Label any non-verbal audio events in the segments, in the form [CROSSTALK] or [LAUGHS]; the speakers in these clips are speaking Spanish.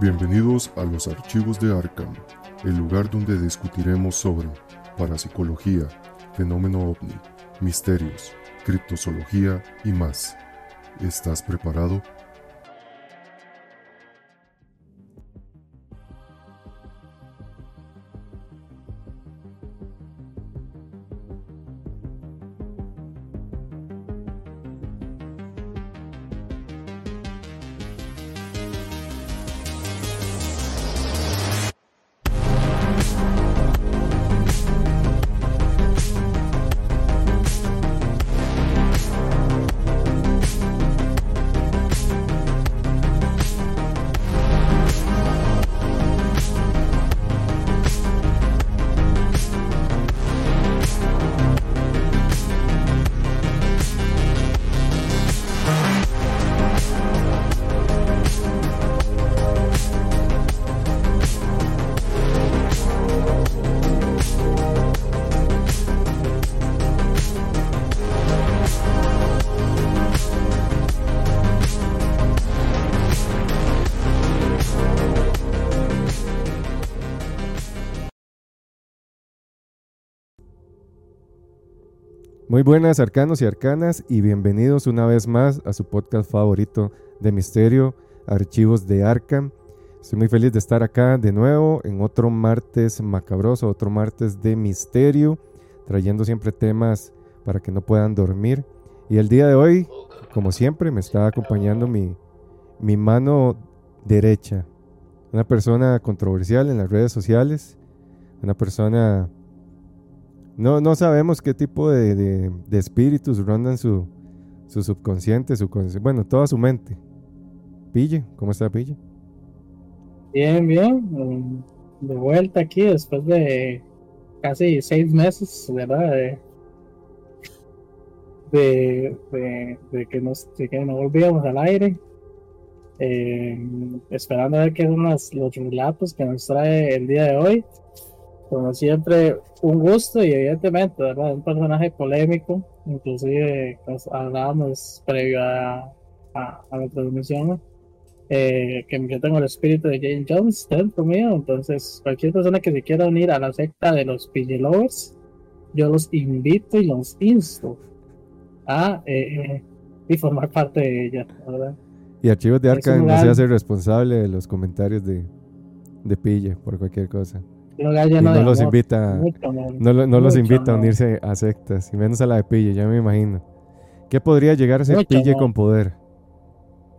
Bienvenidos a los archivos de Arkham, el lugar donde discutiremos sobre parapsicología, fenómeno ovni, misterios, criptozoología y más. ¿Estás preparado? Buenas arcanos y arcanas y bienvenidos una vez más a su podcast favorito de misterio, Archivos de Arkham. Estoy muy feliz de estar acá de nuevo en otro martes macabroso, otro martes de misterio, trayendo siempre temas para que no puedan dormir. Y el día de hoy, como siempre, me está acompañando mi, mi mano derecha, una persona controversial en las redes sociales, una persona no, no sabemos qué tipo de, espíritus rondan su, su subconsciente, su bueno, toda su mente. Pille, ¿cómo está Pille? Bien, bien. De vuelta aquí después de casi seis meses, ¿verdad? De, que, nos, no volvíamos al aire. Eh, esperando a ver qué son los relatos que nos trae el día de hoy como siempre, un gusto y evidentemente, ¿verdad? Un personaje polémico, inclusive pues, hablábamos previo a, a, la transmisión, eh, que yo tengo el espíritu de Jane Jones dentro mío, entonces cualquier persona que se quiera unir a la secta de los Lovers, yo los invito y los insto a eh, y formar parte de ella, ¿verdad? Y Archivos de Arca no se hace responsable de los comentarios de, de Pille por cualquier cosa no los invita, no, los invita a unirse a sectas, y menos a la de Pille, ya me imagino. ¿Qué podría llegar a ser Pille con poder?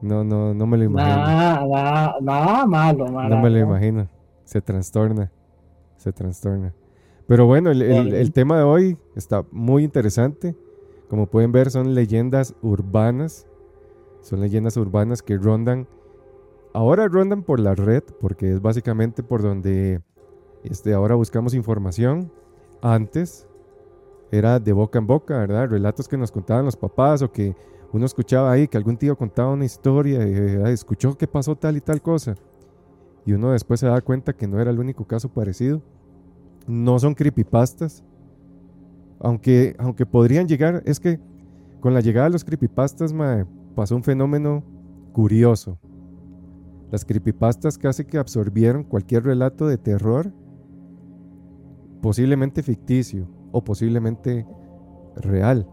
No, no, no me lo imagino. Nada, nada, malo, malo. No me lo imagino. Se trastorna, se trastorna. Pero bueno, el, el tema de hoy está muy interesante. Como pueden ver, son leyendas urbanas. Son leyendas urbanas que rondan. Ahora rondan por la red, porque es básicamente por donde este, ahora buscamos información. Antes era de boca en boca, ¿verdad? Relatos que nos contaban los papás o que uno escuchaba ahí que algún tío contaba una historia y escuchó que pasó tal y tal cosa. Y uno después se da cuenta que no era el único caso parecido. No son creepypastas. Aunque, aunque podrían llegar, es que con la llegada de los creepypastas pasó un fenómeno curioso. Las creepypastas casi que absorbieron cualquier relato de terror posiblemente ficticio o posiblemente real,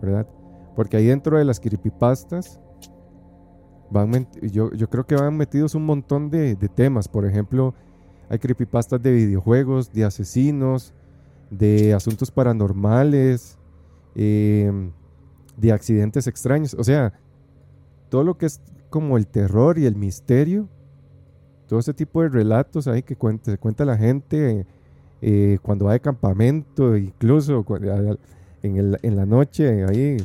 ¿verdad? Porque ahí dentro de las creepypastas van, yo, yo creo que van metidos un montón de, temas. Por ejemplo, hay creepypastas de videojuegos, de asesinos, de asuntos paranormales, em, de accidentes extraños. O sea, todo lo que es como el terror y el misterio, todo ese tipo de relatos ahí que cuenta, cuenta la gente eh, cuando va de campamento, incluso en, la noche, ahí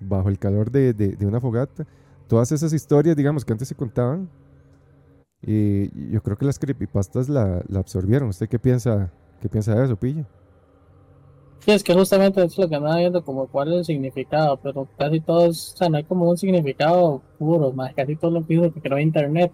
bajo el calor de, una fogata. Todas esas historias, digamos, que antes se contaban, y yo creo que las creepypastas la, la absorbieron. ¿Usted qué piensa, qué piensa de eso, Pilla? Sí, es que justamente es lo que andaba viendo, como cuál es el significado, pero casi todos, o sea, no hay como un significado puro, más casi todo lo que creó Internet.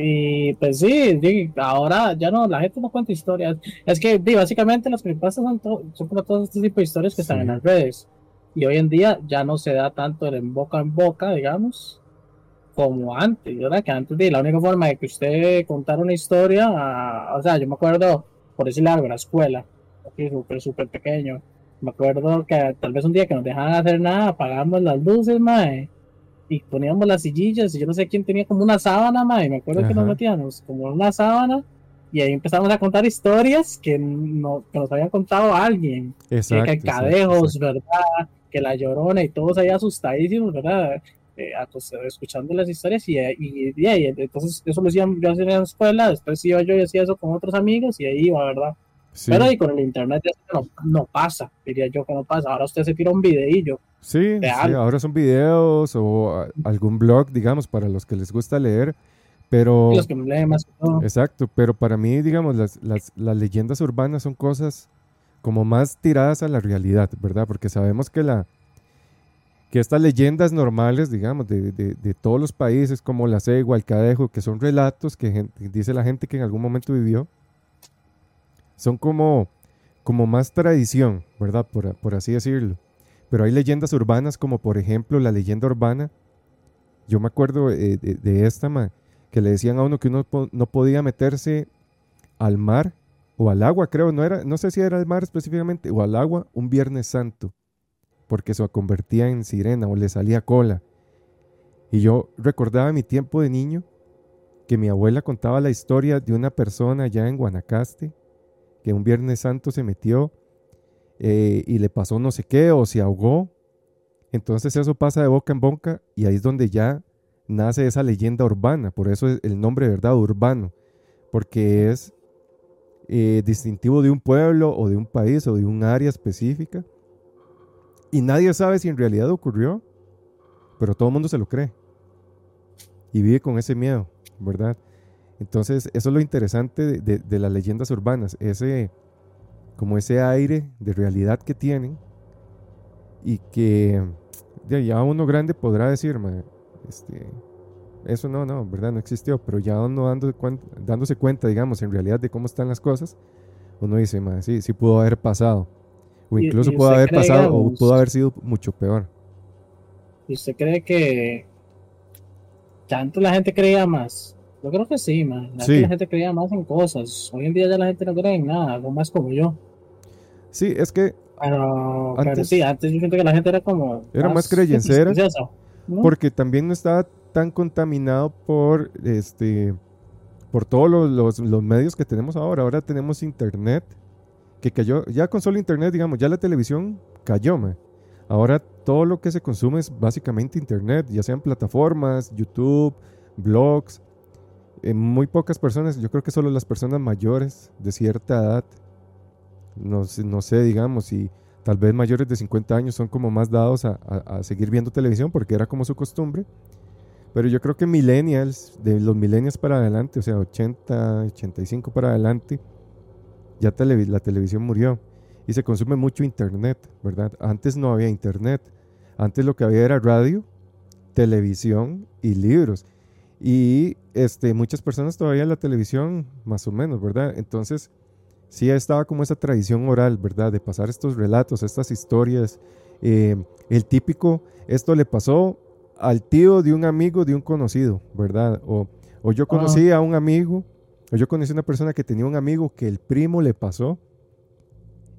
Y pues sí, ahora ya no, la gente no cuenta historias. Es que básicamente las creepypastas son, son para todo este tipo de historias que están en las redes. Y hoy en día ya no se da tanto el en boca en boca, digamos. como antes, ¿verdad? Que antes de la única forma de que usted contara una historia, o sea, yo me acuerdo, por decirle algo, la escuela, súper, súper pequeño. Me acuerdo que tal vez un día que nos dejaban hacer nada, apagamos las luces, mae, y poníamos las sillillas, y yo no sé quién tenía como una sábana, mae, me acuerdo que nos metíamos como una sábana, y ahí empezamos a contar historias que, no, que nos había contado alguien. Exacto, que, cadejos, ¿verdad? Que la llorona y todos ahí asustadísimos, ¿verdad? Eh, escuchando las historias y, y, entonces eso lo hacían yo en la escuela, después iba yo y hacía eso con otros amigos y ahí iba, ¿verdad? Pero ahí con el internet no, no, pasa, diría yo que no pasa. Ahora usted se tira un videillo. Sí, sí ahora son videos o algún blog, digamos, para los que les gusta leer. Pero. Los que leen más. Exacto, pero para mí, digamos, las, las, las leyendas urbanas son cosas como más tiradas a la realidad, ¿verdad? Porque sabemos que la, que estas leyendas normales, digamos, de, de, todos los países, como la cegua, el cadejo, que son relatos que dice la gente que en algún momento vivió, son como, como más tradición, ¿verdad? Por, por así decirlo. Pero hay leyendas urbanas, como por ejemplo la leyenda urbana, yo me acuerdo eh, de, esta, que le decían a uno que uno no podía meterse al mar o al agua, creo, no, era, no sé si era al mar específicamente, o al agua, un Viernes Santo porque se convertía en sirena o le salía cola. Y yo recordaba mi tiempo de niño que mi abuela contaba la historia de una persona allá en Guanacaste que un Viernes Santo se metió eh, y le pasó no sé qué o se ahogó. Entonces eso pasa de boca en boca y ahí es donde ya nace esa leyenda urbana. Por eso es el nombre, ¿verdad? Urbano. Porque es eh, distintivo de un pueblo o de un país o de un área específica y nadie sabe si en realidad ocurrió, pero todo el mundo se lo cree. Y vive con ese miedo, ¿verdad? Entonces, eso es lo interesante de, las leyendas urbanas, ese, como ese aire de realidad que tienen y que ya uno grande podrá decir, este, eso no, no, ¿verdad? No existió, pero ya uno dando, dándose cuenta, digamos, en realidad de cómo están las cosas, uno dice, sí, sí pudo haber pasado. O incluso pudo haber pasado o pudo haber sido mucho peor. ¿Y usted cree que tanto la gente creía más? Yo creo que sí, man. La gente creía más en cosas. Hoy en día ya la gente no cree en nada, algo más como yo. Sí, es que. Pero, antes, sí, antes yo siento que la gente era como. Era más, creyencera. Porque también no estaba tan contaminado por este por todos los, los, medios que tenemos ahora. Ahora tenemos internet que cayó, ya con solo internet, digamos, ya la televisión cayó, Ahora todo lo que se consume es básicamente internet, ya sean plataformas, YouTube, blogs. Eh, muy pocas personas, yo creo que solo las personas mayores de cierta edad, no, no sé, digamos, y tal vez mayores de 50 años son como más dados a, seguir viendo televisión porque era como su costumbre. Pero yo creo que millennials, de los millennials para adelante, o sea, 80, 85 para adelante, ya la televisión murió y se consume mucho internet, ¿verdad? Antes no había internet, antes lo que había era radio, televisión y libros. Y este, muchas personas todavía la televisión, más o menos, ¿verdad? Entonces, sí estaba como esa tradición oral, ¿verdad? De pasar estos relatos, estas historias. Eh, el típico, esto le pasó al tío de un amigo de un conocido, ¿verdad? O, o yo conocí a un amigo yo conocí una persona que tenía un amigo que el primo le pasó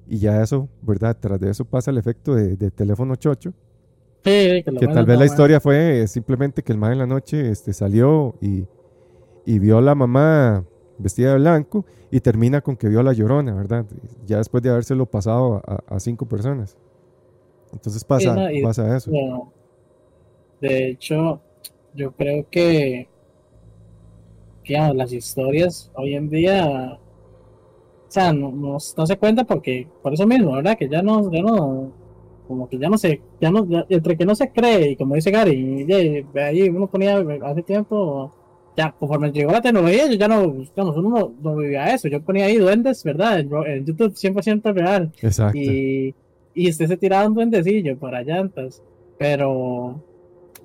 y ya eso, ¿verdad? Tras de eso pasa el efecto de, teléfono chocho. que, tal vez la historia fue simplemente que el man en la noche este, salió y, vio a la mamá vestida de blanco y termina con que vio a la llorona, ¿verdad? Ya después de habérselo pasado a, cinco personas. Entonces pasa, pasa eso. de hecho, yo creo que digamos, las historias hoy en día, o sea, no, no, se cuenta porque, por eso mismo, ¿verdad? Que ya no, ya no, como que ya no se, ya no, entre que no se cree, y como dice Gary, ya, ahí uno ponía hace tiempo, ya conforme llegó la tecnología, yo ya no, digamos, uno no, vivía eso, yo ponía ahí duendes, ¿verdad? En, YouTube 100% real. Exacto. Y, y usted se tiraba un duendecillo para llantas, pero,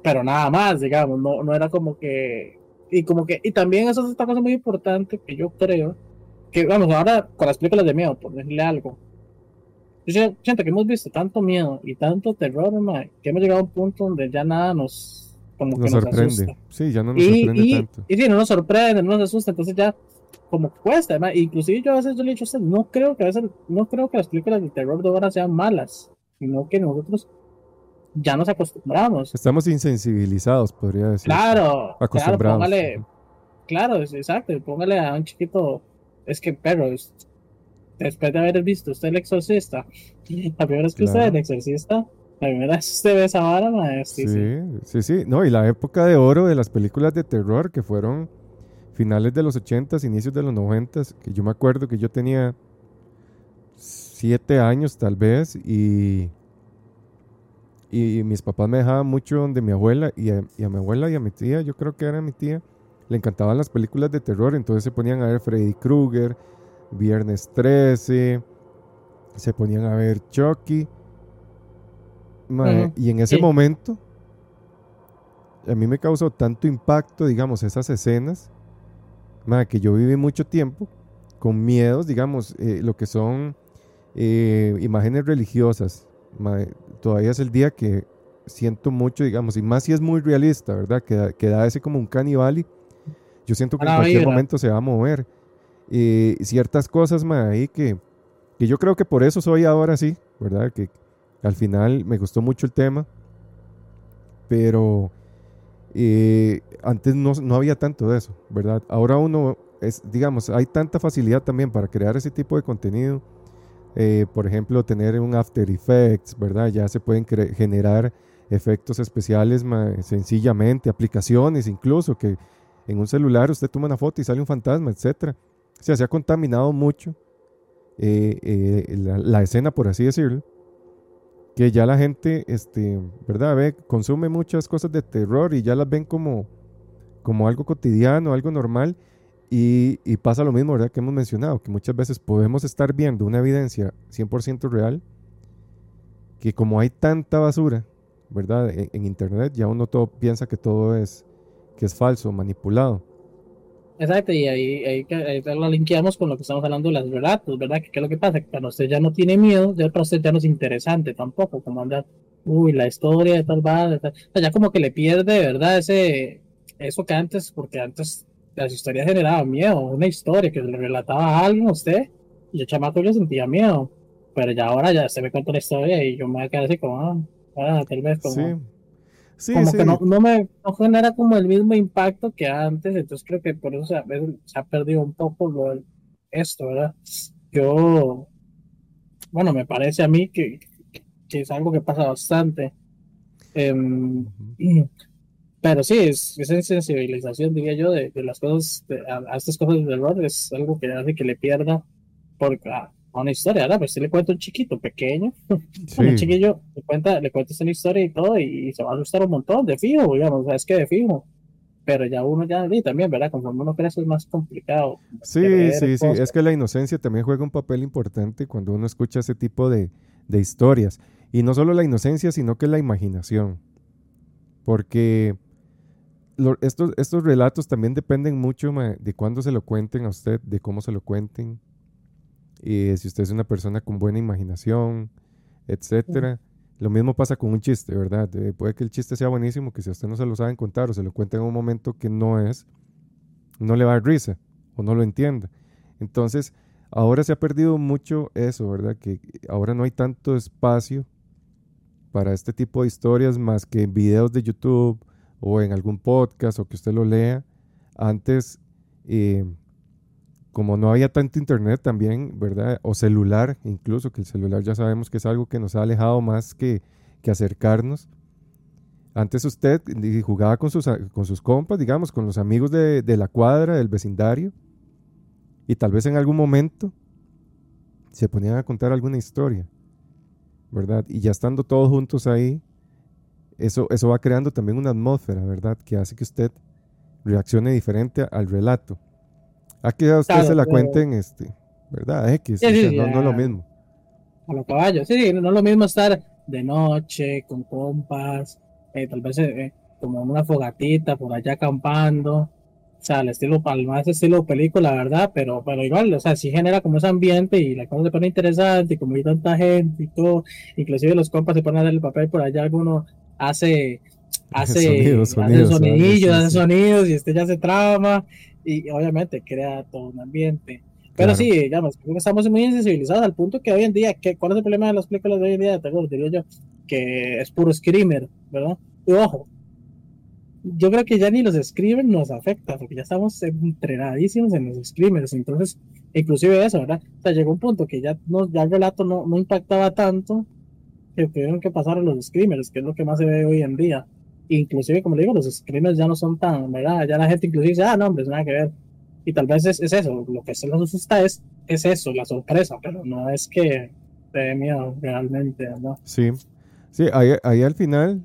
pero nada más, digamos, no, no era como que y como que, y también eso es otra cosa muy importante que yo creo, que vamos, ahora con las películas de miedo, por decirle algo, yo siento que hemos visto tanto miedo y tanto terror, que hemos llegado a un punto donde ya nada nos, como nos que nos sorprende. asusta. Sí, ya no nos Y, sorprende y, tanto. y sí, no nos sorprende, no nos asusta, entonces ya como que cuesta, además, inclusive yo a veces yo le he dicho a usted, no creo que a veces, no creo que las películas de terror de ahora sean malas, sino que nosotros ya nos acostumbramos. Estamos insensibilizados, podría decir. Claro, claro, Acostumbrados. póngale, claro, exacto, póngale a un chiquito, es que perro, es- después de haber visto usted el exorcista, [LAUGHS] la primera vez que usted Claro. el exorcista, primera vez usted ve esa vara, ma, es- Sí, sí, sí. No, y la época de oro de las películas de terror que fueron finales de los 80s, inicios de los 90s, que yo me acuerdo que yo tenía siete años tal vez y, y mis papás me dejaban mucho donde mi abuela y a, y a mi abuela y a mi tía, yo creo que era mi tía, le encantaban las películas de terror, entonces se ponían a ver Freddy Krueger, Viernes 13, se ponían a ver Chucky. Mae. Y en ese Sí. momento, a mí me causó tanto impacto, digamos, esas escenas, mae, que yo viví mucho tiempo con miedos, digamos, eh, lo que son eh, imágenes religiosas. mae, todavía es el día que siento mucho, digamos, y más si es muy realista, ¿verdad? Que, da- que da ese como un canibal y yo siento que en cualquier vibra. momento se va a mover. Eh, ciertas cosas, mae, ahí que, que yo creo que por eso soy ahora así, ¿verdad? Que al final me gustó mucho el tema, pero eh, antes no, no había tanto de eso, ¿verdad? Ahora uno es, digamos, hay tanta facilidad también para crear ese tipo de contenido. Eh, por ejemplo, tener un After Effects, ¿verdad? Ya se pueden generar efectos especiales sencillamente, aplicaciones incluso, que en un celular usted toma una foto y sale un fantasma, etcétera. O sea, se ha contaminado mucho eh, la escena, por así decirlo, que ya la gente, este, ¿verdad? Ve, consume muchas cosas de terror y ya las ven como, como algo cotidiano, algo normal. Y, pasa lo mismo, ¿verdad? Que hemos mencionado, que muchas veces podemos estar viendo una evidencia 100% real, que como hay tanta basura, ¿verdad? En, en internet ya uno todo piensa que todo es, que es falso, manipulado. Exacto, y ahí, ahí, ahí lo linkeamos con lo que estamos hablando de los relatos, ¿verdad? Qué es lo que pasa, que usted ya no tiene miedo, ya para usted ya no es interesante tampoco, como andar, uy, la historia de tal, sea, ya como que le pierde, ¿verdad? Ese, eso que antes, porque antes las historias generaban miedo, una historia que le relataba a alguien a usted, y el chamaco yo sentía miedo, pero ya ahora ya se me cuenta la historia y yo me voy así como, ah, ah, tal vez como... Sí. Sí, como sí. que no, no me no genera como el mismo impacto que antes, entonces creo que por eso se, ha- se ha perdido un poco lo del- esto, ¿verdad? Yo, bueno, me parece a mí que, que es algo que pasa bastante. Em, pero sí, es, esa sensibilización, diría yo, de, de las cosas, de- a, a estas cosas del error es algo que hace que le pierda por, a, a una historia, ¿verdad? Pues si le cuento un chiquito pequeño, [LAUGHS] Sí. el chiquillo le cuenta, le cuentas una historia y todo, y, se va a asustar un montón, de fijo, digamos, o sea, es que de fijo. Pero ya uno ya, y también, ¿verdad? Conforme uno crece es más complicado. Sí, sí, sí. Es que la inocencia también juega un papel importante cuando uno escucha ese tipo de, de historias. Y no solo la inocencia, sino que la imaginación. Porque lo- estos, estos relatos también dependen mucho ma, de cuándo se lo cuenten a usted, de cómo se lo cuenten. Y si usted es una persona con buena imaginación, etcétera. Lo mismo pasa con un chiste, ¿verdad? Eh, puede que el chiste sea buenísimo, que si a usted no se lo saben contar o se lo cuenta en un momento que no es, no le va a dar risa o no lo entienda. Entonces, ahora se ha perdido mucho eso, ¿verdad? Que ahora no hay tanto espacio para este tipo de historias más que en videos de YouTube o en algún podcast o que usted lo lea. Antes, eh, como no había tanto internet también, ¿verdad? O celular, incluso, que el celular ya sabemos que es algo que nos ha alejado más que, acercarnos. Antes usted jugaba con sus, con sus compas, digamos, con los amigos de, de la cuadra, del vecindario, y tal vez en algún momento se ponían a contar alguna historia, ¿verdad? Y ya estando todos juntos ahí, eso, eso va creando también una atmósfera, ¿verdad? Que hace que usted reaccione diferente al relato. A que a usted Claro, se la cuenten, este, ¿verdad? X, Sí, o sí, sea, no, no es lo mismo. A los caballos, sí, no es lo mismo estar de noche, con compas, eh, tal vez eh, eh, como en una fogatita por allá acampando, o sea, el estilo, al más estilo película, ¿verdad? Pero, pero igual, o sea, sí genera como ese ambiente y la cosa se pone interesante, y como hay tanta gente y todo, inclusive los compas se ponen a hacer el papel por allá, alguno hace [LAUGHS] hace sonidos, hace sonidillos, hace sonidos y este ya se trama y obviamente crea todo un ambiente. Pero sí, digamos, estamos muy insensibilizados al punto que hoy en día, que, ¿cuál es el problema de las películas de hoy en día de terror? Diría yo, que es puro screamer, ¿verdad? Y ojo, yo creo que ya ni los screamers nos afecta, porque ya estamos entrenadísimos en los screamers, entonces, inclusive eso, ¿verdad? O sea, llegó un punto que ya, no, ya el relato no, no impactaba tanto que tuvieron que pasar a los screamers, que es lo que más se ve hoy en día. Inclusive, como le digo, los screamers ya no son tan, ¿verdad? Ya la gente inclusive dice, ah, no, hombre, es nada que ver y tal vez es, eso, lo que se nos asusta es, es eso, la sorpresa, pero no es que te dé miedo realmente, ¿no? Sí, sí, ahí, al final,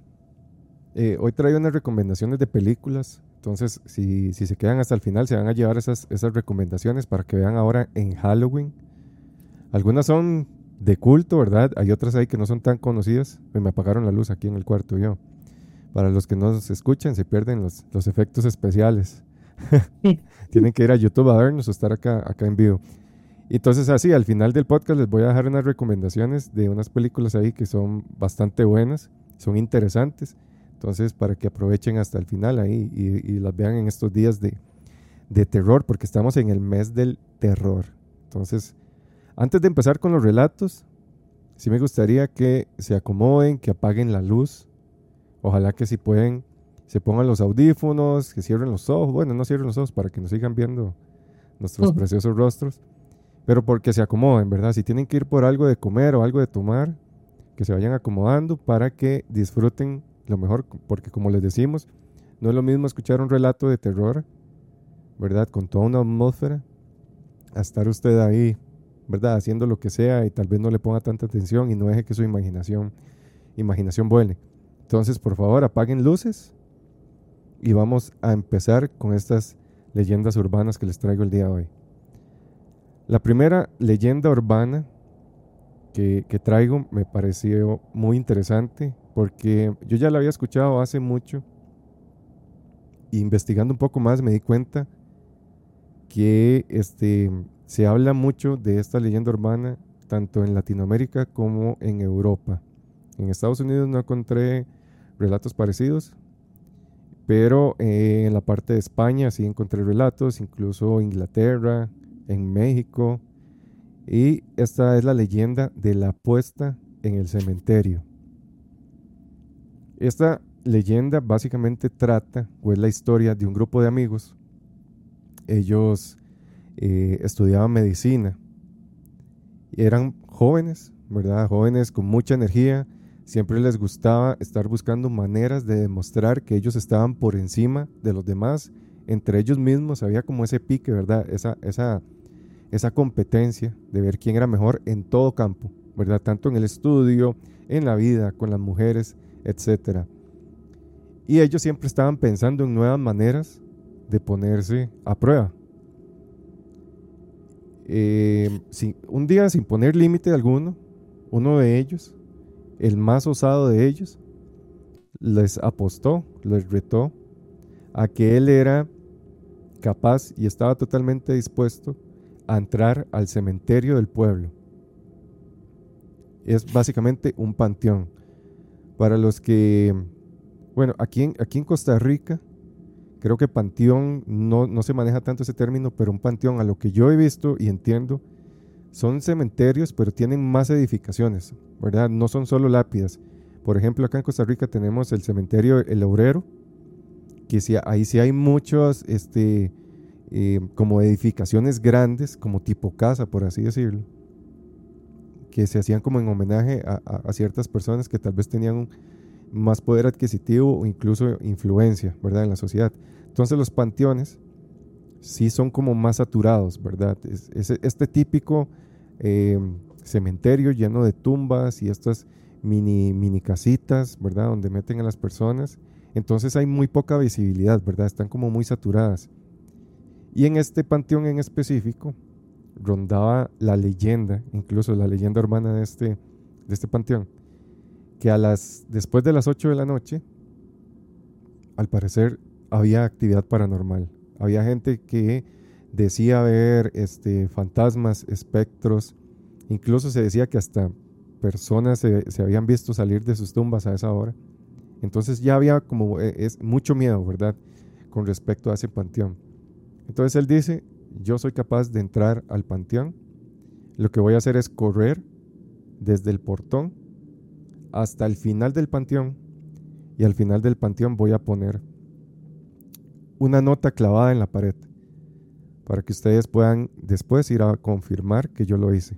eh, hoy traigo unas recomendaciones de películas, entonces si, si, se quedan hasta el final se van a llevar esas, esas recomendaciones para que vean ahora en Halloween. Algunas son de culto, ¿verdad? Hay otras ahí que no son tan conocidas. Me apagaron la luz aquí en el cuarto yo. Para los que no nos escuchan, se pierden los, los efectos especiales. [LAUGHS] Tienen que ir a YouTube a vernos o estar acá, acá en vivo. Entonces, así, al final del podcast les voy a dejar unas recomendaciones de unas películas ahí que son bastante buenas, son interesantes. Entonces, para que aprovechen hasta el final ahí y, las vean en estos días de, de terror, porque estamos en el mes del terror. Entonces, antes de empezar con los relatos, sí me gustaría que se acomoden, que apaguen la luz. Ojalá que si pueden se pongan los audífonos, que cierren los ojos. Bueno, no cierren los ojos para que nos sigan viendo nuestros preciosos rostros. Pero porque se acomoden, ¿verdad? Si tienen que ir por algo de comer o algo de tomar, que se vayan acomodando para que disfruten lo mejor. Porque como les decimos, no es lo mismo escuchar un relato de terror, ¿verdad? Con toda una atmósfera, a estar usted ahí, ¿verdad? Haciendo lo que sea y tal vez no le ponga tanta atención y no deje que su imaginación, imaginación vuele. Entonces, por favor, apaguen luces, y vamos a empezar con estas leyendas urbanas que les traigo el día de hoy. La primera leyenda urbana que, traigo me pareció muy interesante porque yo ya la había escuchado hace mucho investigando un poco más me di cuenta que este, se habla mucho de esta leyenda urbana tanto en Latinoamérica como en Europa. En Estados Unidos no encontré relatos parecidos, pero eh, en la parte de España sí encontré relatos, incluso Inglaterra, en México. Y esta es la leyenda de la puesta en el cementerio. Esta leyenda básicamente trata, o es la historia de un grupo de amigos. Ellos eh, estudiaban medicina. Eran jóvenes, ¿verdad? Jóvenes con mucha energía, Siempre les gustaba estar buscando maneras de demostrar que ellos estaban por encima de los demás. Entre ellos mismos había como ese pique, ¿verdad? Esa, esa, esa competencia de ver quién era mejor en todo campo, ¿verdad? Tanto en el estudio, en la vida, con las mujeres, etc. Y ellos siempre estaban pensando en nuevas maneras de ponerse a prueba. Eh, un día sin poner límite alguno, uno de ellos el más osado de ellos, les apostó, les retó a que él era capaz y estaba totalmente dispuesto a entrar al cementerio del pueblo. Es básicamente un panteón. Para los que, bueno, aquí en, Costa Rica, creo que panteón no, no se maneja tanto ese término, pero un panteón, a lo que yo he visto y entiendo, son cementerios, pero tienen más edificaciones, ¿verdad? No son solo lápidas. Por ejemplo, acá en Costa Rica tenemos el cementerio El Obrero, que ahí sí hay muchos, este, eh, como edificaciones grandes, como tipo casa, por así decirlo, que se hacían como en homenaje a, ciertas personas que tal vez tenían más poder adquisitivo o incluso influencia, ¿verdad? En la sociedad. Entonces los panteones sí son como más saturados, ¿verdad? Es, este típico eh, cementerio lleno de tumbas y estas mini, mini casitas, ¿verdad? Donde meten a las personas. Entonces hay muy poca visibilidad, ¿verdad? Están como muy saturadas. Y en este panteón en específico rondaba la leyenda, incluso la leyenda urbana de este, de este panteón, que a las, después de las 8 de la noche, al parecer había actividad paranormal. Había gente que decía ver este, fantasmas, espectros, incluso se decía que hasta personas se, habían visto salir de sus tumbas a esa hora Entonces ya había como eh, es mucho miedo, ¿verdad? Con respecto a ese panteón. Entonces él dice, yo soy capaz de entrar al panteón. Lo que voy a hacer es correr desde el portón hasta el final del panteón. Y al final del panteón voy a poner una nota clavada en la pared para que ustedes puedan después ir a confirmar que yo lo hice.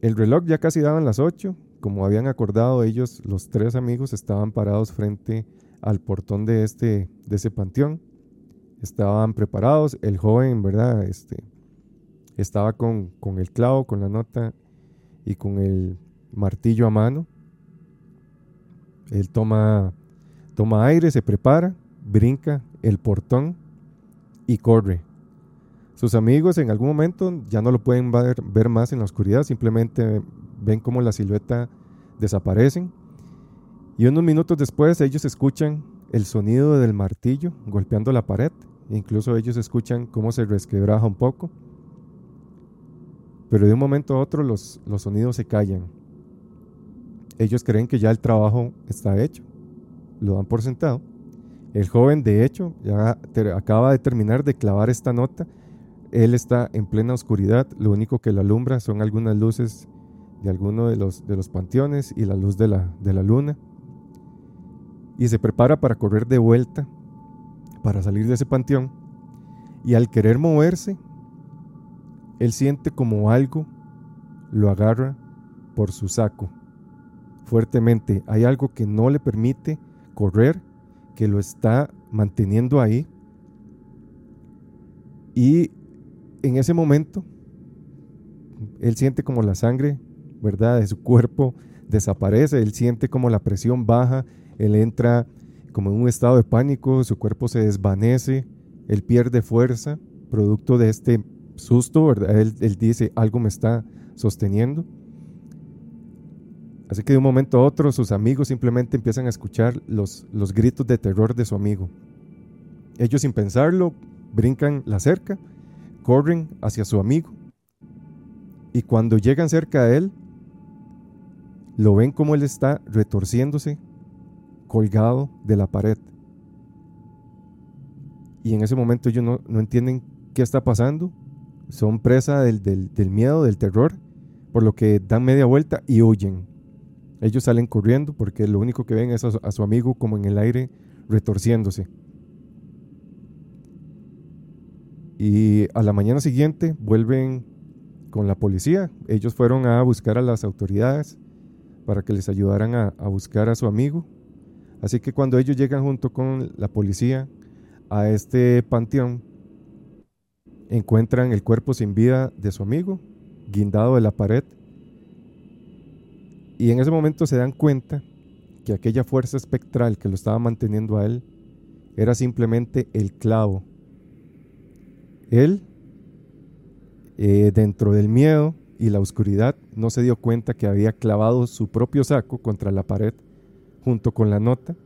El reloj ya casi daban las 8 como habían acordado ellos, los tres amigos estaban parados frente al portón de, este, de ese panteón. Estaban preparados. El joven, ¿verdad? Este, estaba con, con el clavo, con la nota y con el martillo a mano. Él toma, toma aire, se prepara, brinca el portón y corre. Sus amigos en algún momento ya no lo pueden ver, más en la oscuridad, simplemente ven como la silueta desaparecen y unos minutos después ellos escuchan el sonido del martillo golpeando la pared. Incluso ellos escuchan cómo se resquebraja un poco. Pero de un momento a otro los, los sonidos se callan. Ellos creen que ya el trabajo está hecho. Lo dan por sentado. El joven, de hecho, ya acaba de terminar de clavar esta nota. Él está en plena oscuridad. Lo único que lo alumbra son algunas luces de alguno de los, de los panteones y la luz de la, de la luna. Y se prepara para correr de vuelta, para salir de ese panteón. Y al querer moverse, él siente como algo lo agarra por su saco fuertemente. Hay algo que no le permite correr, que lo está manteniendo ahí. Y en ese momento, él siente como la sangre ¿verdad? De su cuerpo desaparece, él siente como la presión baja, él entra como en un estado de pánico, su cuerpo se desvanece, él pierde fuerza, producto de este susto, ¿verdad? Él, dice, algo me está sosteniendo. Así que de un momento a otro sus amigos simplemente empiezan a escuchar los, los gritos de terror de su amigo. Ellos sin pensarlo brincan la cerca, corren hacia su amigo y cuando llegan cerca de él, lo ven como él está retorciéndose, colgado de la pared. Y en ese momento ellos no, entienden qué está pasando, son presa del, miedo, del terror, por lo que dan media vuelta y huyen. Ellos salen corriendo porque lo único que ven es a su amigo como en el aire retorciéndose. Y a la mañana siguiente vuelven con la policía. Ellos fueron a buscar a las autoridades para que les ayudaran a, buscar a su amigo. Así que cuando ellos llegan junto con la policía a este panteón, encuentran el cuerpo sin vida de su amigo, guindado de la pared. Y en ese momento se dan cuenta que aquella fuerza espectral que lo estaba manteniendo a él era simplemente el clavo. Él, eh, dentro del miedo, y la oscuridad no se dio cuenta que había clavado su propio saco contra la pared junto con la nota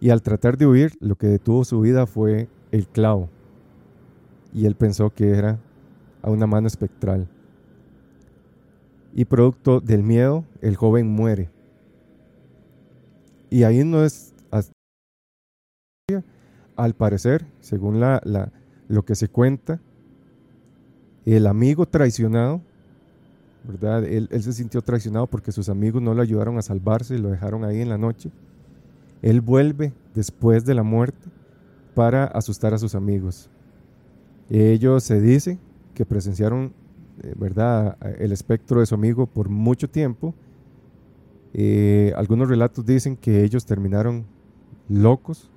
y al tratar de huir lo que detuvo su vida fue el clavo y él pensó que era a una mano espectral. Y producto del miedo, el joven muere. Y ahí no es al parecer, según la, lo que se cuenta, el amigo traicionado ¿verdad? Él, se sintió traicionado porque sus amigos no lo ayudaron a salvarse y lo dejaron ahí en la noche. Él vuelve después de la muerte para asustar a sus amigos. Ellos se dice que presenciaron, ¿verdad?, el espectro de su amigo por mucho tiempo. Eh, algunos relatos dicen que ellos terminaron locos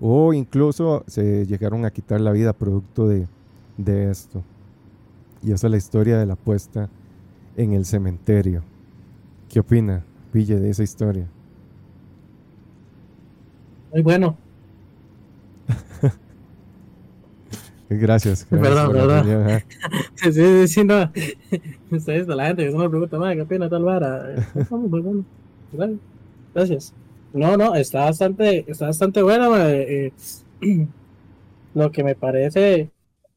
o incluso se llegaron a quitar la vida producto de, de esto. Y esa es la historia de la puesta en el cementerio. ¿Qué opina, Ville, de esa historia? Muy bueno. [LAUGHS] gracias, gracias. Perdón, perdón. [LAUGHS] sí, sí, sí, no. [LAUGHS] Ustedes, la gente que se me pregunta, ¿qué tal vara? [LAUGHS] Gracias. No, no, está bastante, está bastante buena. Eh, [CLEARS THROAT] lo que me parece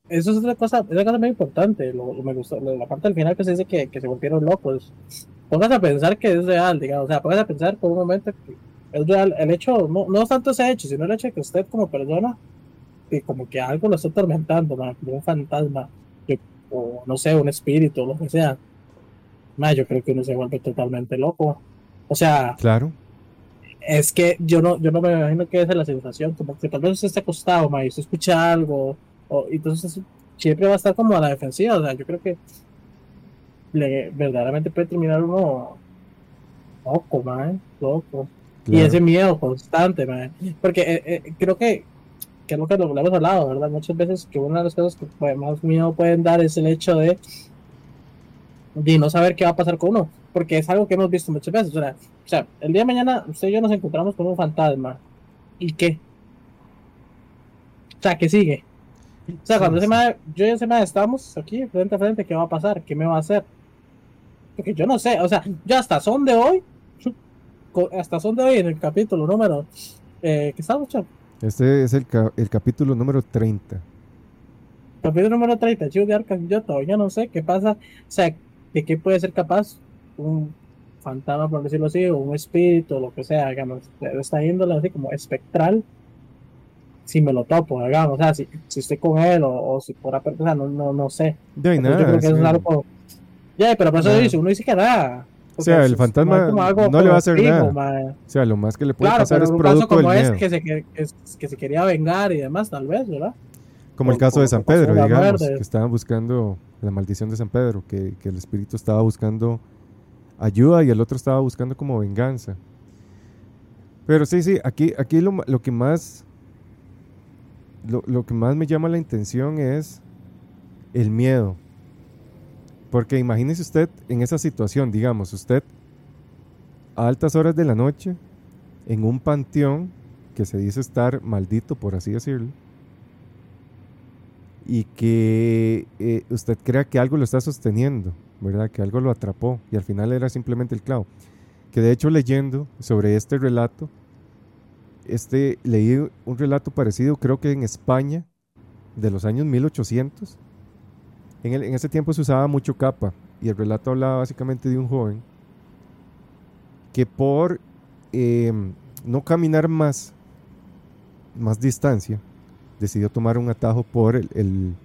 eso es otra cosa, es una cosa muy importante. Lo, me gustó, la parte del final que se dice que, que se volvieron locos. póngase a pensar que es real, digamos, o sea, póngase a pensar por un momento que es real, el hecho, no, no tanto ese hecho, sino el hecho de que usted como persona, y como que algo lo está atormentando, como un fantasma, o no sé, un espíritu, lo que sea, yo creo que uno se vuelve totalmente loco. O sea, claro. Es que yo no, yo no me imagino que esa es la sensación, como que tal vez usted esté acostado, ma, y usted escucha algo, o, entonces siempre va a estar como a la defensiva, o sea, yo creo que le, verdaderamente puede terminar uno loco, man, loco. Y ese miedo constante, man. Porque eh, eh, creo que, que es lo que lo hemos hablado, ¿verdad? Muchas veces que una de las cosas que pues, más miedo pueden dar es el hecho de, de no saber qué va a pasar con uno. Porque es algo que hemos visto muchas veces. O sea, o sea, el día de mañana usted y yo nos encontramos con un fantasma. ¿Y qué? O sea, ¿qué sigue? O sea, cuando yo y ese madre estamos aquí frente a frente, ¿qué va a pasar? ¿Qué me va a hacer? Porque yo no sé, o sea, yo hasta son de hoy, [LAUGHS] hasta son de hoy en el capítulo número, eh, ¿qué estamos? Este es el, el capítulo número 30. Capítulo número 30, Chivo de Arcas, yo todavía no sé qué pasa, o sea, de qué puede ser capaz un fantasma, por decirlo así, o un espíritu, o lo que sea, digamos, de esta índole así como espectral, si me lo topo, digamos, o sea, si, si estoy con él, o, si por apertura, no, no, no sé. De nada, yo creo que es algo ya, pero por eso dice, uno dice que nada. O sea, el fantasma no, le va a hacer nada. O sea, lo más que le puede pasar es producto como del miedo. que se, que, que se quería vengar y demás, tal vez, ¿verdad? Como el caso de San Pedro, digamos, que estaban buscando la maldición de San Pedro, que, que, el espíritu estaba buscando ayuda y el otro estaba buscando como venganza. Pero sí, sí, aquí, aquí lo, lo que más lo, lo que más me llama la atención es el miedo. Porque imagínese usted en esa situación, digamos, usted a altas horas de la noche, en un panteón que se dice estar maldito, por así decirlo, y que eh, usted crea que algo lo está sosteniendo, ¿verdad? Que algo lo atrapó y al final era simplemente el clavo. Que de hecho leyendo sobre este relato, este, leí un relato parecido, creo que en España, de los años 1800, en, ese tiempo se usaba mucho capa y el relato hablaba básicamente de un joven que por em, no caminar más, más distancia, decidió tomar un atajo por el,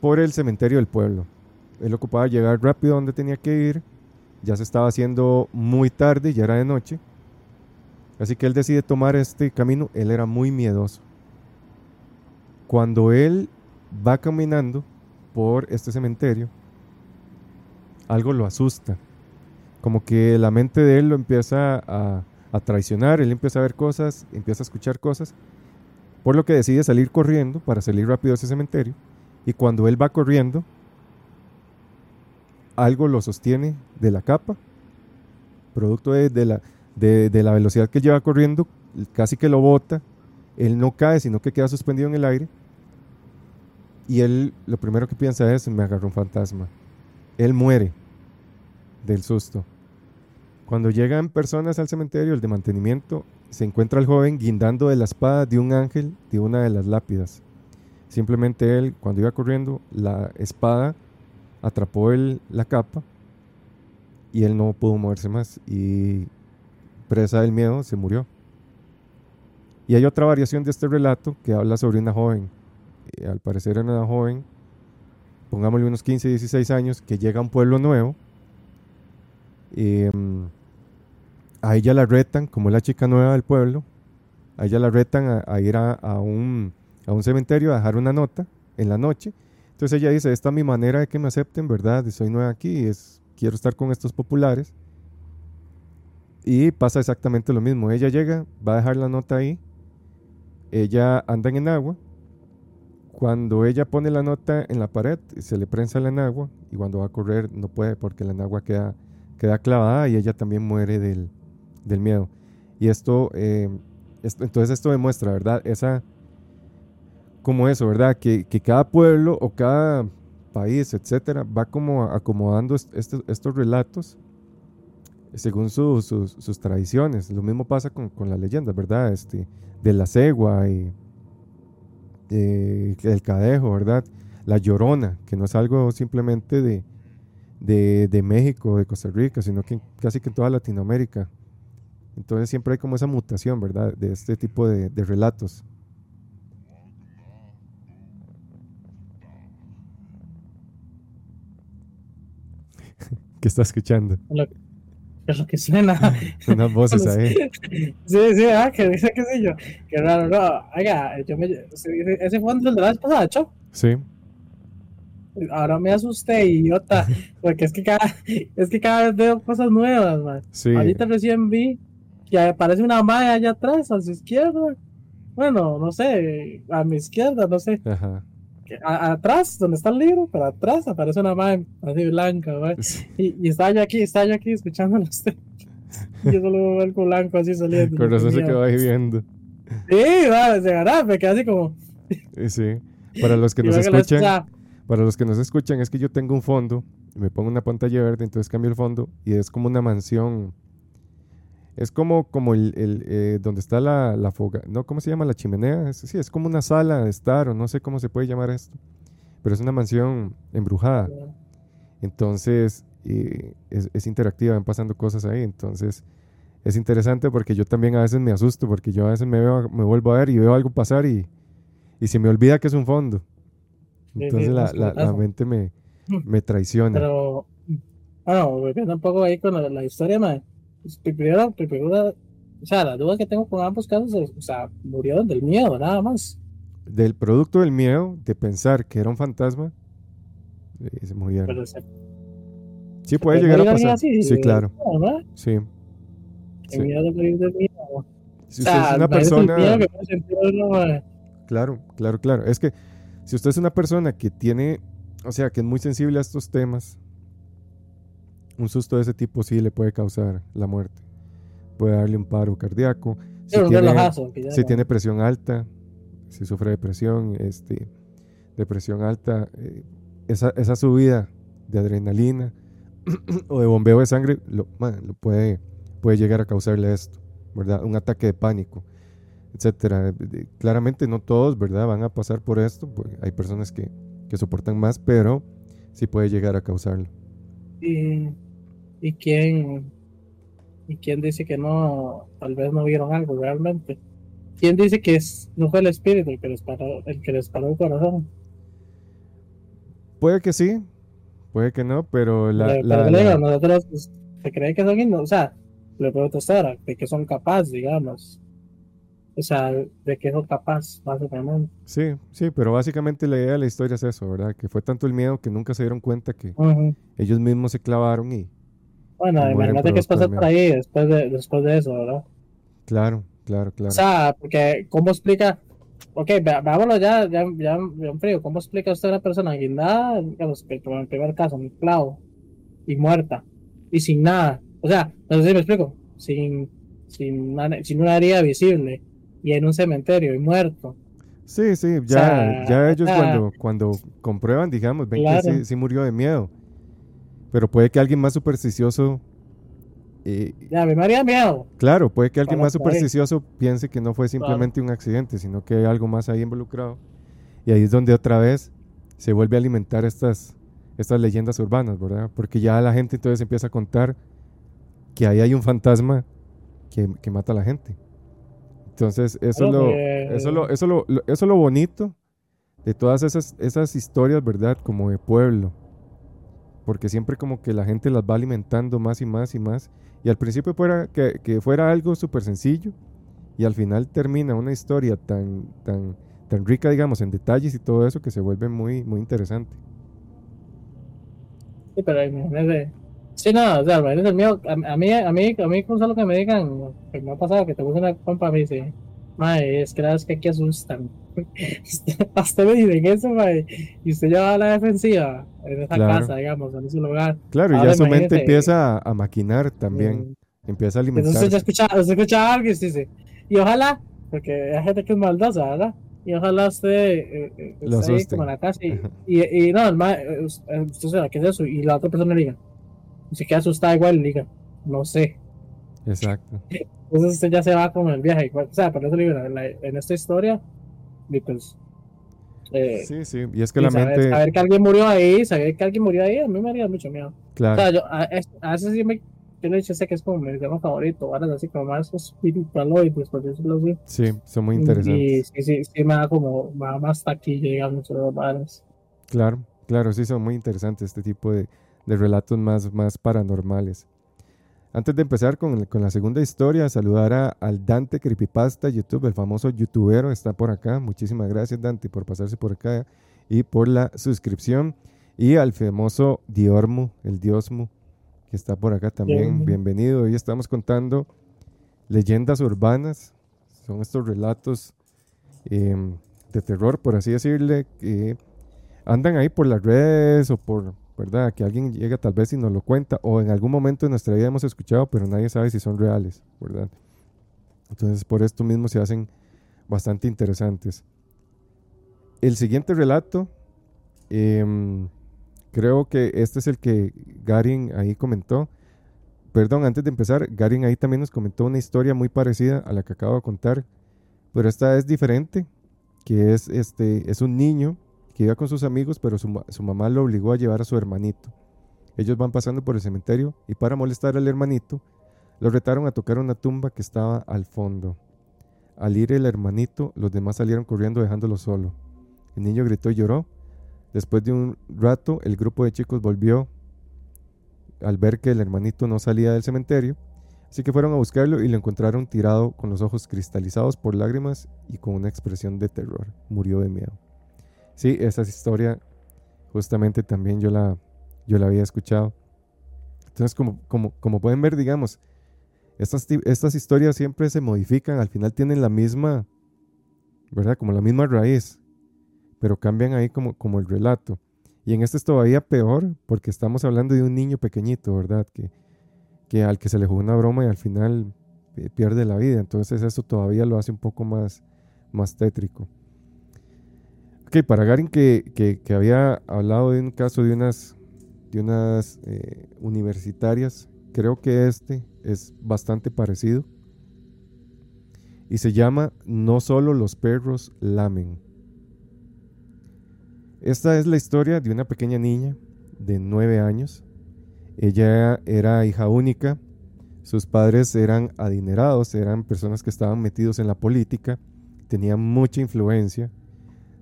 por el cementerio del pueblo. Él ocupaba llegar rápido donde tenía que ir, ya se estaba haciendo muy tarde, ya era de noche, así que él decide tomar este camino, él era muy miedoso. Cuando él va caminando, por este cementerio, algo lo asusta. Como que la mente de él lo empieza a, traicionar, él empieza a ver cosas, empieza a escuchar cosas, por lo que decide salir corriendo para salir rápido a ese cementerio. Y cuando él va corriendo, algo lo sostiene de la capa, producto de, la, de, de, la velocidad que lleva corriendo, casi que lo bota. Él no cae, sino que queda suspendido en el aire. Y él lo primero que piensa es, me agarró un fantasma. Él muere del susto. Cuando llegan personas al cementerio, el de mantenimiento, se encuentra el joven guindando de la espada de un ángel de una de las lápidas. Simplemente él, cuando iba corriendo, la espada atrapó él la capa y él no pudo moverse más y presa del miedo se murió. Y hay otra variación de este relato que habla sobre una joven al parecer era una joven, pongámosle unos 15, 16 años, que llega a un pueblo nuevo. Em, a ella la retan, como es la chica nueva del pueblo, a ella la retan a, ir a, un, a un cementerio a dejar una nota en la noche. Entonces ella dice, esta es mi manera de que me acepten, ¿verdad? Soy nueva aquí, es, quiero estar con estos populares. Y pasa exactamente lo mismo. Ella llega, va a dejar la nota ahí. Ella anda en agua cuando ella pone la nota en la pared, se le prensa la enagua y cuando va a correr no puede porque la enagua queda, queda clavada y ella también muere del, miedo. Y eh, esto, entonces esto demuestra, ¿verdad? Esa, como eso, ¿verdad? Que, cada pueblo o cada país, etcétera, va como acomodando estos relatos según sus tradiciones. Lo mismo pasa con, con las leyendas, ¿verdad? Este, de la cegua y eh, el cadejo, ¿verdad? La llorona, que no es algo simplemente de, de, de México, de Costa Rica, sino que casi que en toda Latinoamérica. Entonces siempre hay como esa mutación, ¿verdad? De este tipo de, relatos. [LAUGHS] ¿Qué está escuchando? Es lo que suena. [LAUGHS] Unas voces ahí. Sí, sí, ah, que dice que sé yo. Qué raro, no. Oiga, yo me, ese fue el de la vez pasada, ¿cho? Sí. Ahora me asusté, idiota. [LAUGHS] Porque es que cada, es que cada vez veo cosas nuevas, man. Sí. Ahorita recién vi que aparece una malla allá atrás, a su izquierda. Bueno, no sé, a mi izquierda, no sé. Ajá. A- atrás, donde está el libro, pero atrás aparece una malla así blanca. Sí. Y, y estaba yo aquí, estaba yo aquí escuchándolo usted. [LAUGHS] Y yo solo veo algo blanco así saliendo. Con razón se quedó ahí viendo. Sí, va, de verdad, me quedé así como. Y Sí. Para los que [LAUGHS] nos escuchan, escuchaba, para los que nos escuchan, es que yo tengo un fondo, me pongo una pantalla verde, entonces cambio el fondo y es como una mansión. Es como, como el, el, eh, donde está la, la foga, ¿no? ¿Cómo se llama? La chimenea. Es, sí, es como una sala de estar, o no sé cómo se puede llamar esto. Pero es una mansión embrujada. Entonces, eh, es, es interactiva, van pasando cosas ahí. Entonces, es interesante porque yo también a veces me asusto, porque yo a veces me, veo, me vuelvo a ver y veo algo pasar y, y se me olvida que es un fondo. sí, Entonces, la, la- mente me, me [LAUGHS] traiciona. Pero, bueno, volviendo un poco ahí con la, la historia, man. Pues, primero, primero, o sea, la duda que tengo con ambos casos es, o sea, murieron del miedo, nada más. Del producto del miedo, de pensar que era un fantasma, eh, se murieron. Pero se, sí, puede llegar a pasar. así, sí, claro. ¿no? Sí. Sí. miedo de morir del miedo. Si o usted sea, es una el miedo persona. que puede sentir uno, man. Claro, claro, claro. Es que si usted es una persona que tiene, o sea, que es muy sensible a estos temas, un susto de ese tipo sí le puede causar la muerte. Puede darle un paro cardíaco. Si Sí, tiene, si presión alta, si sufre depresión, este, depresión alta, eh, esa, esa subida de adrenalina [CLEARS THROAT] o de bombeo de sangre lo, man, lo puede, puede llegar a causarle esto, ¿verdad? Un ataque de pánico, etcétera. De- Claramente no todos, ¿verdad? Van a pasar por esto, pues, hay personas que, que soportan más, pero sí puede llegar a causarlo. ¿Y, y quién y quién dice que no, tal vez no vieron algo realmente? ¿Quién dice que es, no fue el espíritu el que les paró, el que les paró el corazón? Puede que sí, puede que no, pero la, Pero- la- pero le digo, la- nosotros pues, se cree que son o sea, le pregunto a ahora, de que son capaces, digamos. O sea, de que son capaces, básicamente. Sí, sí, pero básicamente la idea de la historia es eso, ¿verdad? Que fue tanto el miedo que nunca se dieron cuenta que ellos mismos se clavaron y, Bueno, imagínate que pasar por ahí después de, después de eso, ¿verdad? claro, claro, claro. O sea, porque, ¿cómo explica? Ok, veámoslo ya, ya, ya, ya frío. ¿Cómo explica usted a una persona guindada, digamos, en el primer caso, un clavo, y muerta, y sin nada? O sea, no sé si me explico. Sin, sin, una, sin una herida visible, y en un cementerio, y muerto. Sí, sí, ya, sea, ya ellos ah. cuando, cuando comprueban, digamos, ven Claro. que sí, sí murió de miedo. Pero puede que alguien más supersticioso, eh, Ya, mí me haría miedo. claro, puede que alguien más supersticioso piense que no fue simplemente un accidente, sino que hay algo más ahí involucrado. Y ahí es donde otra vez se vuelve a alimentar estas, estas leyendas urbanas, ¿verdad? Porque ya la gente entonces empieza a contar que ahí hay un fantasma que, que mata a la gente. Entonces, eso es lo, eso lo, eso lo, eso es lo bonito de todas esas, esas historias, ¿verdad? Como de pueblo. Porque siempre como que la gente las va alimentando más y más y más. Y al principio fuera que, que fuera algo súper sencillo. Y al final termina una historia tan, tan, tan rica, digamos, en detalles y todo eso que se vuelve muy, muy interesante. Sí, pero imagínate. Sí, no, o sea, imagínate el mío. A, a mí, a mí, a mí, con solo que me digan, que me ha pasado que te puse una compa a mí, sí. Mae, es que la verdad es que aquí asustan. [LAUGHS] Hasta me dicen eso, mae. Y usted ya va a la defensiva en esa Claro. casa, digamos, en ese lugar. Claro, y Ahora ya su mente empieza a, a maquinar también. Empieza a Entonces usted ya alimentarse. escucha, usted escucha algo y usted dice, y ojalá, porque hay gente que es maldosa, ¿verdad? Y ojalá usted eh, eh, Lo esté ahí como en la casa y, y, y no, el ma, eh, eh, usted sabe, ¿qué es eso? Y la otra persona le diga, y se queda asustada igual y le diga, no sé. Exacto. [LAUGHS] Entonces usted ya se va con el viaje. O sea, por eso le digo, en, en esta historia, y pues, eh, Sí, sí. Y es que y la saber, mente, saber que alguien murió ahí, saber que alguien murió ahí, a mí me haría mucho miedo. Claro. O sea, yo a, a veces sí me. Yo le sé que es como mi tema favorito, ahora así como más espiritualoides, por decirlo así. Sí, son muy Y interesantes. sí, sí, sí me da como, me da más taquilla, digamos, los varas. Claro, claro, sí, son muy interesantes este tipo de, de relatos más, más paranormales. Antes de empezar con, con la segunda historia, saludar a, al Dante Creepypasta YouTube, el famoso youtubero, está por acá. Muchísimas gracias, Dante, por pasarse por acá y por la suscripción. Y al famoso Diormu, el Diosmu, que está por acá también. Bienvenido. Hoy estamos contando leyendas urbanas. Son estos relatos em, de terror, por así decirle, que andan ahí por las redes o por, ¿verdad? Que alguien llega tal vez y nos lo cuenta, o en algún momento de nuestra vida hemos escuchado, pero nadie sabe si son reales, ¿verdad? Entonces, por esto mismo se hacen bastante interesantes. El siguiente relato, em, creo que este es el que Garin ahí comentó. Perdón, antes de empezar, Garin ahí también nos comentó una historia muy parecida a la que acabo de contar, pero esta es diferente, que es, este, es un niño que iba con sus amigos, pero su, ma- su mamá lo obligó a llevar a su hermanito. Ellos van pasando por el cementerio y para molestar al hermanito, lo retaron a tocar una tumba que estaba al fondo. Al ir el hermanito, los demás salieron corriendo dejándolo solo. El niño gritó y lloró. Después de un rato, el grupo de chicos volvió al ver que el hermanito no salía del cementerio, así que fueron a buscarlo y lo encontraron tirado con los ojos cristalizados por lágrimas y con una expresión de terror. Murió de miedo. Sí, esa historia justamente también yo la, yo la había escuchado. Entonces, como, como, como pueden ver, digamos, estas, estas historias siempre se modifican, al final tienen la misma, ¿verdad? Como la misma raíz, pero cambian ahí como, como el relato. Y en este es todavía peor porque estamos hablando de un niño pequeñito, ¿verdad? Que, que al que se le jugó una broma y al final eh, pierde la vida. Entonces eso todavía lo hace un poco más, más tétrico. Ok, para Garin que, que- había hablado de un caso de unas, de unas eh, universitarias, creo que este es bastante parecido. Y se llama No solo los perros lamen. Esta es la historia de una pequeña niña de nueve años. Ella era hija única. Sus padres eran adinerados, eran personas que estaban metidos en la política, tenían mucha influencia,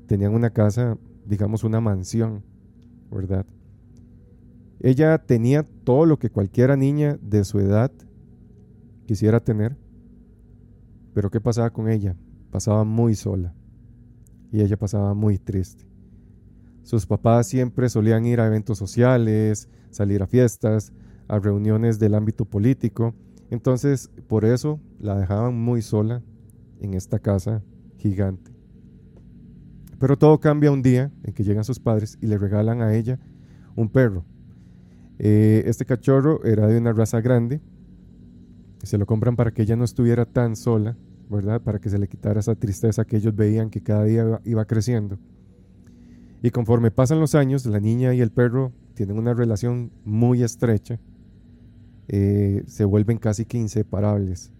tenían una casa, digamos una mansión, ¿verdad? Ella tenía todo lo que cualquiera niña de su edad quisiera tener, pero ¿qué pasaba con ella? Pasaba muy sola y ella pasaba muy triste. Sus papás siempre solían ir a eventos sociales, salir a fiestas, a reuniones del ámbito político. Entonces, por eso la dejaban muy sola en esta casa gigante. Pero todo cambia un día en que llegan sus padres y le regalan a ella un perro. Eh, este cachorro era de una raza grande. Se lo compran para que ella no estuviera tan sola, ¿verdad? Para que se le quitara esa tristeza que ellos veían que cada día iba- creciendo. Y conforme pasan los años, la niña y el perro tienen una relación muy estrecha. Eh, se vuelven casi que inseparables.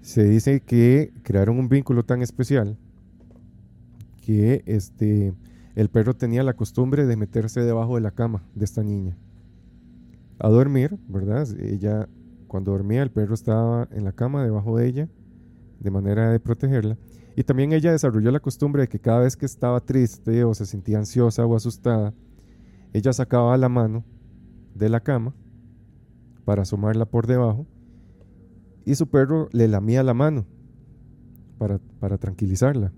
Se dice que crearon un vínculo tan especial que este, el perro tenía la costumbre de meterse debajo de la cama de esta niña. A dormir, ¿verdad? Ella, cuando dormía, el perro estaba en la cama debajo de ella, de manera de protegerla. Y también ella desarrolló la costumbre de que cada vez que estaba triste o se sentía ansiosa o asustada, ella sacaba la mano de la cama para asomarla por debajo y su perro le lamía la mano para, para tranquilizarla.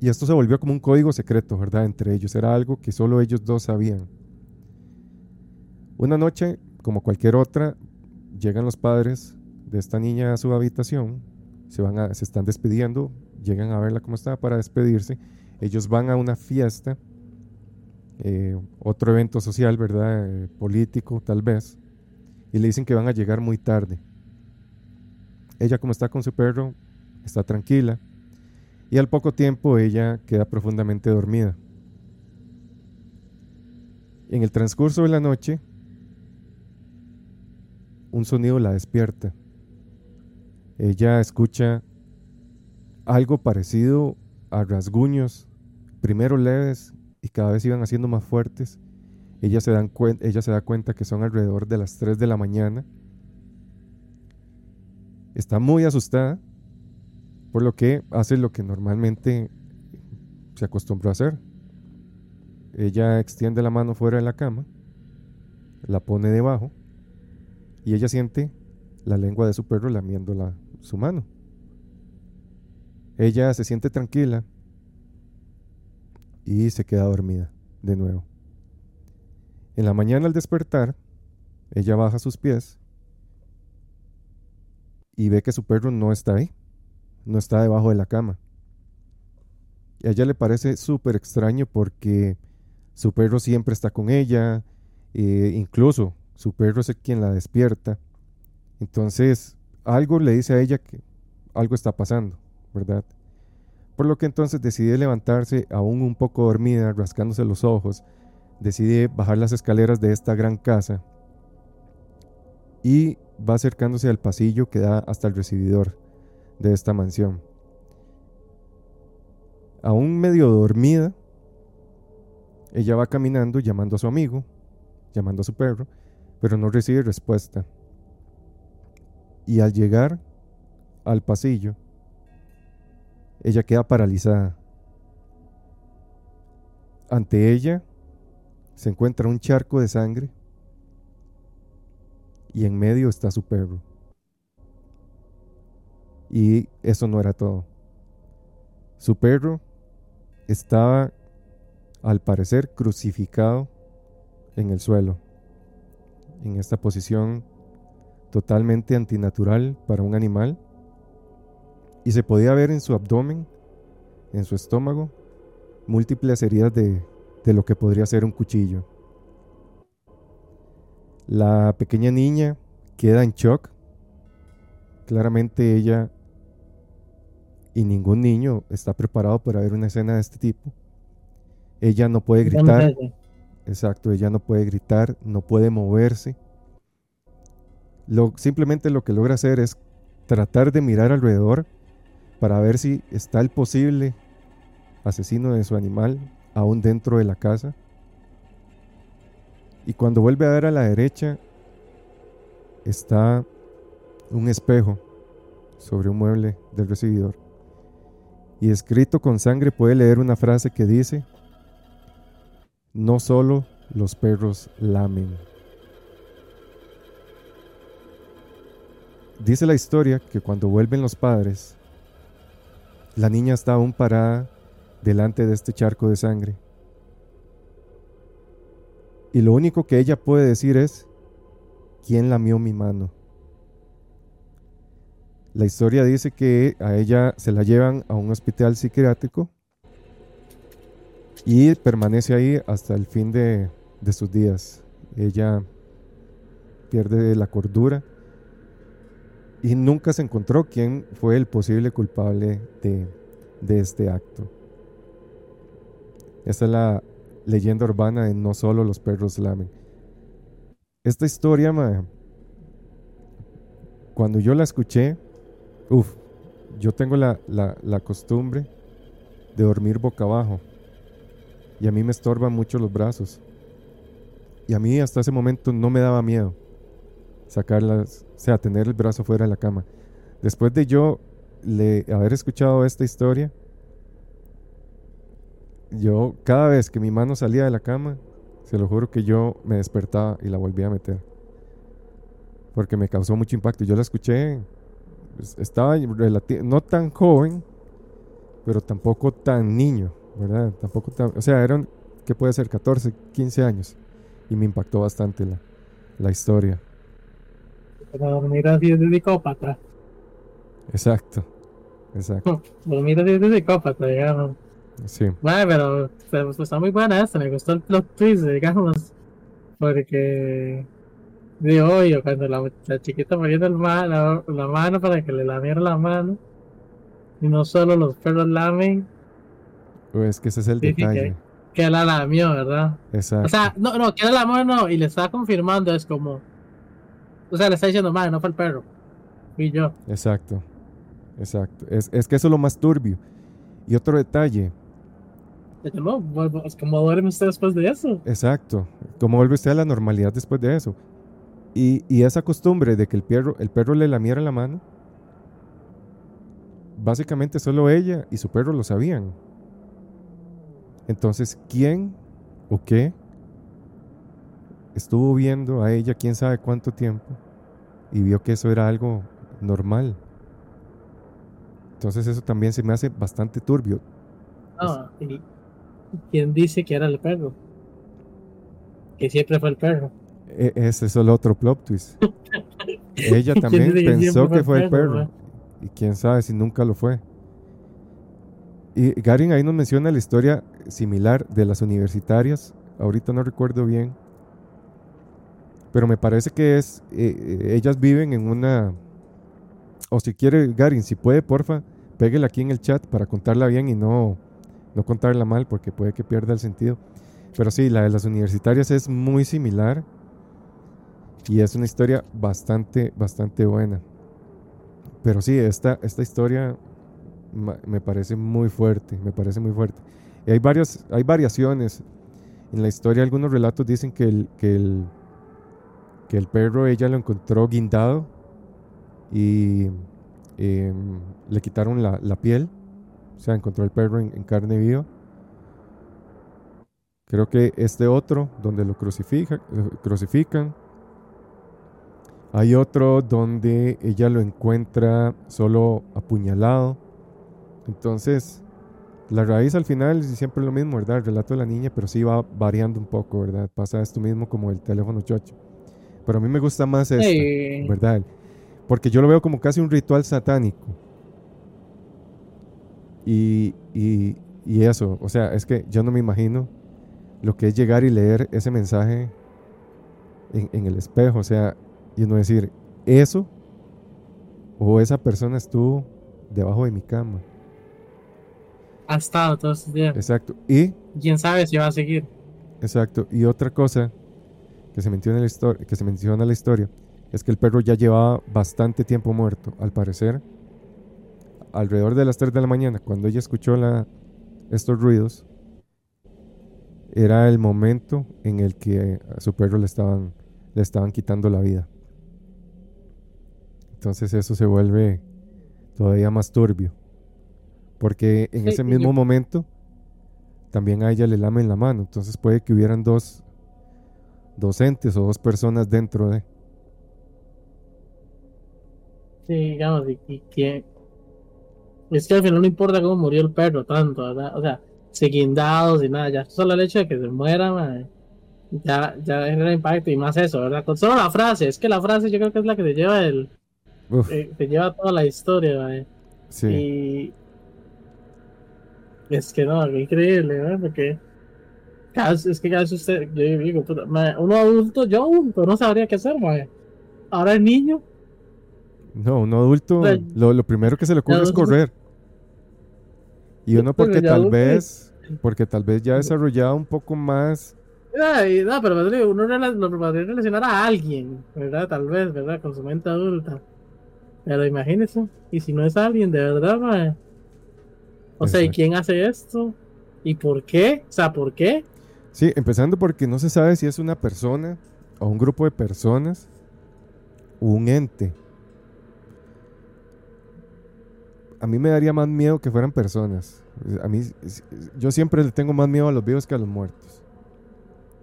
Y esto se volvió como un código secreto, ¿verdad? Entre ellos. Era algo que solo ellos dos sabían. Una noche, como cualquier otra, llegan los padres de esta niña a su habitación, se, van se están despidiendo, llegan a verla cómo está para despedirse. Ellos van a una fiesta, eh, otro evento social, ¿verdad? Eh, político, tal vez, y le dicen que van a llegar muy tarde. Ella, como está con su perro, está tranquila, y al poco tiempo ella queda profundamente dormida. En el transcurso de la noche, un sonido la despierta. Ella escucha algo parecido a rasguños, primero leves y cada vez iban haciendo más fuertes, Ella se, ella se da cuenta que son alrededor de las 3 de la mañana. Está muy asustada, por lo que hace lo que normalmente se acostumbró a hacer. Ella extiende la mano fuera de la cama, la pone debajo y ella siente la lengua de su perro lamiendo la, su mano. Ella se siente tranquila y se queda dormida de nuevo. En la mañana al despertar, ella baja sus pies y ve que su perro no está ahí, no está debajo de la cama. Y a ella le parece súper extraño porque su perro siempre está con ella, e incluso su perro es quien la despierta. Entonces, algo le dice a ella que algo está pasando, ¿verdad? Por lo que entonces decide levantarse aún un poco dormida, rascándose los ojos, decide bajar las escaleras de esta gran casa y va acercándose al pasillo que da hasta el recibidor de esta mansión. Aún medio dormida, ella va caminando llamando a su amigo, llamando a su perro, pero no recibe respuesta. Y al llegar al pasillo, ella queda paralizada. Ante ella se encuentra un charco de sangre y en medio está su perro. Y eso no era todo. Su perro estaba, al parecer, crucificado en el suelo, en esta posición totalmente antinatural para un animal, y se podía ver en su abdomen, en su estómago, múltiples heridas de, de lo que podría ser un cuchillo. La pequeña niña queda en shock. Claramente ella y ningún niño está preparado para ver una escena de este tipo. Ella no puede gritar. Exacto, ella no puede gritar, no puede moverse. Lo, simplemente lo que logra hacer es tratar de mirar alrededor para ver si está el posible asesino de su animal aún dentro de la casa. Y cuando vuelve a ver a la derecha, está un espejo sobre un mueble del recibidor. Y escrito con sangre puede leer una frase que dice, no solo los perros lamen. Dice la historia que cuando vuelven los padres, la niña está aún parada delante de este charco de sangre. Y lo único que ella puede decir es, ¿quién lamió mi mano? La historia dice que a ella se la llevan a un hospital psiquiátrico y permanece ahí hasta el fin de, sus días. Ella pierde la cordura y nunca se encontró quién fue el posible culpable de, de este acto. Esta es la leyenda urbana de No solo los perros lamen. Esta historia, cuando yo la escuché, uff, yo tengo la, la costumbre de dormir boca abajo y a mí me estorban mucho los brazos. Y a mí hasta ese momento no me daba miedo sacarlas, o sea, tener el brazo fuera de la cama. Después de yo haber escuchado esta historia, yo cada vez que mi mano salía de la cama, se lo juro que yo me despertaba y la volvía a meter. Porque me causó mucho impacto. Yo la escuché, estaba no tan joven, pero tampoco tan niño, ¿verdad? Tampoco tan, o sea, eran, ¿qué puede ser? 14, 15 años. Y me impactó bastante la, la historia. Para dormir así es de psicópata. Exacto, exacto. [LAUGHS] dormir así es de psicópata, digamos. Sí. Bueno, pero está muy buena esta, me gustó el plot twist, digamos. Porque digo, yo cuando la, chiquita poniendo el la, la, mano para que le lamiera la mano, y no solo los perros lamen. Pues que ese es el detalle. Que, la lamió, ¿verdad? Exacto. O sea, no, no, que la mano y le está confirmando, es como. O sea, le está diciendo, madre, no fue el perro, fui yo. Exacto, exacto. Es, es que eso es lo más turbio. Y otro detalle, no, ¿cómo duerme usted después de eso? Exacto. ¿Cómo vuelve usted a la normalidad después de eso? Y, y esa costumbre de que el perro, el perro le lamiera la mano, básicamente solo ella y su perro lo sabían. Entonces, ¿quién o qué estuvo viendo a ella quién sabe cuánto tiempo y vio que eso era algo normal? Entonces eso también se me hace bastante turbio. Ah, ¿y quién dice que era el perro? Que siempre fue el perro. E, ese es el otro plot twist. [LAUGHS] Ella también pensó que, fue el perro. Y quién sabe si nunca lo fue. Y Garin ahí nos menciona la historia similar de las universitarias. Ahorita no recuerdo bien. Pero me parece que es. Eh, eh, ellas viven en una. O si quiere, Garin, si puede, porfa, péguela aquí en el chat para contarla bien y no, no contarla mal, porque puede que pierda el sentido. Pero sí, la de las universitarias es muy similar. Y es una historia bastante, bastante buena. Pero sí, esta, esta historia me parece muy fuerte, me parece muy fuerte. Y hay, varias, hay variaciones. En la historia algunos relatos dicen que el, que el, que el perro ella lo encontró guindado y em, le quitaron la, piel. O sea, encontró el perro en, carne viva. Creo que este otro, donde lo crucifica, crucifican, hay otro donde ella lo encuentra solo apuñalado. Entonces, la raíz al final es siempre lo mismo, ¿verdad? El relato de la niña, pero sí va variando un poco, ¿verdad? Pasa esto mismo como el teléfono chocho. Pero a mí me gusta más esto, ¿verdad? Porque yo lo veo como casi un ritual satánico. Y, y, y eso, o sea, es que yo no me imagino lo que es llegar y leer ese mensaje en, en el espejo. O sea, y no decir, eso o esa persona estuvo debajo de mi cama. Ha estado todos estos días. Exacto. Y. Quién sabe si va a seguir. Exacto. Y otra cosa que se menciona en la historia, que se menciona en la historia, es que el perro ya llevaba bastante tiempo muerto. Al parecer, alrededor de las 3 de la mañana, cuando ella escuchó la, estos ruidos, era el momento en el que a su perro le estaban, le estaban quitando la vida. Entonces eso se vuelve todavía más turbio. Porque en ese mismo momento también a ella le lamen la mano. Entonces puede que hubieran dos docentes o dos personas dentro de. Sí, digamos, y, que es que al final no importa cómo murió el perro tanto, ¿verdad? O sea, sin guindados y nada, ya solo el hecho de que se muera, ya, ya genera impacto y más eso, ¿verdad? Con solo la frase, es que la frase yo creo que es la que te lleva el, eh, te lleva toda la historia, Sí. Y es que no, increíble, ¿verdad? Porque es que cada vez usted, yo digo, puta, uno adulto, yo adulto, no sabría qué hacer, mae. Ahora el niño. No, un adulto, lo, lo, primero que se le ocurre es correr. Y uno porque tal vez, porque tal vez ya ha desarrollado un poco más no, pero uno lo podría relacionar a alguien, ¿verdad? Tal vez, ¿verdad? Con su mente adulta. Pero imagínese, y si no es alguien de verdad, O sea, ¿y quién hace esto? ¿Y por qué? O sea, ¿por qué? Sí, empezando porque no se sabe si es una persona o un grupo de personas o un ente. A mí me daría más miedo que fueran personas. A mí, yo siempre le tengo más miedo a los vivos que a los muertos.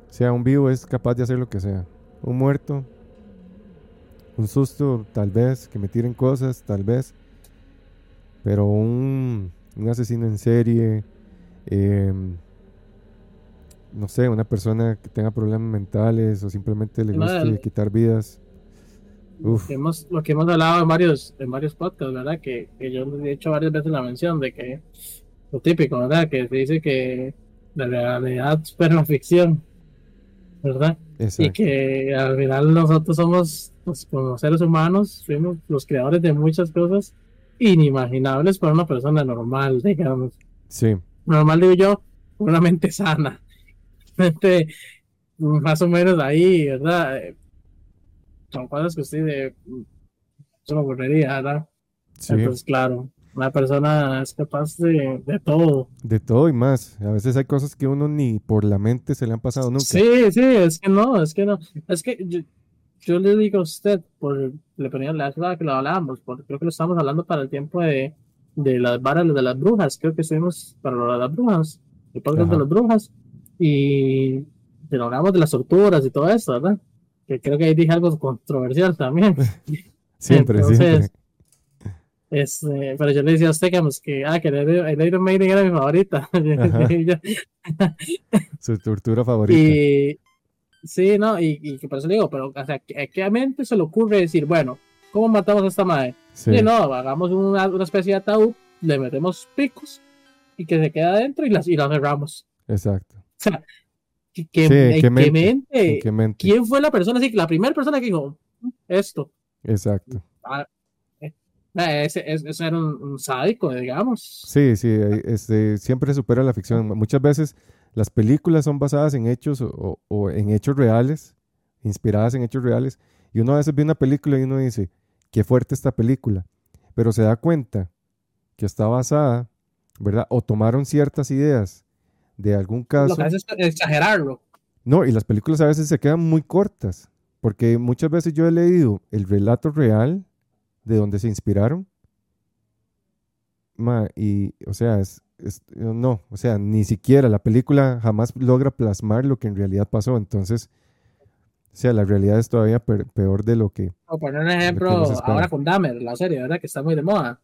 O sea, un vivo es capaz de hacer lo que sea. Un muerto un susto, tal vez, que me tiren cosas, tal vez. Pero un, un asesino en serie, em, no sé, una persona que tenga problemas mentales o simplemente le guste quitar vidas. Lo que, hemos, lo que hemos hablado en varios, en varios podcasts, ¿verdad? Que, que yo he hecho varias veces la mención de que lo típico, ¿verdad? Que se dice que la realidad supera la ficción, ¿verdad? Y que al final nosotros somos pues, como seres humanos fuimos los creadores de muchas cosas inimaginables para una persona normal, digamos. Sí. Normal digo yo, una mente sana. [LAUGHS] Mente más o menos ahí, ¿verdad? Son cosas que usted de, se me ocurriría, ¿verdad? Sí. Entonces, claro. Una persona es capaz de, de, todo. De todo y más. A veces hay cosas que uno ni por la mente se le han pasado nunca. Sí, sí, es que no, es que no. Es que yo, le digo a usted, por, le ponía la que lo hablábamos, porque creo que lo estamos hablando para el tiempo de, de las varas de las brujas. Creo que estuvimos para lo de las brujas, el podcast de las brujas. Y pero hablamos de las torturas y todo eso, ¿verdad? Que creo que ahí dije algo controversial también. [LAUGHS] siempre, siempre. Este, pero yo le decía a usted que, pues, que, ah, que el Iron Maiden era mi favorita. [LAUGHS] [LAUGHS] Su tortura [LAUGHS] favorita. Y, sí, no, y, y por eso le digo, pero, o sea, ¿qué a mente se le ocurre decir, bueno, ¿cómo matamos a esta madre? Sí. no, hagamos una, una, especie de ataúd, le metemos picos y que se queda adentro y, las, y la cerramos. Exacto. O sea, que, ¿qué mente, ¿Quién fue la persona? Sí, la primera persona que dijo esto. Exacto. Ah, ese, ese, era un, sádico, digamos. Sí, sí, este, siempre supera la ficción. Muchas veces las películas son basadas en hechos o, o, en hechos reales, inspiradas en hechos reales, y uno a veces ve una película y uno dice, qué fuerte esta película, pero se da cuenta que está basada, ¿verdad? O tomaron ciertas ideas de algún caso. Lo que hace es exagerarlo. No, y las películas a veces se quedan muy cortas, porque muchas veces yo he leído el relato real de donde se inspiraron. y, o sea, es, no, o sea, ni siquiera la película jamás logra plasmar lo que en realidad pasó. Entonces, o sea, la realidad es todavía peor de lo que. O poner un ejemplo ahora con Dahmer, la serie, ¿verdad? Que está muy de moda.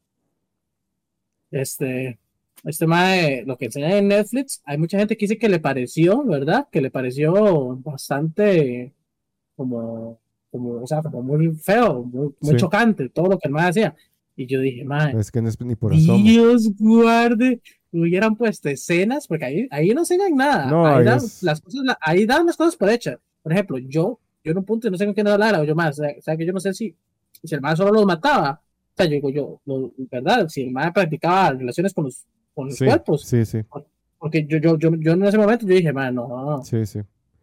Este, este mae, lo que enseña en Netflix, hay mucha gente que dice que le pareció, ¿verdad? Que le pareció bastante como, como o sea, como muy feo, muy, chocante, todo lo que el mae hacía. Y yo dije, mae, es que no es ni por Dios guarde, hubieran puesto escenas, porque ahí, ahí no enseñan nada. No, ahí, dan, las cosas, ahí dan las cosas por hechas. Por ejemplo, yo, yo en un punto no sé con quién hablar, o yo más, o sea, que yo no sé si, si el mae solo los mataba. O sea, yo digo, yo, ¿verdad? Si el mae practicaba relaciones con los con los cuerpos. Sí, sí. Porque yo, yo, yo, yo en ese momento yo dije, no, no, sí, sí.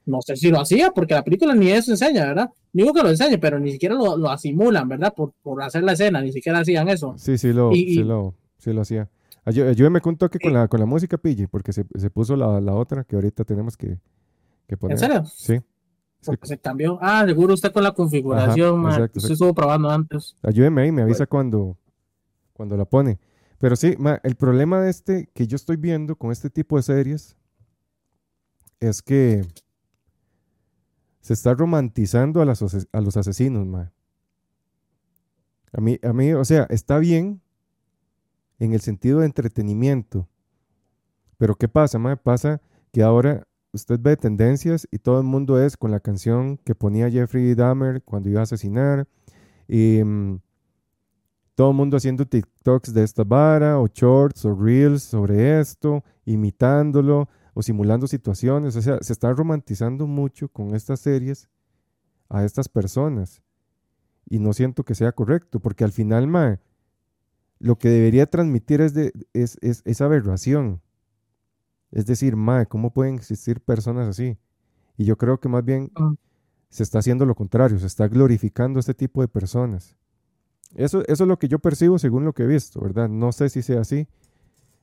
No sé si lo hacía, porque la película ni eso enseña, ¿verdad? Digo que lo enseñe, pero ni siquiera lo, lo asimulan, ¿verdad? Por, por, hacer la escena, ni siquiera hacían eso. Sí, sí lo, sí lo, sí lo hacía. Ayúdeme con un toque con la, con la música, Pille, porque se, se puso la, la, otra que ahorita tenemos que, que poner. ¿En serio? Sí. Porque se cambió. Ah, seguro usted con la configuración, Ajá, exacto, estuvo probando antes. Ayúdeme ahí, me avisa cuando, cuando la pone. Pero sí, el problema de este que yo estoy viendo con este tipo de series es que se está romantizando a, los asesinos, ma. A mí, a mí, o sea, está bien en el sentido de entretenimiento. Pero ¿qué pasa, ma? Pasa que ahora usted ve tendencias y todo el mundo es con la canción que ponía Jeffrey Dahmer cuando iba a asesinar. Y mm, todo el mundo haciendo TikToks de esta vara, o shorts, o reels sobre esto, imitándolo, o simulando situaciones. O sea, se está romantizando mucho con estas series a estas personas. Y no siento que sea correcto, porque al final, mae, lo que debería transmitir es, de, es, es, aberración. Es decir, mae, ¿cómo pueden existir personas así? Y yo creo que más bien ah. se está haciendo lo contrario, se está glorificando a este tipo de personas. Eso, eso es lo que yo percibo según lo que he visto, ¿verdad? No sé si sea así,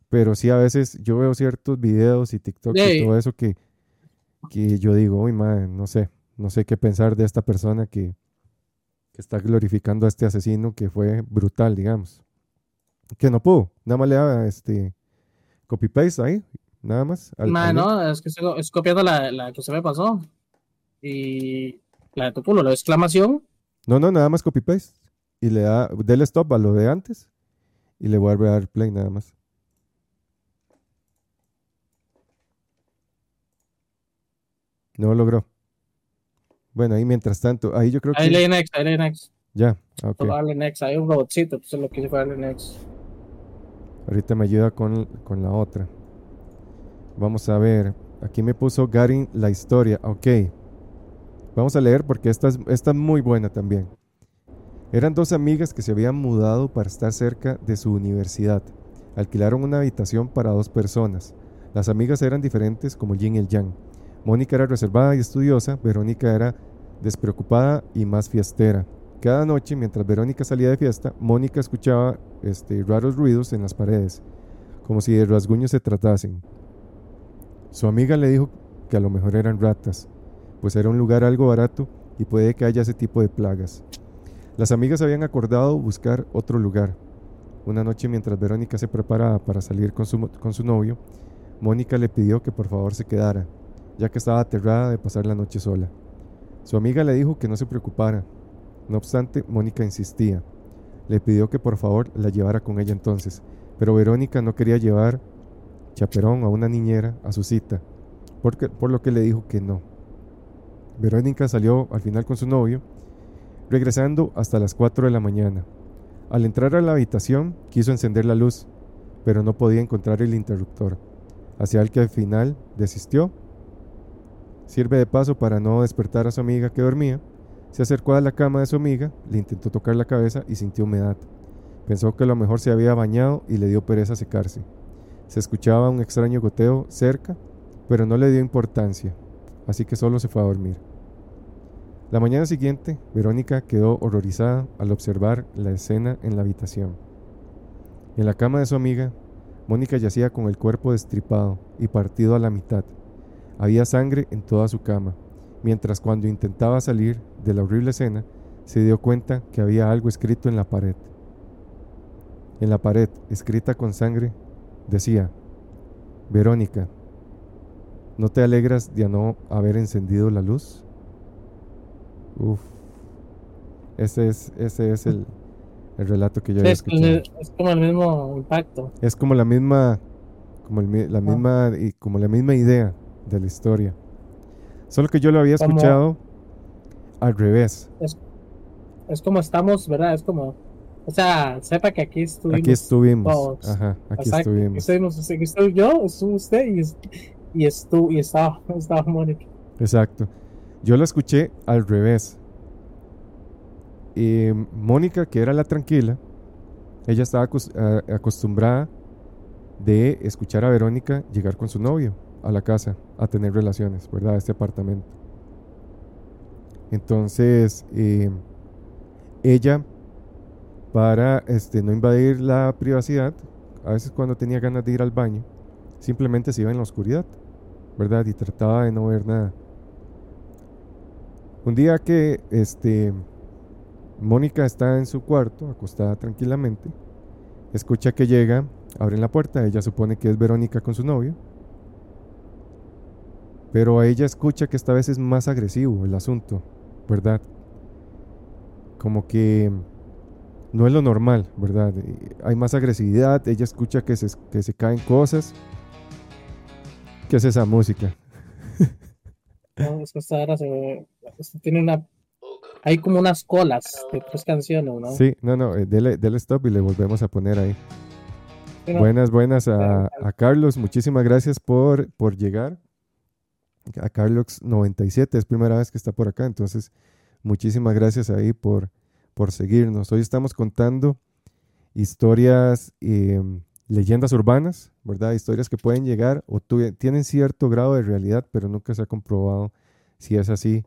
pero sí a veces yo veo ciertos videos y TikTok y todo eso que, que yo digo, uy, madre, no sé, no sé qué pensar de esta persona que, que está glorificando a este asesino que fue brutal, digamos. Que no pudo, nada más le da este copy-paste ahí, nada más. no, es que es copiando la, la, que se me pasó. Y la de tu la exclamación. No, no, nada más copy-paste y le da, del stop a lo de antes y le vuelve a dar play nada más. No lo logró. Bueno, ahí mientras tanto, ahí yo creo que. Ahí next, ahí next. Ya, ok. Darle next, hay un robotcito, pues lo que hice fue darle next. Ahorita me ayuda con, con la otra. Vamos a ver. Aquí me puso Garin la historia. Ok. Vamos a leer porque esta esta es muy buena también. Eran dos amigas que se habían mudado para estar cerca de su universidad. Alquilaron una habitación para dos personas. Las amigas eran diferentes como yin y el yang. Mónica era reservada y estudiosa, Verónica era despreocupada y más fiestera. Cada noche, mientras Verónica salía de fiesta, Mónica escuchaba este, raros ruidos en las paredes, como si de rasguños se tratasen. Su amiga le dijo que a lo mejor eran ratas, pues era un lugar algo barato y puede que haya ese tipo de plagas. Las amigas habían acordado buscar otro lugar. Una noche mientras Verónica se preparaba para salir con su, con su novio, Mónica le pidió que por favor se quedara, ya que estaba aterrada de pasar la noche sola. Su amiga le dijo que no se preocupara. No obstante, Mónica insistía. Le pidió que por favor la llevara con ella entonces, pero Verónica no quería llevar chaperón a una niñera a su cita, por lo que le dijo que no. Verónica salió al final con su novio, regresando hasta las 4 de la mañana. Al entrar a la habitación, quiso encender la luz, pero no podía encontrar el interruptor, hacia el que al final desistió. Sirve de paso para no despertar a su amiga que dormía. Se acercó a la cama de su amiga, le intentó tocar la cabeza y sintió humedad. Pensó que a lo mejor se había bañado y le dio pereza secarse. Se escuchaba un extraño goteo cerca, pero no le dio importancia, así que solo se fue a dormir. La mañana siguiente, Verónica quedó horrorizada al observar la escena en la habitación. En la cama de su amiga, Mónica yacía con el cuerpo destripado y partido a la mitad. Había sangre en toda su cama, mientras cuando intentaba salir de la horrible escena, se dio cuenta que había algo escrito en la pared. En la pared, escrita con sangre, decía, Verónica, ¿no te alegras de no haber encendido la luz? Uf. Ese es, ese es el, el relato que yo sí, es, es, como el mismo impacto. Es como la misma, como el, la misma, y como la misma idea de la historia. Solo que yo lo había escuchado al revés. Es, es, como estamos, ¿verdad? Es como, o sea, sepa que aquí estuvimos. Aquí estuvimos. Ajá, aquí estuvimos. estuvimos. Aquí estoy yo, estuvo usted y, y, estuvo, y estaba, [LAUGHS] estaba Mónica. Exacto. Yo la escuché al revés. Y Mónica, que era la tranquila, ella estaba acostumbrada de escuchar a Verónica llegar con su novio a la casa a tener relaciones, ¿verdad? A este apartamento. Entonces, eh, ella, para este, no invadir la privacidad, a veces cuando tenía ganas de ir al baño, simplemente se iba en la oscuridad, ¿verdad? Y trataba de no ver nada. Un día que este, Mónica está en su cuarto, acostada tranquilamente, escucha que llega, abren la puerta, ella supone que es Verónica con su novio, pero a ella escucha que esta vez es más agresivo el asunto, ¿verdad? Como que no es lo normal, ¿verdad? Hay más agresividad, ella escucha que se, que se caen cosas. ¿Qué es esa música? No, es que esta era se, tiene una. Hay como unas colas de tres canciones, ¿no? Sí, no, no, eh, dele, stop y le volvemos a poner ahí. buenas, buenas a, a, Carlos. Muchísimas gracias por, por llegar. A Carlos 97, es primera vez que está por acá, entonces muchísimas gracias ahí por, por seguirnos. Hoy estamos contando historias, eh, leyendas urbanas, ¿verdad? Historias que pueden llegar o tienen cierto grado de realidad, pero nunca se ha comprobado si es así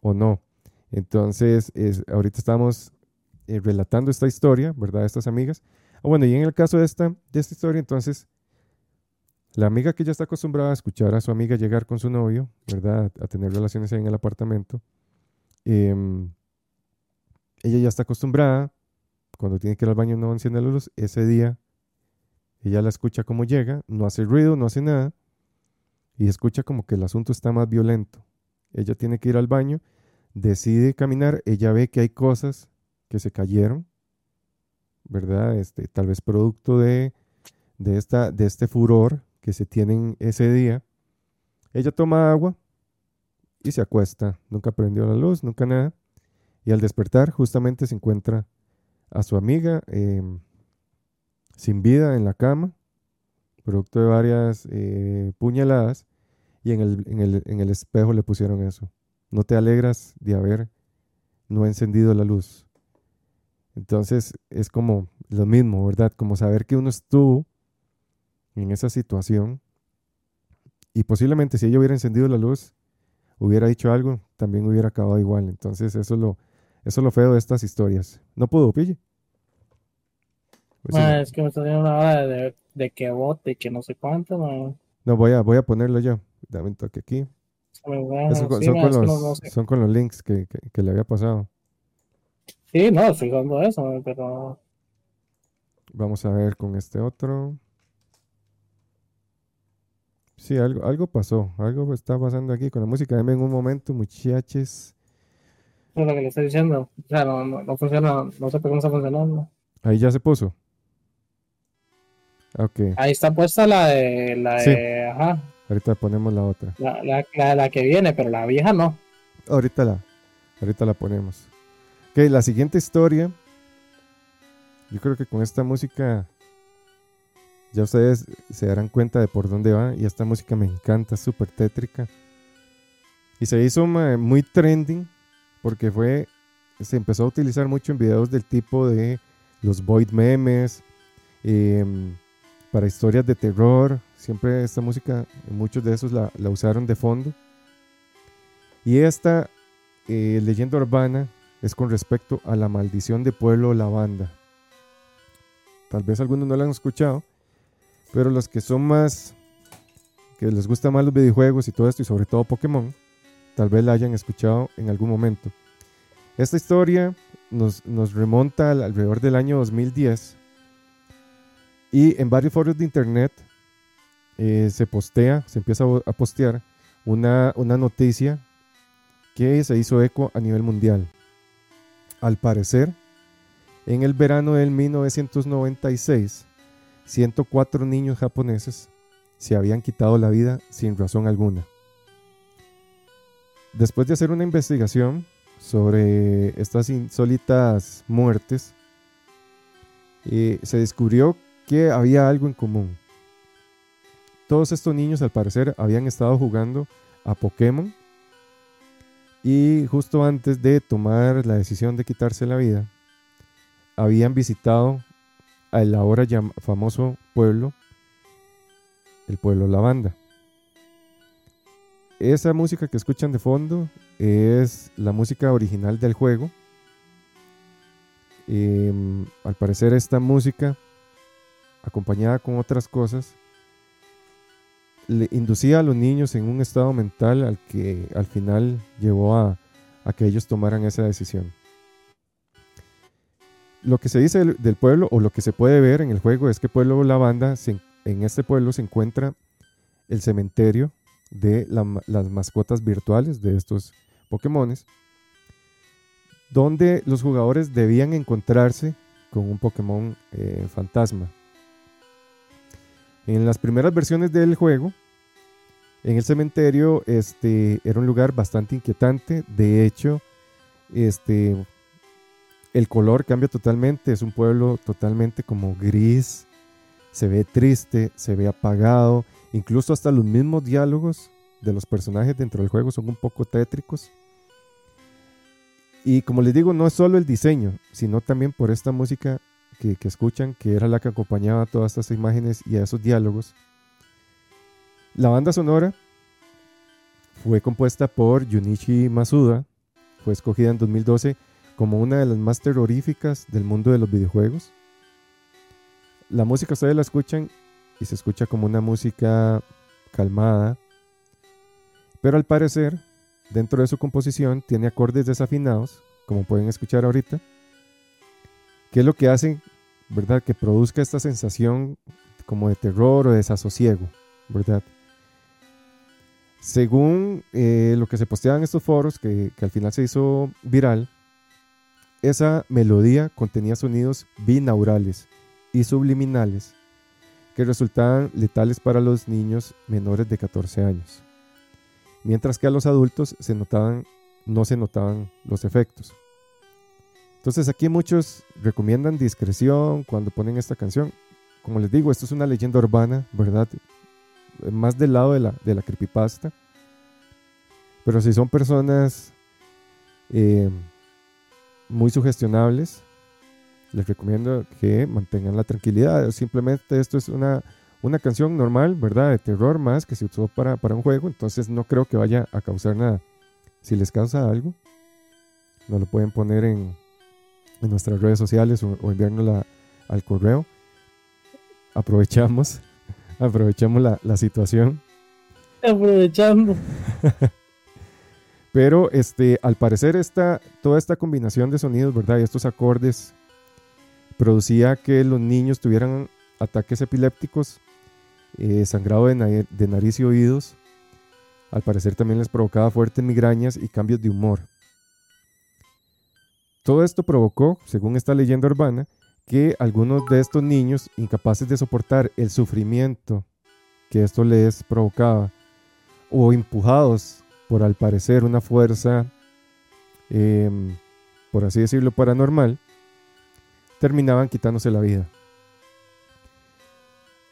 o no. Entonces, es, ahorita estamos eh, relatando esta historia, ¿verdad? Estas amigas. Ah, bueno, y en el caso de esta, de esta historia, entonces, la amiga que ya está acostumbrada a escuchar a su amiga llegar con su novio, ¿verdad? A, tener relaciones ahí en el apartamento. Em, ella ya está acostumbrada, cuando tiene que ir al baño no enciende la luz, ese día ella la escucha como llega, no hace ruido, no hace nada, y escucha como que el asunto está más violento. Ella tiene que ir al baño, decide caminar, ella ve que hay cosas que se cayeron, ¿verdad? Este, tal vez producto de, de, esta, de este furor que se tienen ese día. Ella toma agua y se acuesta. Nunca prendió la luz, nunca nada. Y al despertar justamente se encuentra a su amiga em, sin vida en la cama, producto de varias eh, puñaladas, y en el, en, el, en el espejo le pusieron eso. No te alegras de haber no encendido la luz. Entonces es como lo mismo, ¿verdad? Como saber que uno estuvo en esa situación y posiblemente si ella hubiera encendido la luz, hubiera dicho algo, también hubiera acabado igual. Entonces eso es lo, Eso es lo feo de estas historias. No pudo, pille. Pues es que me está dando una hora de, de, que bote y que no sé cuánto. No, voy a, voy a ponerlo yo. Dame un toque aquí. son, con los, links que, que, le había pasado. Sí, no, fijando eso, pero. Vamos a ver con este otro. Sí, algo, algo pasó. Algo está pasando aquí con la música. Dame en un momento, muchachos. Es lo que le estoy diciendo. O sea, no, no, funciona. No sé por qué no está funcionando. Ahí ya se puso. Okay. Ahí está puesta la de. La de ajá. Ahorita ponemos la otra. La, la, la, que viene, pero la vieja no. Ahorita la, ahorita la ponemos. Ok, la siguiente historia. Yo creo que con esta música ya ustedes se darán cuenta de por dónde va. Y esta música me encanta, súper tétrica. Y se hizo muy trending porque fue, se empezó a utilizar mucho en videos del tipo de los void memes, em, para historias de terror. Siempre esta música, muchos de esos la, usaron de fondo. Y esta eh, leyenda urbana es con respecto a la maldición de Pueblo Lavanda. Tal vez algunos no la han escuchado, pero los que son más, que les gustan más los videojuegos y todo esto, y sobre todo Pokémon, tal vez la hayan escuchado en algún momento. Esta historia nos, remonta alrededor del año 2010 y en varios foros de internet eh, se postea, se empieza a postear una, una noticia que se hizo eco a nivel mundial. Al parecer, en el verano del 1996, 104 niños japoneses se habían quitado la vida sin razón alguna. Después de hacer una investigación sobre estas insólitas muertes, eh, se descubrió que había algo en común. Todos estos niños al parecer habían estado jugando a Pokémon y justo antes de tomar la decisión de quitarse la vida, habían visitado al ahora famoso pueblo, el pueblo Lavanda. Esa música que escuchan de fondo es la música original del juego. Em, al parecer esta música, acompañada con otras cosas, le inducía a los niños en un estado mental al que al final llevó a que ellos tomaran esa decisión lo que se dice del, pueblo o lo que se puede ver en el juego es que Pueblo Lavanda, en este pueblo se encuentra el cementerio de las mascotas virtuales de estos Pokémones, donde los jugadores debían encontrarse con un Pokémon eh, fantasma. En las primeras versiones del juego, en el cementerio este, era un lugar bastante inquietante. De hecho, este, el color cambia totalmente, es un pueblo totalmente como gris, se ve triste, se ve apagado, incluso hasta los mismos diálogos de los personajes dentro del juego son un poco tétricos. Y como les digo, no es solo el diseño, sino también por esta música que, escuchan, que era la que acompañaba todas estas imágenes y a esos diálogos. La banda sonora fue compuesta por Junichi Masuda, fue escogida en 2012 como una de las más terroríficas del mundo de los videojuegos. La música ustedes la escuchan y se escucha como una música calmada, pero al parecer dentro de su composición tiene acordes desafinados, como pueden escuchar ahorita, que es lo que hace, ¿verdad? Que produzca esta sensación como de terror o de desasosiego, ¿verdad? Según eh, lo que se posteaba en estos foros, que al final se hizo viral, esa melodía contenía sonidos binaurales y subliminales que resultaban letales para los niños menores de 14 años, mientras que a los adultos se notaban, no se notaban los efectos. Entonces aquí muchos recomiendan discreción cuando ponen esta canción. Como les digo, esto es una leyenda urbana, ¿verdad? Más del lado de la, de la creepypasta. Pero si son personas eh, muy sugestionables. Les recomiendo que mantengan la tranquilidad. Simplemente esto es una, una canción normal, ¿verdad? De terror más que se usó para, para un juego. Entonces no creo que vaya a causar nada. Si les causa algo, nos lo pueden poner en, en nuestras redes sociales o, enviárnosla al correo. Aprovechamos, [LAUGHS] aprovechamos la, la situación. Aprovechando. [LAUGHS] Pero este, al parecer esta, toda esta combinación de sonidos, ¿verdad? Y estos acordes producía que los niños tuvieran ataques epilépticos, eh, sangrado de, de nariz y oídos. Al parecer también les provocaba fuertes migrañas y cambios de humor. Todo esto provocó, según esta leyenda urbana, que algunos de estos niños, incapaces de soportar el sufrimiento que esto les provocaba, o empujados por al parecer una fuerza, em, por así decirlo, paranormal, terminaban quitándose la vida.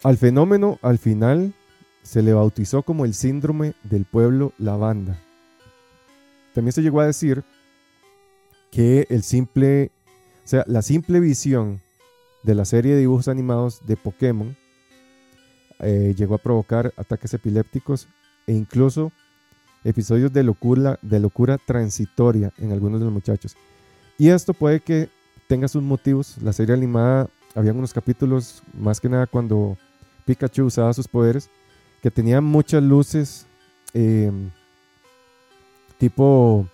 Al fenómeno, al final, se le bautizó como el síndrome del pueblo lavanda. También se llegó a decir que el simple, o sea, la simple visión de la serie de dibujos animados de Pokémon eh, llegó a provocar ataques epilépticos e incluso episodios de locura, de locura transitoria en algunos de los muchachos. Y esto puede que tenga sus motivos. La serie animada, había unos capítulos, más que nada cuando Pikachu usaba sus poderes, que tenían muchas luces, em, tipo,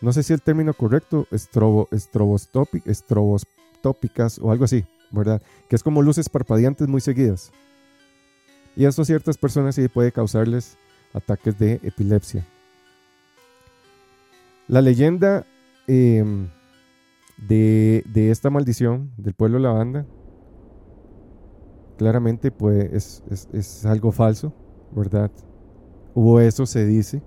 no sé si el término correcto, estrobo, estrobostópicas o algo así, ¿verdad? Que es como luces parpadeantes muy seguidas. Y esto a ciertas personas sí puede causarles ataques de epilepsia. La leyenda em, de, esta maldición del pueblo lavanda, claramente pues es, algo falso, ¿verdad? Hubo eso, se dice.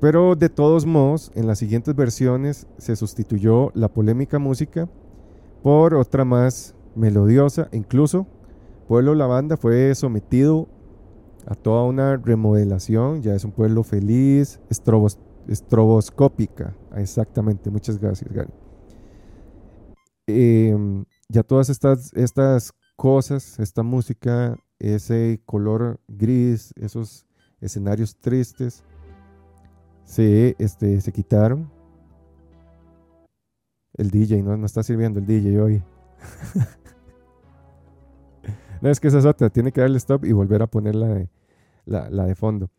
Pero de todos modos, en las siguientes versiones se sustituyó la polémica música por otra más melodiosa. Incluso Pueblo Lavanda fue sometido a toda una remodelación. Ya es un pueblo feliz, estrobos, estroboscópica. Exactamente, muchas gracias, Gary. Em, ya todas estas, estas cosas, esta música, ese color gris, esos escenarios tristes, se, este, se quitaron. El DJ, no, no está sirviendo el DJ hoy. [LAUGHS] no, es que esa es otra, tiene que darle stop y volver a poner la la de fondo.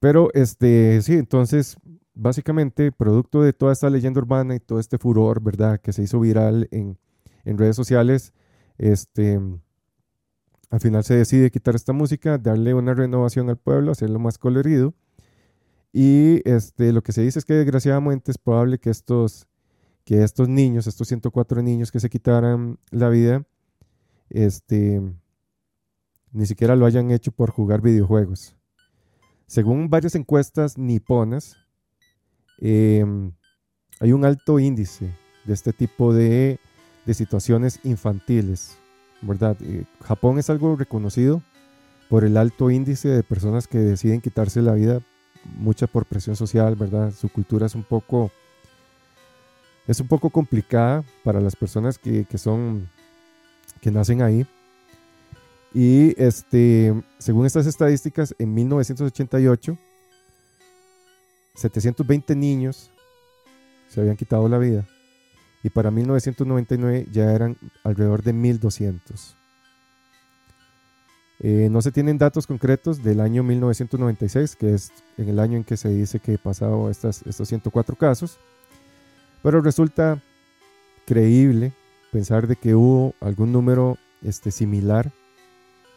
Pero este, sí, entonces, básicamente, producto de toda esta leyenda urbana y todo este furor, ¿verdad? Que se hizo viral en, redes sociales, este, al final se decide quitar esta música, darle una renovación al pueblo, hacerlo más colorido. Y este, lo que se dice es que desgraciadamente es probable que estos, que estos niños, estos 104 niños que se quitaran la vida, este, ni siquiera lo hayan hecho por jugar videojuegos. Según varias encuestas niponas, em, hay un alto índice de este tipo de, situaciones infantiles, ¿verdad? Eh, Japón es algo reconocido por el alto índice de personas que deciden quitarse la vida, mucha por presión social, ¿verdad? Su cultura es un poco, es un poco complicada para las personas que, que son, que nacen ahí. Y este, según estas estadísticas, en 1988, 720 niños se habían quitado la vida. Y para 1999 ya eran alrededor de 1200. Eh, no se tienen datos concretos del año 1996, que es en el año en que se dice que pasado estas, estos 104 casos, pero resulta creíble pensar de que hubo algún número este, similar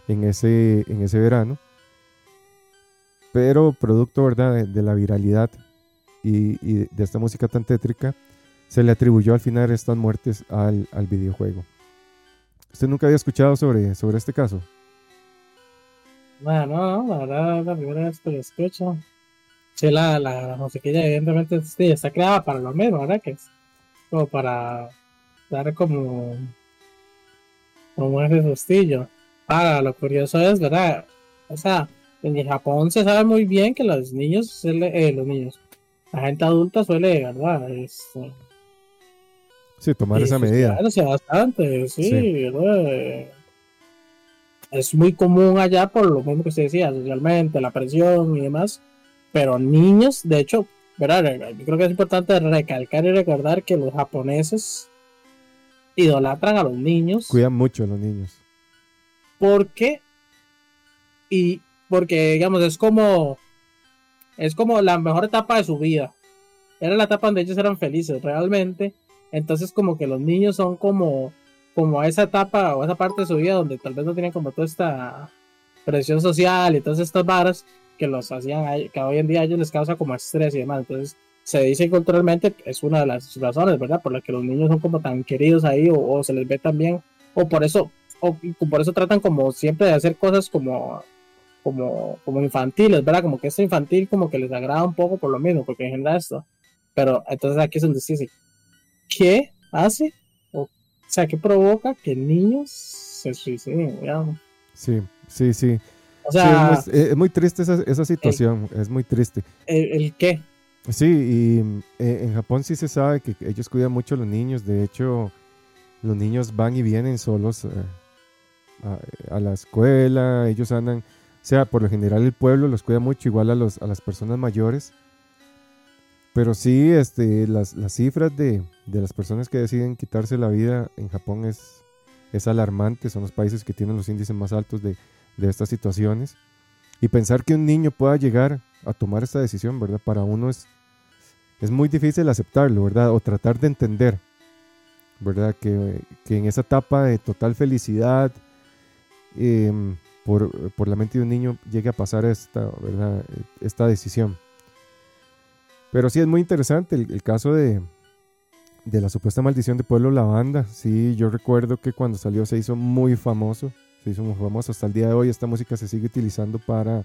en ese, en ese verano. Pero producto ¿verdad? De, la viralidad y, de esta música tan tétrica, se le atribuyó al final estas muertes al, videojuego. ¿Usted nunca había escuchado sobre, sobre este caso? Bueno, no, la verdad la primera vez que lo escucho. Sí, la, la, musiquilla evidentemente sí, está creada para lo mismo, ¿verdad? Que es como para dar como, como ese sustillo. Ahora, lo curioso es, ¿verdad? O sea, en Japón se sabe muy bien que los niños, eh, los niños, la gente adulta suele, ¿verdad? Es, sí, tomar esa medida. bastante, sí, ¿verdad? Es muy común allá por lo mismo que se decía, socialmente, la presión y demás. Pero niños, de hecho, ¿verdad? Yo creo que es importante recalcar y recordar que los japoneses idolatran a los niños. Cuidan mucho a los niños. Porque, y porque, digamos, es como, es como la mejor etapa de su vida. Era la etapa donde ellos eran felices realmente. Entonces, como que los niños son como, como esa etapa o esa parte de su vida donde tal vez no tienen como toda esta presión social y todas estas varas que los hacían, que hoy en día a ellos les causa como estrés y demás. Entonces, se dice culturalmente es una de las razones, ¿verdad? Por las que los niños son como tan queridos ahí o, se les ve tan bien, o por eso, o por eso tratan como siempre de hacer cosas como, como, como infantiles, ¿verdad? Como que es infantil como que les agrada un poco por lo mismo, porque genera esto. Pero entonces aquí es donde dice, ¿qué hace? O, sea, ¿qué provoca que niños se suiciden? Sí, sí, sí. O sea, es, muy, triste esa, esa situación, es muy triste. ¿El, qué? Sí, y eh, en Japón sí se sabe que ellos cuidan mucho a los niños, de hecho, los niños van y vienen solos eh, a, la escuela, ellos andan, o sea, por lo general el pueblo los cuida mucho, igual a, los, a las personas mayores. Pero sí, este, las, las cifras de, de, las personas que deciden quitarse la vida en Japón es, es alarmante, son los países que tienen los índices más altos de, de estas situaciones. Y pensar que un niño pueda llegar a tomar esta decisión, ¿verdad? Para uno es, es muy difícil aceptarlo, ¿verdad? O tratar de entender, ¿verdad? Que, en esa etapa de total felicidad, em, por, la mente de un niño llegue a pasar esta, ¿verdad? Esta decisión. Pero sí es muy interesante el, caso de, de la supuesta maldición de Pueblo Lavanda. Sí, yo recuerdo que cuando salió se hizo muy famoso se hizo muy famoso. Hasta el día de hoy esta música se sigue utilizando para,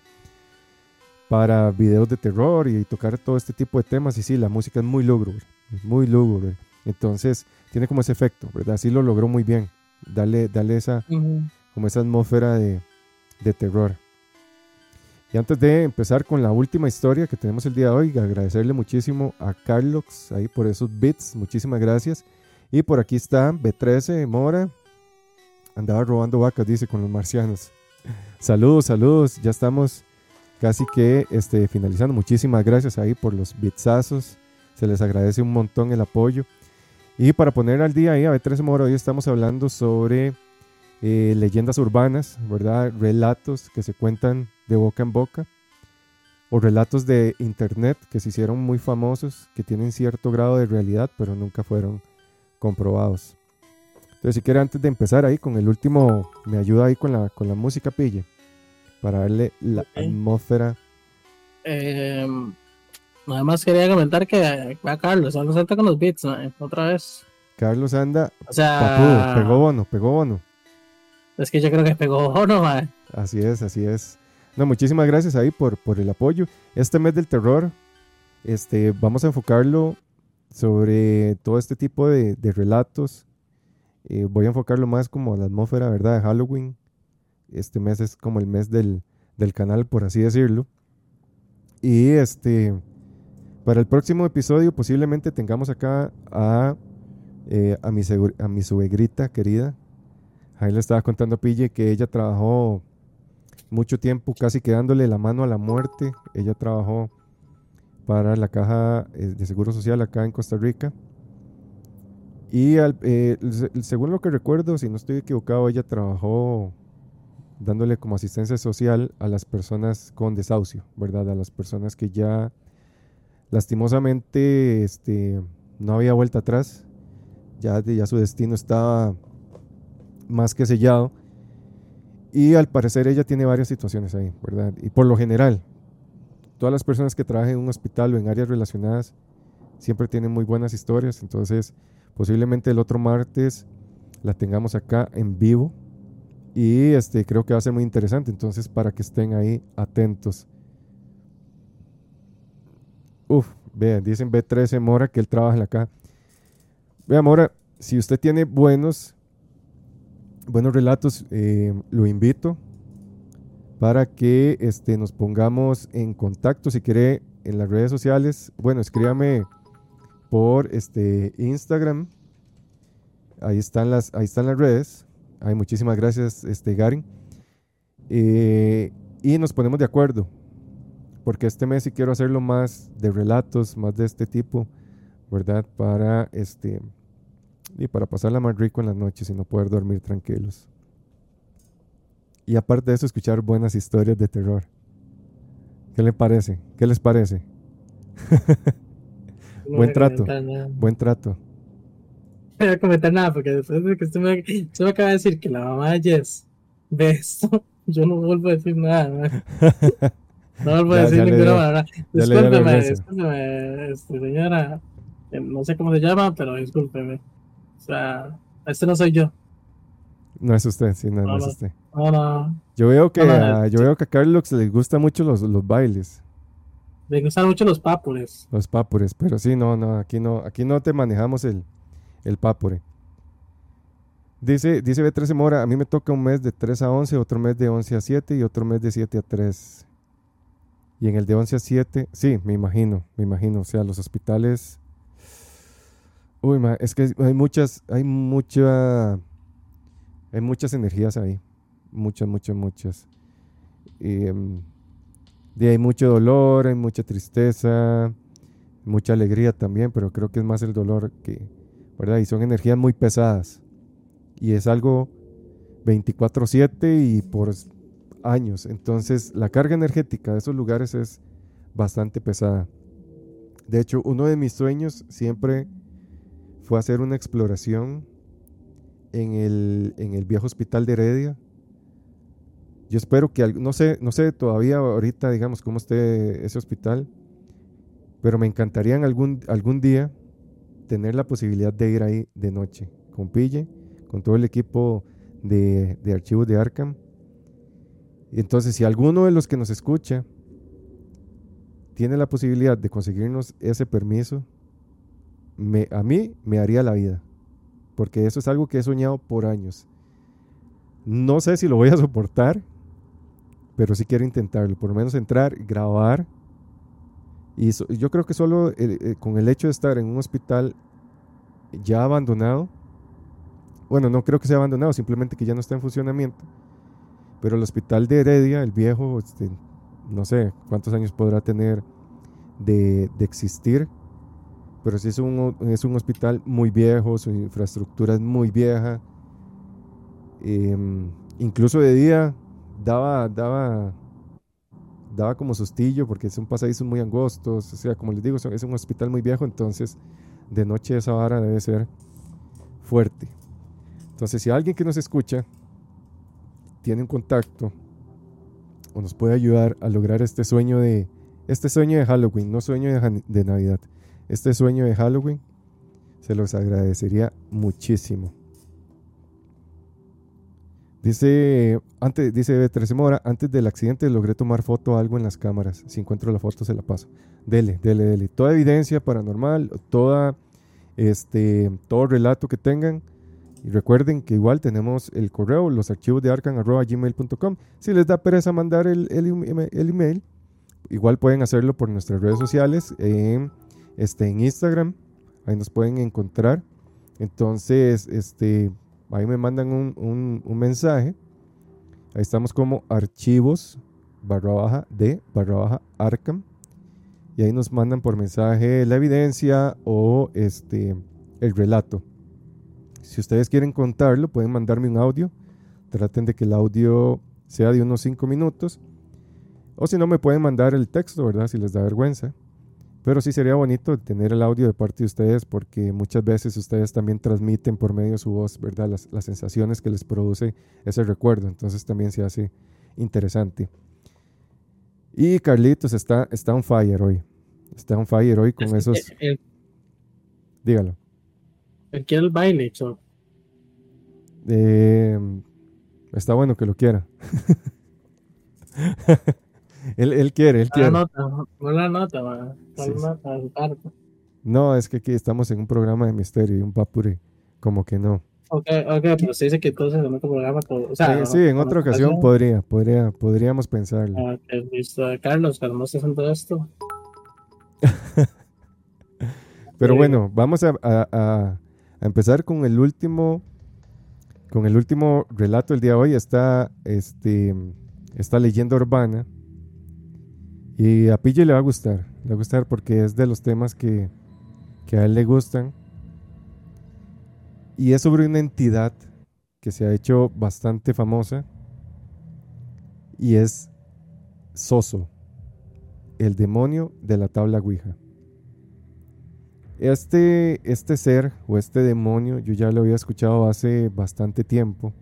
para videos de terror y tocar todo este tipo de temas. Y sí, la música es muy lúgubre, muy lúgubre. Entonces tiene como ese efecto, ¿verdad? Sí lo logró muy bien. Dale, dale esa, como esa atmósfera de, de terror. Y antes de empezar con la última historia que tenemos el día de hoy, agradecerle muchísimo a Carlos ahí por esos bits, muchísimas gracias. Y por aquí está B13 Mora, andaba robando vacas, dice, con los marcianos. [LAUGHS] Saludos, saludos, ya estamos casi que este, finalizando. Muchísimas gracias ahí por los bitsazos, se les agradece un montón el apoyo. Y para poner al día ahí, a B13 Moro, hoy estamos hablando sobre eh, leyendas urbanas, ¿verdad? Relatos que se cuentan de boca en boca. O relatos de internet que se hicieron muy famosos, que tienen cierto grado de realidad, pero nunca fueron comprobados. Entonces, si quiere, antes de empezar ahí con el último, me ayuda ahí con la, con la música, Pille, para darle la atmósfera. Eh, nada más quería comentar que a Carlos, Carlos anda con los beats, otra vez. Carlos anda, o sea, pegó bono, pegó bono. Es que yo creo que pegó [LAUGHS] man. Así es, así es. No, muchísimas gracias ahí por, por el apoyo. Este mes del terror, este, vamos a enfocarlo sobre todo este tipo de, de relatos eh, voy a enfocarlo más como la atmósfera, ¿verdad? De Halloween. Este mes es como el mes del, canal, por así decirlo. Y este, para el próximo episodio posiblemente tengamos acá a, eh, a, mi, a mi suegrita querida. Ahí le estaba contando a Pille que ella trabajó mucho tiempo casi quedándole la mano a la muerte. Ella trabajó para la caja eh, de seguro social acá en Costa Rica. Y eh, según lo que recuerdo, si no estoy equivocado, ella trabajó dándole como asistencia social a las personas con desahucio, ¿verdad? A las personas que ya lastimosamente este, no había vuelta atrás, ya, ya su destino estaba más que sellado. Y al parecer ella tiene varias situaciones ahí, ¿verdad? Y por lo general, todas las personas que trabajan en un hospital o en áreas relacionadas siempre tienen muy buenas historias, entonces Posiblemente el otro martes la tengamos acá en vivo. Y este, creo que va a ser muy interesante. Entonces, para que estén ahí atentos. Uf, vean, dicen B13 Mora que él trabaja acá. Vean, Mora, si usted tiene buenos, buenos relatos, eh, lo invito para que este, nos pongamos en contacto. Si quiere, en las redes sociales, bueno, escríbame por este Instagram. Ahí están las, ahí están las redes. Muchísimas gracias, este Garin. Eh, y nos ponemos de acuerdo porque este mes sí quiero hacerlo más de relatos, más de este tipo, ¿verdad? Para este y para pasarla más rico en las noches y no poder dormir tranquilos. Y aparte de eso, escuchar buenas historias de terror. ¿Qué le parece? ¿Qué les parece? [LAUGHS] Buen trato. Buen trato. No voy a comentar nada porque después de que usted me, usted me acaba de decir que la mamá de Jess ve esto, [LAUGHS] yo no vuelvo a decir nada. No vuelvo a decir ninguna palabra. Discúlpeme, discúlpeme, este, señora. Eh, no sé cómo se llama, pero discúlpeme. O sea, este no soy yo. No es usted, sí, no, no, es usted. No, no. Yo veo que, a, yo veo que a Carlos le gusta mucho los, los bailes. Le gustan mucho los papures. Los papures, pero sí, no, no, aquí no, aquí no te manejamos el, el papure. Dice, dice B13 Mora, a mí me toca un mes de 3 a 11, otro mes de 11 a 7 y otro mes de 7 a 3. Y en el de 11 a 7, sí, me imagino, me imagino. O sea, los hospitales... Uy, es que hay muchas, hay mucha... Hay muchas energías ahí. Muchas, muchas, muchas. Y, em, hay mucho dolor, hay mucha tristeza, mucha alegría también, pero creo que es más el dolor que, ¿verdad? Y son energías muy pesadas. Y es algo 24/7 y por años. Entonces la carga energética de esos lugares es bastante pesada. De hecho, uno de mis sueños siempre fue hacer una exploración en el, en el viejo hospital de Heredia. Yo espero que, no sé, no sé todavía ahorita, digamos, cómo esté ese hospital, pero me encantaría en algún, algún día tener la posibilidad de ir ahí de noche, con Pille, con todo el equipo de, de archivos de Arkham. Entonces, si alguno de los que nos escucha tiene la posibilidad de conseguirnos ese permiso, me, a mí me haría la vida, porque eso es algo que he soñado por años. No sé si lo voy a soportar, pero sí quiero intentarlo, por lo menos entrar, grabar y yo creo que solo eh, con el hecho de estar en un hospital ya abandonado, bueno, no creo que sea abandonado, simplemente que ya no está en funcionamiento, pero el hospital de Heredia, el viejo, este, no sé cuántos años podrá tener de, existir, pero sí es un, es un hospital muy viejo, su infraestructura es muy vieja, em, incluso de día daba, daba daba como sustillo porque son pasadizos muy angostos, o sea, como les digo, es un hospital muy viejo, entonces de noche esa vara debe ser fuerte. Entonces, si alguien que nos escucha tiene un contacto o nos puede ayudar a lograr este sueño de este sueño de Halloween, no sueño de, de Navidad, este sueño de Halloween, se los agradecería muchísimo. Dice, antes, dice 13 Mora, antes del accidente logré tomar foto algo en las cámaras. Si encuentro la foto se la paso. Dele, dele, dele. Toda evidencia paranormal, toda, este, todo relato que tengan. Y recuerden que igual tenemos el correo, los archivos de arcan.gmail.com. Si les da pereza mandar el, el, email, igual pueden hacerlo por nuestras redes sociales, este, en Instagram. Ahí nos pueden encontrar. Entonces, este, Ahí me mandan un, mensaje. Ahí estamos como archivos barra baja de barra baja Arkham. Y ahí nos mandan por mensaje la evidencia o este el relato. Si ustedes quieren contarlo, pueden mandarme un audio. Traten de que el audio sea de unos 5 minutos. O si no, me pueden mandar el texto, ¿verdad? Si les da vergüenza. Pero sí sería bonito tener el audio de parte de ustedes porque muchas veces ustedes también transmiten por medio de su voz, ¿verdad? Las, sensaciones que les produce ese recuerdo. Entonces también se hace interesante. Y Carlitos está, está on fire hoy. Está on fire hoy con esos... Dígalo. El quiere el baile, eh, está bueno que lo quiera. [LAUGHS] Él, quiere, él quiere. No la nota, No, es que aquí estamos en un programa de misterio y un papure. Como que no. Ok, ok, pero se dice que entonces en otro programa. O sea, sí, en otra ocasión podría, podría, podríamos pensarlo. Ah, listo. Carlos, estés todo esto. [LAUGHS] pero bueno, vamos a, a, a, empezar con el último. Con el último relato del día de hoy está este, esta leyenda urbana Y a Pille le va a gustar, le va a gustar porque es de los temas que, que a él le gustan. Y es sobre una entidad que se ha hecho bastante famosa y es Soso, el demonio de la tabla Ouija. Este, este ser o este demonio yo ya lo había escuchado hace bastante tiempo.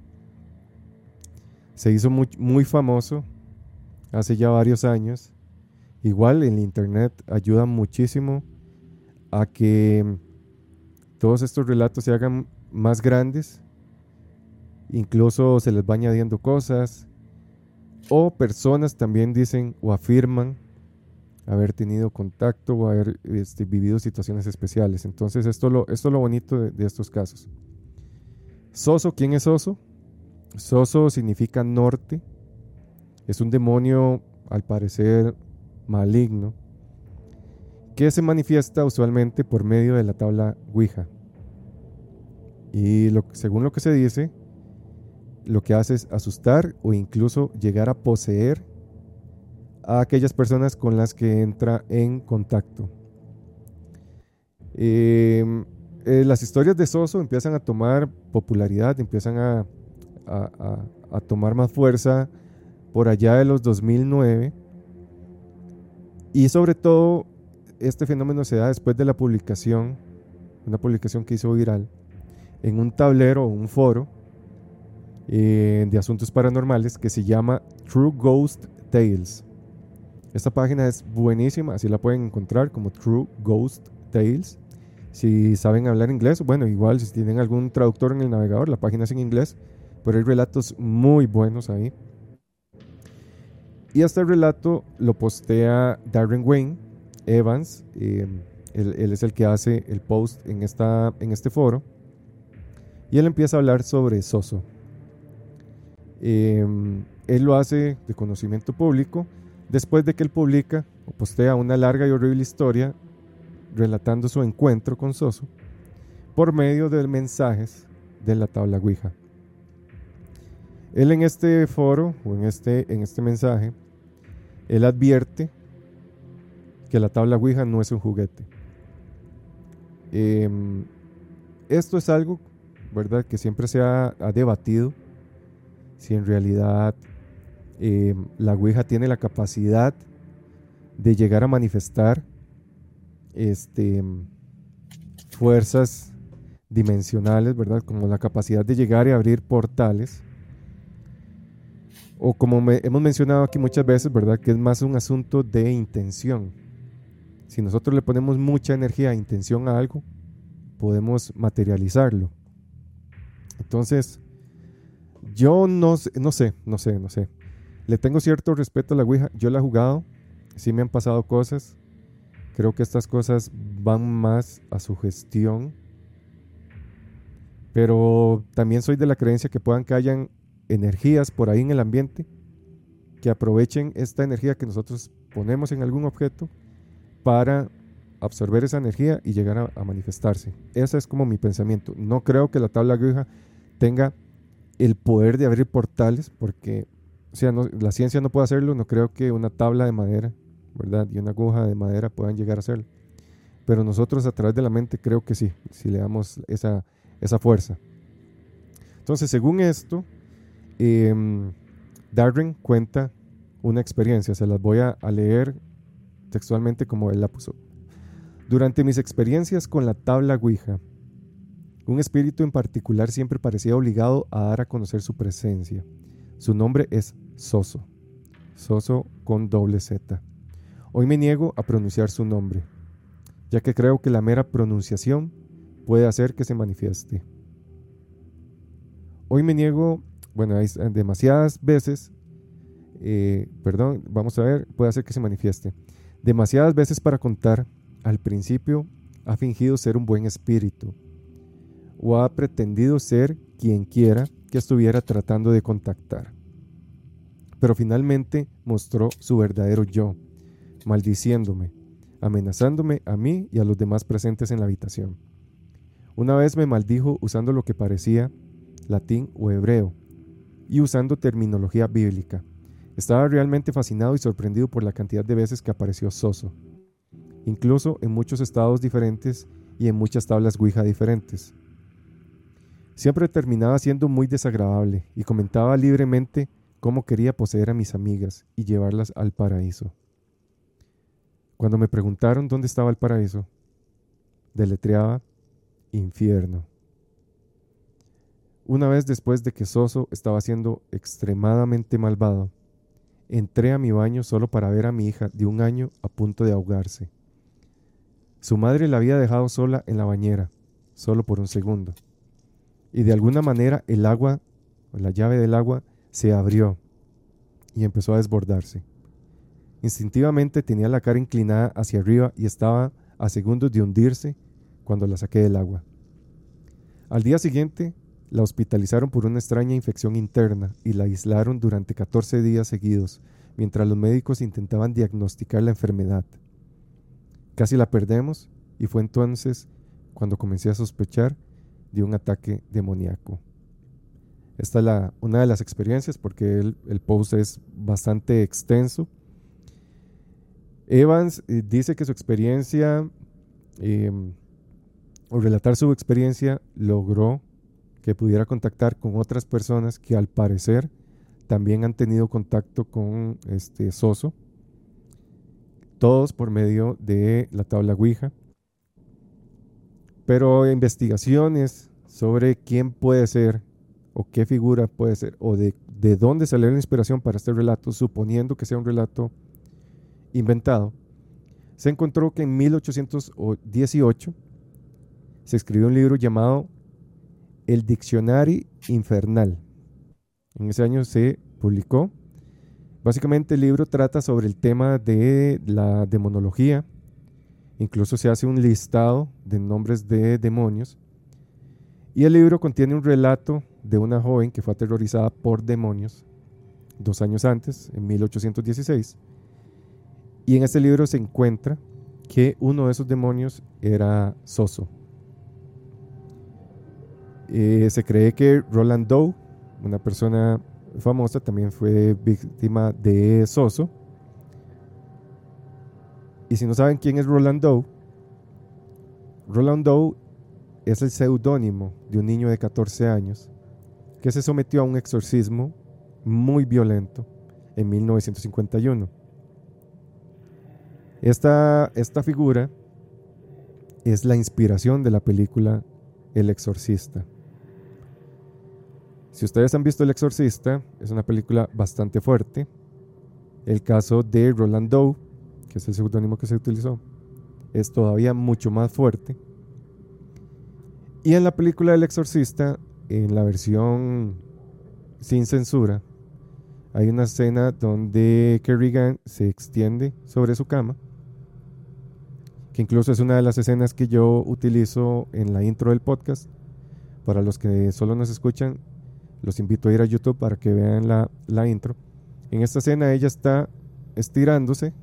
Se hizo muy, muy famoso hace ya varios años. Igual el internet ayuda muchísimo a que todos estos relatos se hagan más grandes. Incluso se les va añadiendo cosas. O personas también dicen o afirman haber tenido contacto o haber este, vivido situaciones especiales. Entonces, esto, lo, esto es lo bonito de, estos casos. Soso, ¿quién es Soso? Soso significa norte. Es un demonio, al parecer, maligno, que se manifiesta usualmente por medio de la tabla Ouija. Y según lo que se dice, lo que hace es asustar o incluso llegar a poseer a aquellas personas con las que entra en contacto. Em, eh, las historias de Soso empiezan a tomar popularidad, empiezan a, a, tomar más fuerza por allá de los 2009 y sobre todo este fenómeno se da después de la publicación, una publicación que hizo viral, en un tablero o un foro eh, de asuntos paranormales que se llama True Ghost Tales. Esta página es buenísima, así la pueden encontrar como True Ghost Tales. Si saben hablar inglés, bueno, igual si tienen algún traductor en el navegador, la página es en inglés, pero hay relatos muy buenos ahí. Y este relato lo postea Darren Wayne Evans, eh, él, es el que hace el post en, esta, en este foro, y él empieza a hablar sobre Soso. Eh, él lo hace de conocimiento público después de que él publica o postea una larga y horrible historia relatando su encuentro con Soso por medio de mensajes de la tabla Ouija. Él en este foro o en este, en este mensaje, él advierte que la tabla Ouija no es un juguete. Em, esto es algo, ¿verdad?, que siempre se ha, ha debatido si en realidad eh, la Ouija tiene la capacidad de llegar a manifestar este, fuerzas dimensionales, ¿verdad? Como la capacidad de llegar y abrir portales. O como hemos mencionado aquí muchas veces, ¿verdad? Que es más un asunto de intención. Si nosotros le ponemos mucha energía e intención a algo, podemos materializarlo. Entonces, yo no, no sé, no sé, no sé. Le tengo cierto respeto a la Ouija. Yo la he jugado. Sí me han pasado cosas. Creo que estas cosas van más a su gestión. Pero también soy de la creencia que puedan que hayan energías por ahí en el ambiente que aprovechen esta energía que nosotros ponemos en algún objeto para absorber esa energía y llegar a, manifestarse. Ese es como mi pensamiento. No creo que la tabla Ouija tenga el poder de abrir portales porque o sea, la ciencia no puede hacerlo, no creo que una tabla de madera, ¿verdad? Y una aguja de madera puedan llegar a hacerlo. Pero nosotros a través de la mente creo que sí, si le damos esa, esa fuerza. Entonces, según esto, eh, Darwin cuenta una experiencia, se las voy a, a leer textualmente como él la puso. Durante mis experiencias con la tabla Ouija, un espíritu en particular siempre parecía obligado a dar a conocer su presencia. Su nombre es Soso. Soso con doble Z. Hoy me niego a pronunciar su nombre, ya que creo que la mera pronunciación puede hacer que se manifieste. Hoy me niego, bueno, demasiadas veces, eh, perdón, vamos a ver, puede hacer que se manifieste. Demasiadas veces para contar, al principio ha fingido ser un buen espíritu o ha pretendido ser quien quiera que estuviera tratando de contactar pero finalmente mostró su verdadero yo, maldiciéndome, amenazándome a mí y a los demás presentes en la habitación. Una vez me maldijo usando lo que parecía latín o hebreo y usando terminología bíblica, Estaba realmente fascinado y sorprendido por la cantidad de veces que apareció Soso, incluso en muchos estados diferentes y en muchas tablas Ouija diferentes. Siempre terminaba siendo muy desagradable y comentaba libremente cómo quería poseer a mis amigas y llevarlas al paraíso. Cuando me preguntaron dónde estaba el paraíso, deletreaba infierno. Una vez después de que Soso estaba siendo extremadamente malvado, entré a mi baño solo para ver a mi hija de un año a punto de ahogarse. Su madre la había dejado sola en la bañera, solo por un segundo, y de alguna manera el agua, la llave del agua, se abrió y empezó a desbordarse. Instintivamente tenía la cara inclinada hacia arriba y estaba a segundos de hundirse cuando la saqué del agua. Al día siguiente, la hospitalizaron por una extraña infección interna y la aislaron durante 14 días seguidos, mientras los médicos intentaban diagnosticar la enfermedad. Casi la perdemos y fue entonces cuando comencé a sospechar de un ataque demoníaco. Esta es la, una de las experiencias porque el, el post es bastante extenso. Evans eh, dice que su experiencia, em, o relatar su experiencia, logró que pudiera contactar con otras personas que al parecer también han tenido contacto con este Soso, todos por medio de la tabla Ouija. Pero investigaciones sobre quién puede ser o qué figura puede ser o de, de dónde salió la inspiración para este relato, suponiendo que sea un relato inventado, se encontró que en 1818 se escribió un libro llamado El Diccionario Infernal. En ese año se publicó. Básicamente el libro trata sobre el tema de la demonología. Incluso se hace un listado de nombres de demonios. Y el libro contiene un relato de una joven que fue aterrorizada por demonios dos años antes, en 1816. Y en este libro se encuentra que uno de esos demonios era Soso. Eh, se cree que Roland Doe, una persona famosa, también fue víctima de Soso. Y si no saben quién es Roland Doe, Roland Doe es el seudónimo de un niño de 14 años que se sometió a un exorcismo muy violento en 1951. Esta, esta figura es la inspiración de la película El Exorcista. Si ustedes han visto El Exorcista, es una película bastante fuerte. El caso de Roland Doe, que es el seudónimo que se utilizó, es todavía mucho más fuerte. Y en la película El Exorcista en la versión sin censura, hay una escena donde Kerrigan se extiende sobre su cama, que incluso es una de las escenas que yo utilizo en la intro del podcast. Para los que solo nos escuchan, los invito a ir a YouTube para que vean la, intro. En esta escena ella está estirándose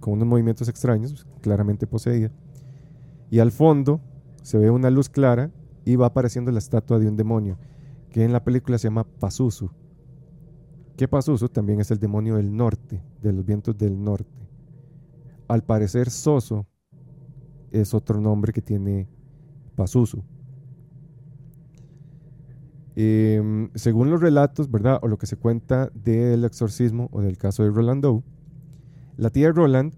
con unos movimientos extraños, claramente poseída. Y al fondo se ve una luz clara y va apareciendo la estatua de un demonio, que en la película se llama Pazuzu. Que Pazuzu también es el demonio del norte, de los vientos del norte. Al parecer Soso es otro nombre que tiene Pazuzu. Em, según los relatos, ¿verdad? O lo que se cuenta del exorcismo o del caso de Roland la tía Roland,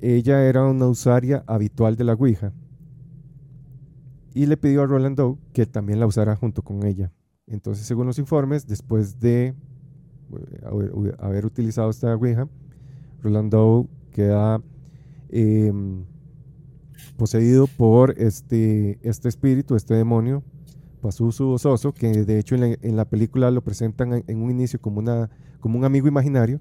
ella era una usaria habitual de la Ouija y le pidió a Roland Doe que también la usara junto con ella. Entonces, según los informes, después de eh, haber, utilizado esta Ouija, Roland Doe queda em, poseído por este, este espíritu, este demonio, Pazuzu Ososo, que de hecho en la, película lo presentan en, un inicio como, una, como un amigo imaginario,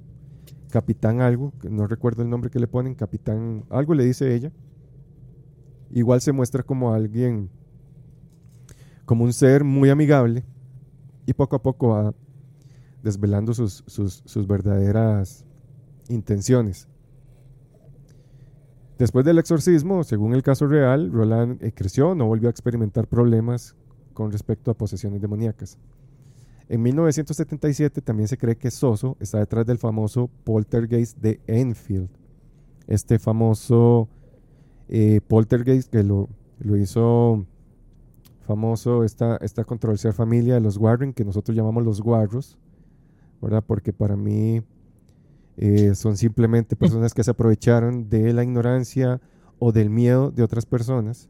capitán algo, no recuerdo el nombre que le ponen, capitán algo le dice ella. Igual se muestra como alguien como un ser muy amigable y poco a poco va desvelando sus, verdaderas intenciones. Después del exorcismo, según el caso real, Roland eh, creció, no volvió a experimentar problemas con respecto a posesiones demoníacas. En 1977 también se cree que Soso está detrás del famoso poltergeist de Enfield. Este famoso eh, poltergeist que lo, hizo famoso esta, esta controversial familia de los Warren, que nosotros llamamos los Warros, ¿verdad? Porque para mí eh, son simplemente personas que se aprovecharon de la ignorancia o del miedo de otras personas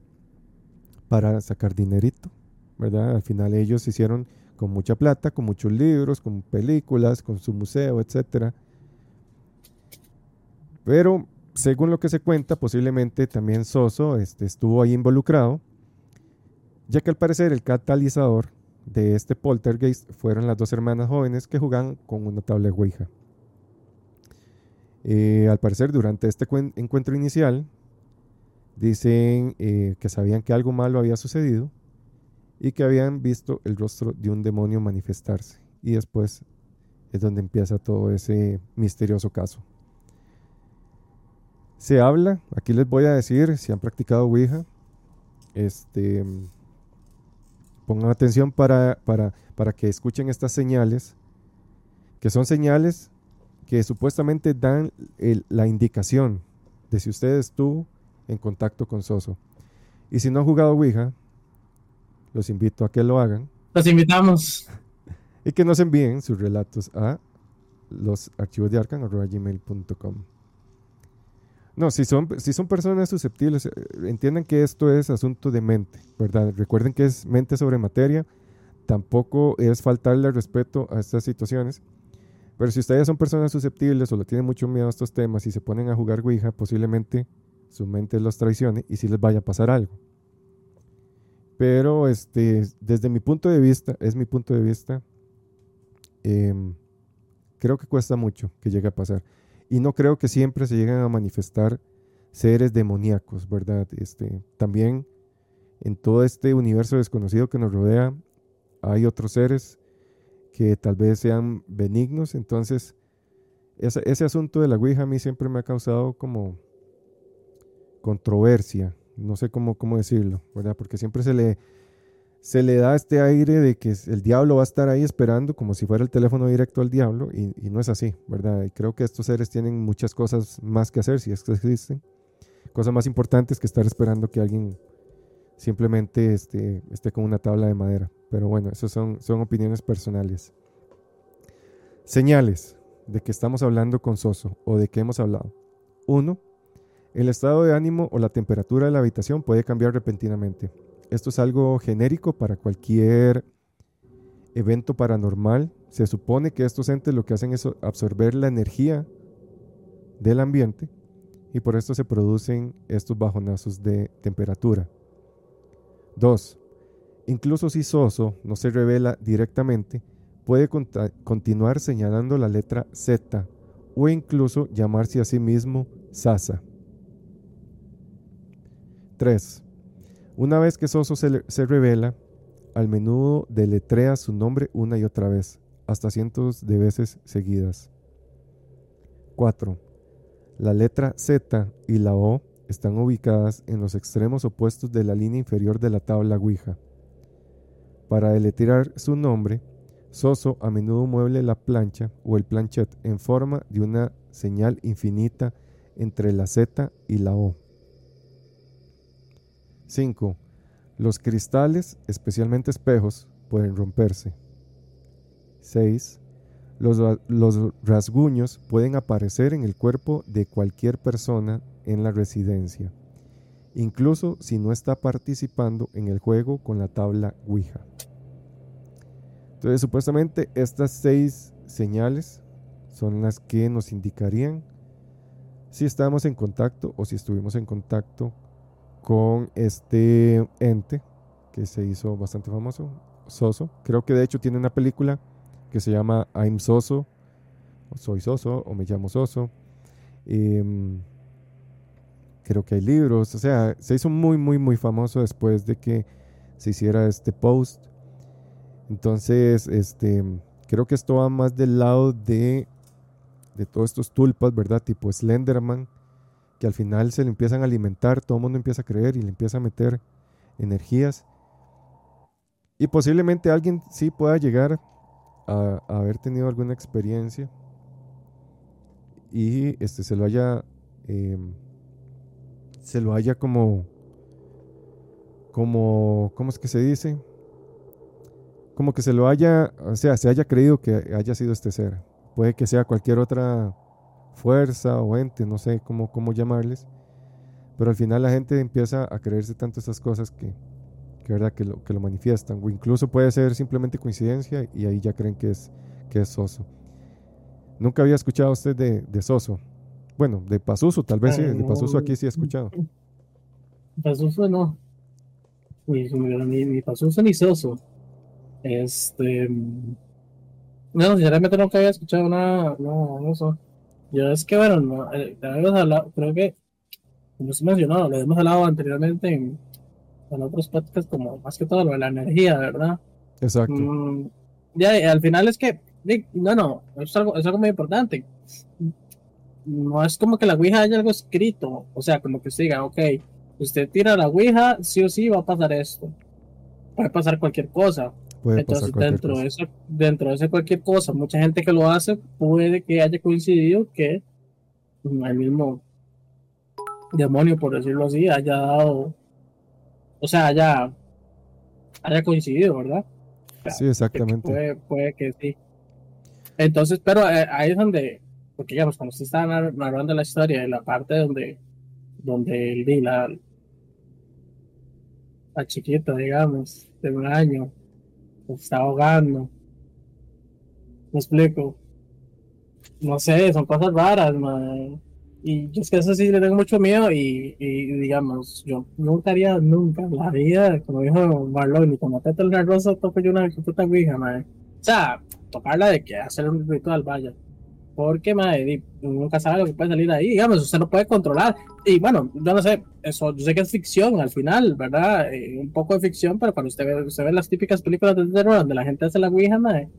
para sacar dinerito, ¿verdad? Al final ellos hicieron con mucha plata, con muchos libros, con películas, con su museo, etc. Pero según lo que se cuenta, posiblemente también Soso este, estuvo ahí involucrado, ya que al parecer el catalizador de este poltergeist fueron las dos hermanas jóvenes que jugaban con una tabla de Ouija. Eh, al parecer, durante este encuentro inicial, dicen eh, que sabían que algo malo había sucedido y que habían visto el rostro de un demonio manifestarse. Y después es donde empieza todo ese misterioso caso. Se habla, aquí les voy a decir, si han practicado Ouija, este, pongan atención para, para, para que escuchen estas señales, que son señales que supuestamente dan la indicación de si usted estuvo en contacto con Soso. Y si no han jugado Ouija, los invito a que lo hagan. Los invitamos. [LAUGHS] Y que nos envíen sus relatos a los archivos de arcan.gmail.com. No, si son, si son personas susceptibles, eh, entiendan que esto es asunto de mente, ¿verdad? Recuerden que es mente sobre materia, tampoco es faltarle respeto a estas situaciones. Pero si ustedes son personas susceptibles o le tienen mucho miedo a estos temas y se ponen a jugar Ouija, posiblemente su mente los traicione y si les vaya a pasar algo. Pero este, desde mi punto de vista, es mi punto de vista, em, creo que cuesta mucho que llegue a pasar. Y no creo que siempre se lleguen a manifestar seres demoníacos, ¿verdad? Este, también en todo este universo desconocido que nos rodea hay otros seres que tal vez sean benignos. Entonces, ese, asunto de la Ouija a mí siempre me ha causado como controversia, no sé cómo, cómo decirlo, ¿verdad? Porque siempre se le, se le da este aire de que el diablo va a estar ahí esperando como si fuera el teléfono directo al diablo y, no es así, ¿verdad? Y creo que estos seres tienen muchas cosas más que hacer, si es que existen, cosas más importantes que estar esperando que alguien simplemente este, esté con una tabla de madera. Pero bueno, eso son, son opiniones personales. Señales de que estamos hablando con Soso o de que hemos hablado. Uno, el estado de ánimo o la temperatura de la habitación puede cambiar repentinamente. Esto es algo genérico para cualquier evento paranormal. Se supone que estos entes lo que hacen es absorber la energía del ambiente y por esto se producen estos bajonazos de temperatura. 2. Incluso si Soso no se revela directamente, puede continuar señalando la letra Z o incluso llamarse a sí mismo Sasa. 3. Una vez que Soso se, revela, al menudo deletrea su nombre una y otra vez, hasta cientos de veces seguidas. 4. La letra Z y la O están ubicadas en los extremos opuestos de la línea inferior de la tabla Ouija. Para deletrear su nombre, Soso a menudo mueve la plancha o el planchet en forma de una señal infinita entre la Z y la O. 5. Los cristales, especialmente espejos, pueden romperse. 6. Los, rasguños pueden aparecer en el cuerpo de cualquier persona en la residencia, incluso si no está participando en el juego con la tabla Ouija. Entonces, supuestamente estas seis señales son las que nos indicarían si estamos en contacto o si estuvimos en contacto con este ente que se hizo bastante famoso, Soso. Creo que de hecho tiene una película que se llama I'm Soso, o Soy Soso, o Me llamo Soso. Em, creo que hay libros, o sea, se hizo muy, muy, muy famoso después de que se hiciera este post. Entonces, este, creo que esto va más del lado de, de todos estos tulpas, ¿verdad? Tipo Slenderman, que al final se le empiezan a alimentar, todo el mundo empieza a creer y le empieza a meter energías. Y posiblemente alguien sí pueda llegar a, haber tenido alguna experiencia y este se lo haya em, se lo haya como como cómo es que se dice como que se lo haya o sea se haya creído que haya sido este ser puede que sea cualquier otra fuerza o ente no sé cómo cómo llamarles pero al final la gente empieza a creerse tanto estas cosas que que, ¿verdad? que, lo, que lo manifiestan. O incluso puede ser simplemente coincidencia y ahí ya creen que es, que es Soso. Nunca había escuchado usted de, de Soso. Bueno, de Pasuso, tal vez sí. De Pasuso aquí sí ha escuchado. Pasuso no. ni, ni Pasuso ni Soso. Este. No, sinceramente nunca había escuchado nada. No, no sé. Yo es que, bueno, no, eh, creo que, como se mencionó, lo hemos hablado anteriormente en, en otros podcasts como más que todo lo de la energía, ¿verdad? Exacto. Mm, ya, al final es que, no, no, es algo, es algo muy importante. No es como que la Ouija haya algo escrito, o sea, como que se diga, ok, usted tira la Ouija, sí o sí va a pasar esto. Puede pasar cualquier cosa. Puede Entonces, pasar dentro, cosa. De eso, dentro de ese cualquier cosa, mucha gente que lo hace puede que haya coincidido que el mismo demonio, por decirlo así, haya dado o sea, haya, haya coincidido, ¿verdad? sí, exactamente. Puede, puede, que sí. Entonces, pero eh, ahí es donde, porque digamos, cuando usted estaba narrando la historia, en la parte donde, donde el la, la chiquita, digamos, de un año, está ahogando. Me explico. No sé, son cosas raras, man. Y yo es que eso sí le tengo mucho miedo y, y digamos, yo nunca haría nunca en la vida, como dijo Marlon, ni como Teta una rosa toco yo una puta ouija, madre. O sea, tocarla de que hacer un ritual, vaya. Porque, madre, nunca sabe lo que puede salir ahí, digamos, usted no puede controlar. Y bueno, yo no sé, eso, yo sé que es ficción al final, ¿verdad? Eh, un poco de ficción, pero cuando usted ve, usted ve las típicas películas de terror donde la gente hace la ouija, madre,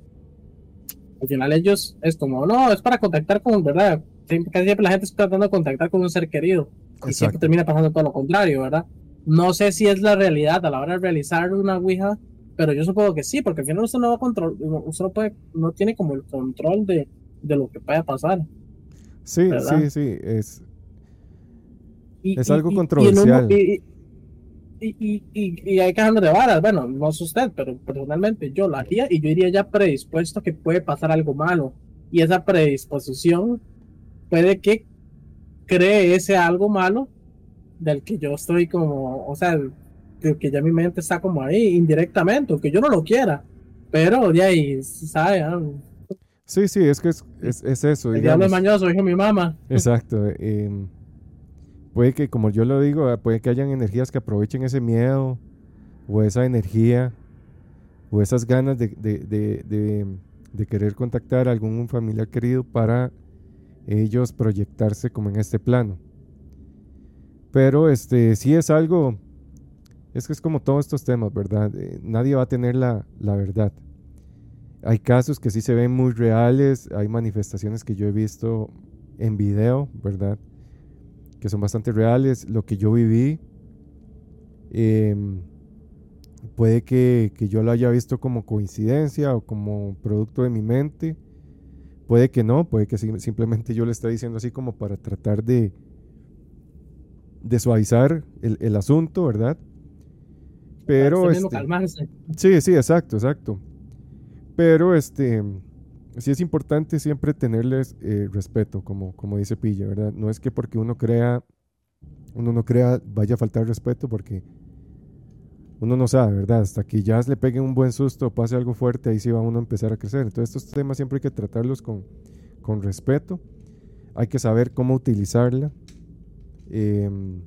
al final ellos es como, no, es para contactar con, ¿verdad? casi siempre la gente está tratando de contactar con un ser querido. Y siempre termina pasando todo lo contrario, ¿verdad? No sé si es la realidad a la hora de realizar una Ouija, pero yo supongo que sí, porque al final usted no va a control, usted no, puede, no tiene como el control de, de lo que pueda pasar. Sí, sí, sí, es, es algo controversial. Y, y, y, hay que de varas. Bueno, no es usted, pero personalmente yo lo haría y yo iría ya predispuesto a que puede pasar algo malo. Y esa predisposición puede que cree ese algo malo del que yo estoy como, o sea, que ya mi mente está como ahí indirectamente, aunque yo no lo quiera, pero de ahí, ¿sabe? Sí, sí, es que es, es, eso. El diablo es mañoso, dijo mi mamá. Exacto. Em, puede que, como yo lo digo, ah, puede que hayan energías que aprovechen ese miedo o esa energía o esas ganas de, de, de, de querer contactar a algún familiar querido para ellos proyectarse como en este plano. Pero este sí es algo, es que es como todos estos temas, ¿verdad? Eh, nadie va a tener la, la, verdad. Hay casos que sí se ven muy reales, hay manifestaciones que yo he visto en video, ¿verdad? Que son bastante reales. Lo que yo viví, em, puede que, que yo lo haya visto como coincidencia o como producto de mi mente Puede que no, puede que simplemente yo le esté diciendo así como para tratar de, de suavizar el, asunto, ¿verdad? Pero... Este, sí, sí, exacto, exacto. Pero este, sí es importante siempre tenerles eh, respeto, como, como dice Pilla, ¿verdad? No es que porque uno crea, uno no crea, vaya a faltar respeto, porque uno no sabe, ¿verdad? Hasta que ya le peguen un buen susto o pase algo fuerte, ahí sí va uno a empezar a crecer. Entonces estos temas siempre hay que tratarlos con, con respeto. Hay que saber cómo utilizarla. Em,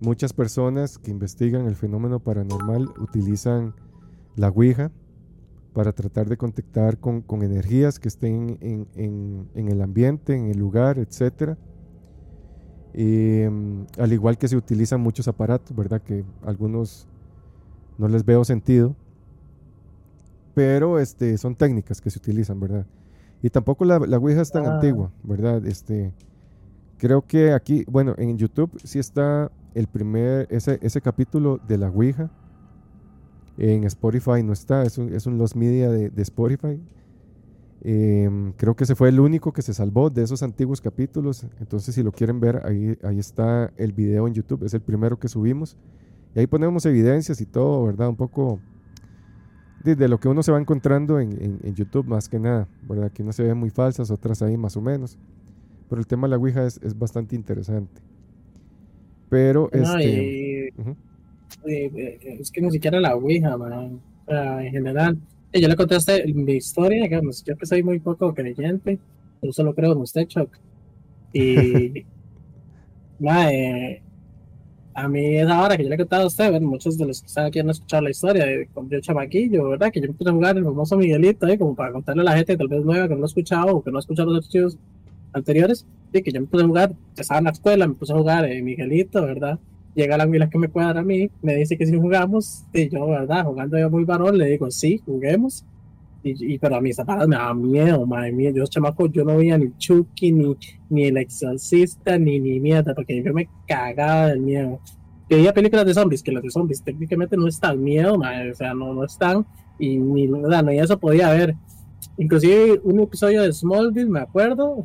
muchas personas que investigan el fenómeno paranormal utilizan la Ouija para tratar de contactar con, con energías que estén en, en, en, el ambiente, en el lugar, etc. Em, al igual que se utilizan muchos aparatos, ¿verdad? Que algunos no les veo sentido. Pero este, son técnicas que se utilizan, ¿verdad? Y tampoco la, la Ouija es tan ah. antigua, ¿verdad? Este, creo que aquí, bueno, en YouTube sí está el primer, ese, ese capítulo de la Ouija. En Spotify no está, es un, es un Lost Media de, Spotify. Em, creo que ese fue el único que se salvó de esos antiguos capítulos. Entonces, si lo quieren ver, ahí, ahí está el video en YouTube. Es el primero que subimos. Y ahí ponemos evidencias y todo, ¿verdad? Un poco de, lo que uno se va encontrando en, en, YouTube, más que nada, ¿verdad? Que no se ven muy falsas, otras ahí más o menos. Pero el tema de la Ouija es, es bastante interesante. Pero, este... es que ni siquiera la Ouija, man. en general. Yo le conté mi historia, digamos, yo que soy muy poco creyente, yo solo creo en usted, Chuck. Y... [LAUGHS] a mí es ahora que yo le he contado a usted, muchos de los que están aquí han escuchado la historia de cuando yo chamaquillo, ¿verdad? Que yo me puse a jugar el famoso Miguelito, ¿eh? como para contarle a la gente tal vez nueva que no lo ha escuchado o que no ha escuchado los archivos anteriores, sí, que yo me puse a jugar, estaba en la escuela, me puse a jugar eh, Miguelito, ¿verdad? Llega la amiga que me cuadra a mí, me dice que si jugamos, y yo, ¿verdad? Jugando yo muy varón, le digo, sí, juguemos. Y, y, pero a esa parada me da miedo, madre mía. Yo, chamaco, yo no veía ni Chucky, ni, ni El Exorcista, ni ni mierda, porque yo me cagaba del miedo. Veía películas de zombies, que las de zombies técnicamente no están miedo, madre, o sea, no, no están, y ni, sea, no, y eso podía haber. Inclusive un episodio de Smallville, me acuerdo,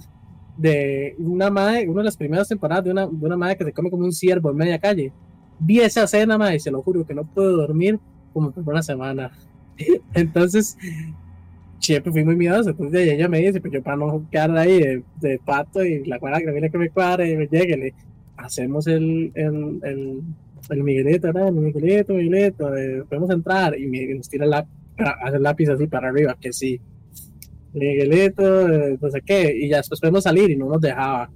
de una madre, una de las primeras temporadas de una, de una madre que se come como un ciervo en media calle. Vi esa escena, madre, y se lo juro que no puedo dormir como por una semana. [LAUGHS] Entonces, siempre fui muy miedoso. Entonces ella me dice, pues yo para no quedar ahí de, pato y la cuadra que viene que me cuadre y me llegue, le hacemos el, el, el, el Miguelito, ¿no? El Miguelito, Miguelito, eh, podemos entrar y me, nos tira el lápiz así para arriba, que sí. Miguelito, eh, no sé qué, y ya después podemos salir y no nos dejaba.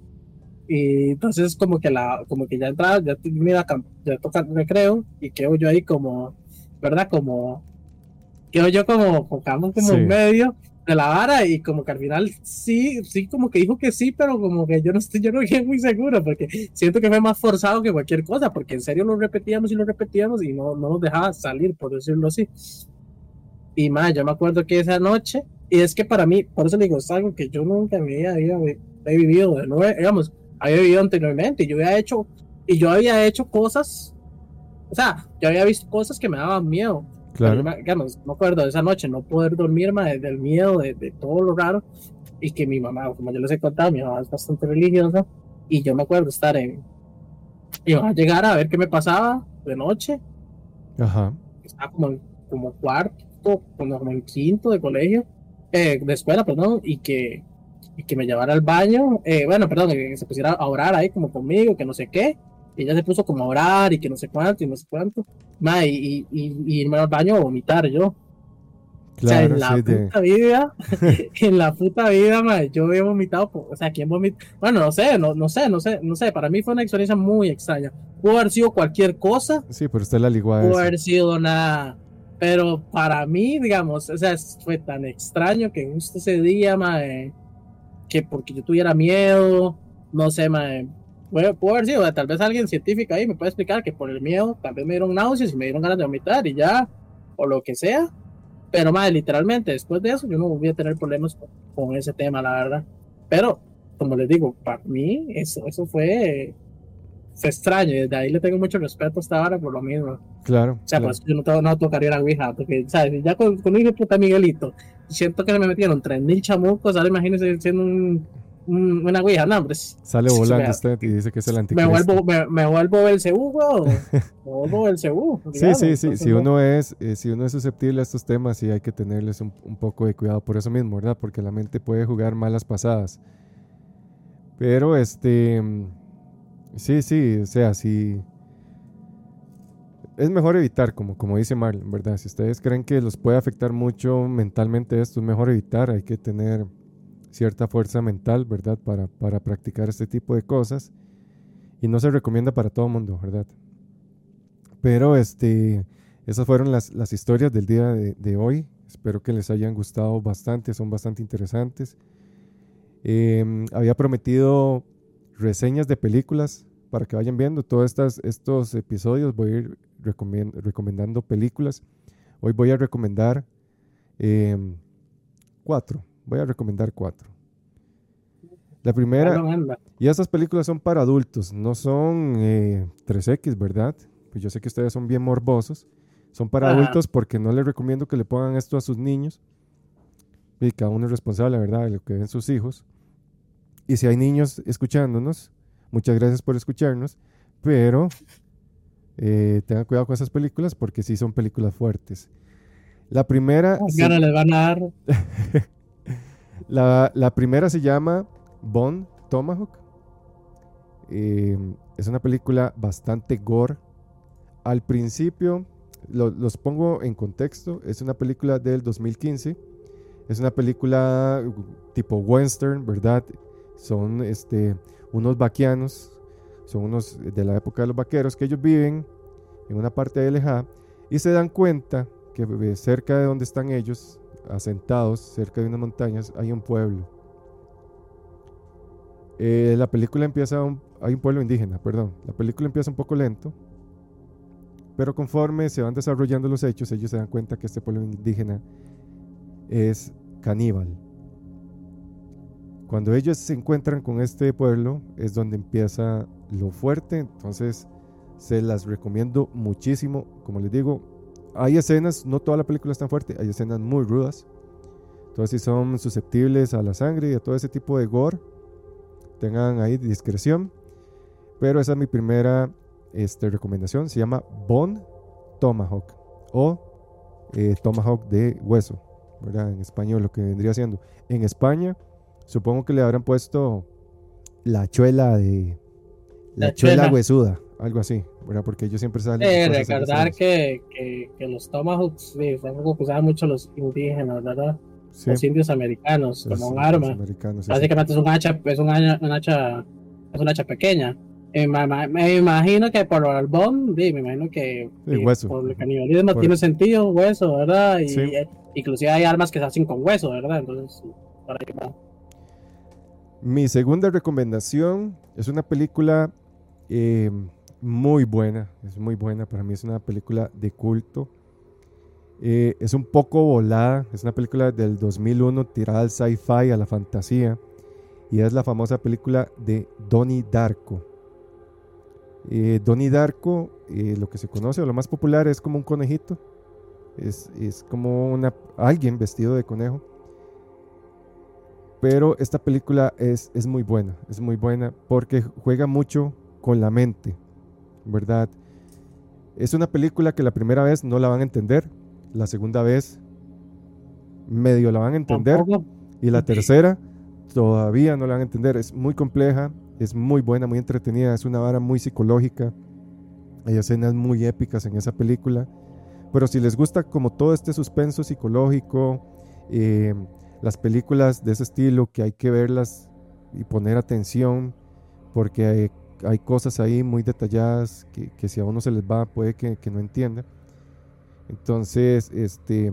Y entonces como que la, como que ya entraba, ya mira, ya toca recreo y quedo yo ahí como, ¿verdad? Como quedo yo como, como, como en medio de la vara y como que al final sí, sí, como que dijo que sí, pero como que yo no estoy, yo no estoy muy seguro porque siento que fue más forzado que cualquier cosa, porque en serio lo repetíamos y lo repetíamos y no, no nos dejaba salir, por decirlo así. Y más, yo me acuerdo que esa noche, y es que para mí, por eso digo, es algo que yo nunca en mi vida había, he vivido, de nuevo, digamos, había vivido anteriormente, y yo había hecho, y yo había hecho cosas, o sea, yo había visto cosas que me daban miedo, Claro. me, digamos, me acuerdo de esa noche no poder dormir más del miedo, de, de, todo lo raro. Y que mi mamá, como yo les he contado, mi mamá es bastante religiosa. Y yo me acuerdo estar en. Iba a llegar a ver qué me pasaba de noche. Ajá. Estaba como, como cuarto, como, en quinto de colegio, eh, de escuela, perdón, y que, y que me llevara al baño. Eh, bueno, perdón, que se pusiera a orar ahí como conmigo, que no sé qué. Y ella se puso como a orar y que no sé cuánto y no sé cuánto. Ma, y, y, irme al baño a vomitar yo. o sea, en la puta vida, [LAUGHS] en la puta vida, ma, yo he vomitado, o sea, ¿quién vomita? Bueno, no sé, no, no sé, no sé, no sé, para mí fue una experiencia muy extraña. Pudo haber sido cualquier cosa. Sí, pero usted la ligó Pudo haber sido nada. Pero para mí, digamos, o sea, fue tan extraño que justo ese día, ma, que porque yo tuviera miedo, no sé, ma, puede, haber sido, tal vez alguien científico ahí me puede explicar que por el miedo tal vez me dieron náuseas y me dieron ganas de vomitar y ya, o lo que sea. Pero más literalmente después de eso yo no voy a tener problemas con, ese tema, la verdad. Pero, como les digo, para mí eso, eso fue, fue extraño y desde ahí le tengo mucho respeto hasta ahora por lo mismo. Claro. O sea, pues yo no, no tocaría la Ouija, porque, ¿sabes? Ya con, con un puta Miguelito, siento que se me metieron 3.000 chamucos, ahora imagínense siendo un una ouija, no, hombre. Sale volando usted y dice que es el anticristo. Me vuelvo, me, me vuelvo el weón. [LAUGHS] Me vuelvo el Sí, sí, sí. Si uno, es, eh, si uno es susceptible a estos temas, sí hay que tenerles un, un, poco de cuidado por eso mismo, ¿verdad? Porque la mente puede jugar malas pasadas. Pero, este... Sí, sí, o sea, sí... Es mejor evitar, como, como dice Marlon, ¿verdad? Si ustedes creen que los puede afectar mucho mentalmente esto, es mejor evitar. Hay que tener cierta fuerza mental, ¿verdad? Para, para practicar este tipo de cosas. Y no se recomienda para todo el mundo, ¿verdad? Pero este, esas fueron las, las historias del día de, hoy. Espero que les hayan gustado bastante, son bastante interesantes. Em, había prometido reseñas de películas para que vayan viendo todos estas, estos episodios. Voy a ir recomendando películas. Hoy voy a recomendar em, cuatro Voy a recomendar cuatro. La primera, y estas películas son para adultos, no son 3X, eh, ¿verdad? Pues yo sé que ustedes son bien morbosos. son para adultos porque no les recomiendo que le pongan esto a sus niños. Y cada uno es responsable, ¿verdad?, de lo que ven sus hijos. Y si hay niños escuchándonos, muchas gracias por escucharnos, pero eh, tengan cuidado con esas películas porque sí son películas fuertes. La primera... les van a dar. [LAUGHS] la, la, primera se llama Bone Tomahawk. Eh, es una película bastante gore. Al principio, los pongo en contexto, es una película del 2015. Es una película tipo western, ¿verdad? Son este, unos vaquianos, son unos de la época de los vaqueros que ellos viven en una parte de y se dan cuenta que eh, cerca de donde están ellos, asentados, cerca de unas montañas, hay un pueblo. Eh, la película empieza, un pueblo indígena, perdón. La película empieza un poco lento, pero conforme se van desarrollando los hechos, ellos se dan cuenta que este pueblo indígena es caníbal. Cuando ellos se encuentran con este pueblo es donde empieza lo fuerte, entonces se las recomiendo muchísimo. Como les digo, hay escenas, no toda la película es tan fuerte, hay escenas muy rudas. Entonces si son susceptibles a la sangre y a todo ese tipo de gore, tengan ahí discreción. Pero esa es mi primera este, recomendación. Se llama Bone Tomahawk o eh, Tomahawk de hueso, ¿verdad? En español, lo que vendría siendo. En España, supongo que le habrán puesto la chuela de. La, chuela, huesuda, algo así, ¿verdad? Porque ellos siempre salen. Eh, recordar que, que, los Tomahawks sí, usaban mucho los indígenas, ¿verdad? Los indios americanos, como un arma. Básicamente es un hacha, es un hacha, es un hacha pequeña me, imagino que por el bomb, me imagino que, por el canibalismo tiene sentido, hueso, ¿verdad? Y eh, inclusive hay armas que se hacen con hueso, ¿verdad? Entonces, para Mi segunda recomendación es una película eh, muy buena, es muy buena, para mí es una película de culto. Eh, es un poco volada, es una película del 2001 tirada al sci-fi, a la fantasía, y es la famosa película de Donnie Darko. Eh, Donnie Darko, eh, lo que se conoce o lo más popular es como un conejito. Es, como una, alguien vestido de conejo. Pero esta película es, es, muy buena, es muy buena porque juega mucho con la mente, ¿verdad? Es una película que la primera vez no la van a entender, la segunda vez medio la van a entender y la tercera todavía no la van a entender. Es muy compleja, es muy buena, muy entretenida, es una vara muy psicológica. Hay escenas muy épicas en esa película. Pero si les gusta como todo este suspenso psicológico, eh, las películas de ese estilo que hay que verlas y poner atención, porque hay, cosas ahí muy detalladas que, si a uno se les va puede que, no entienda. Entonces, este,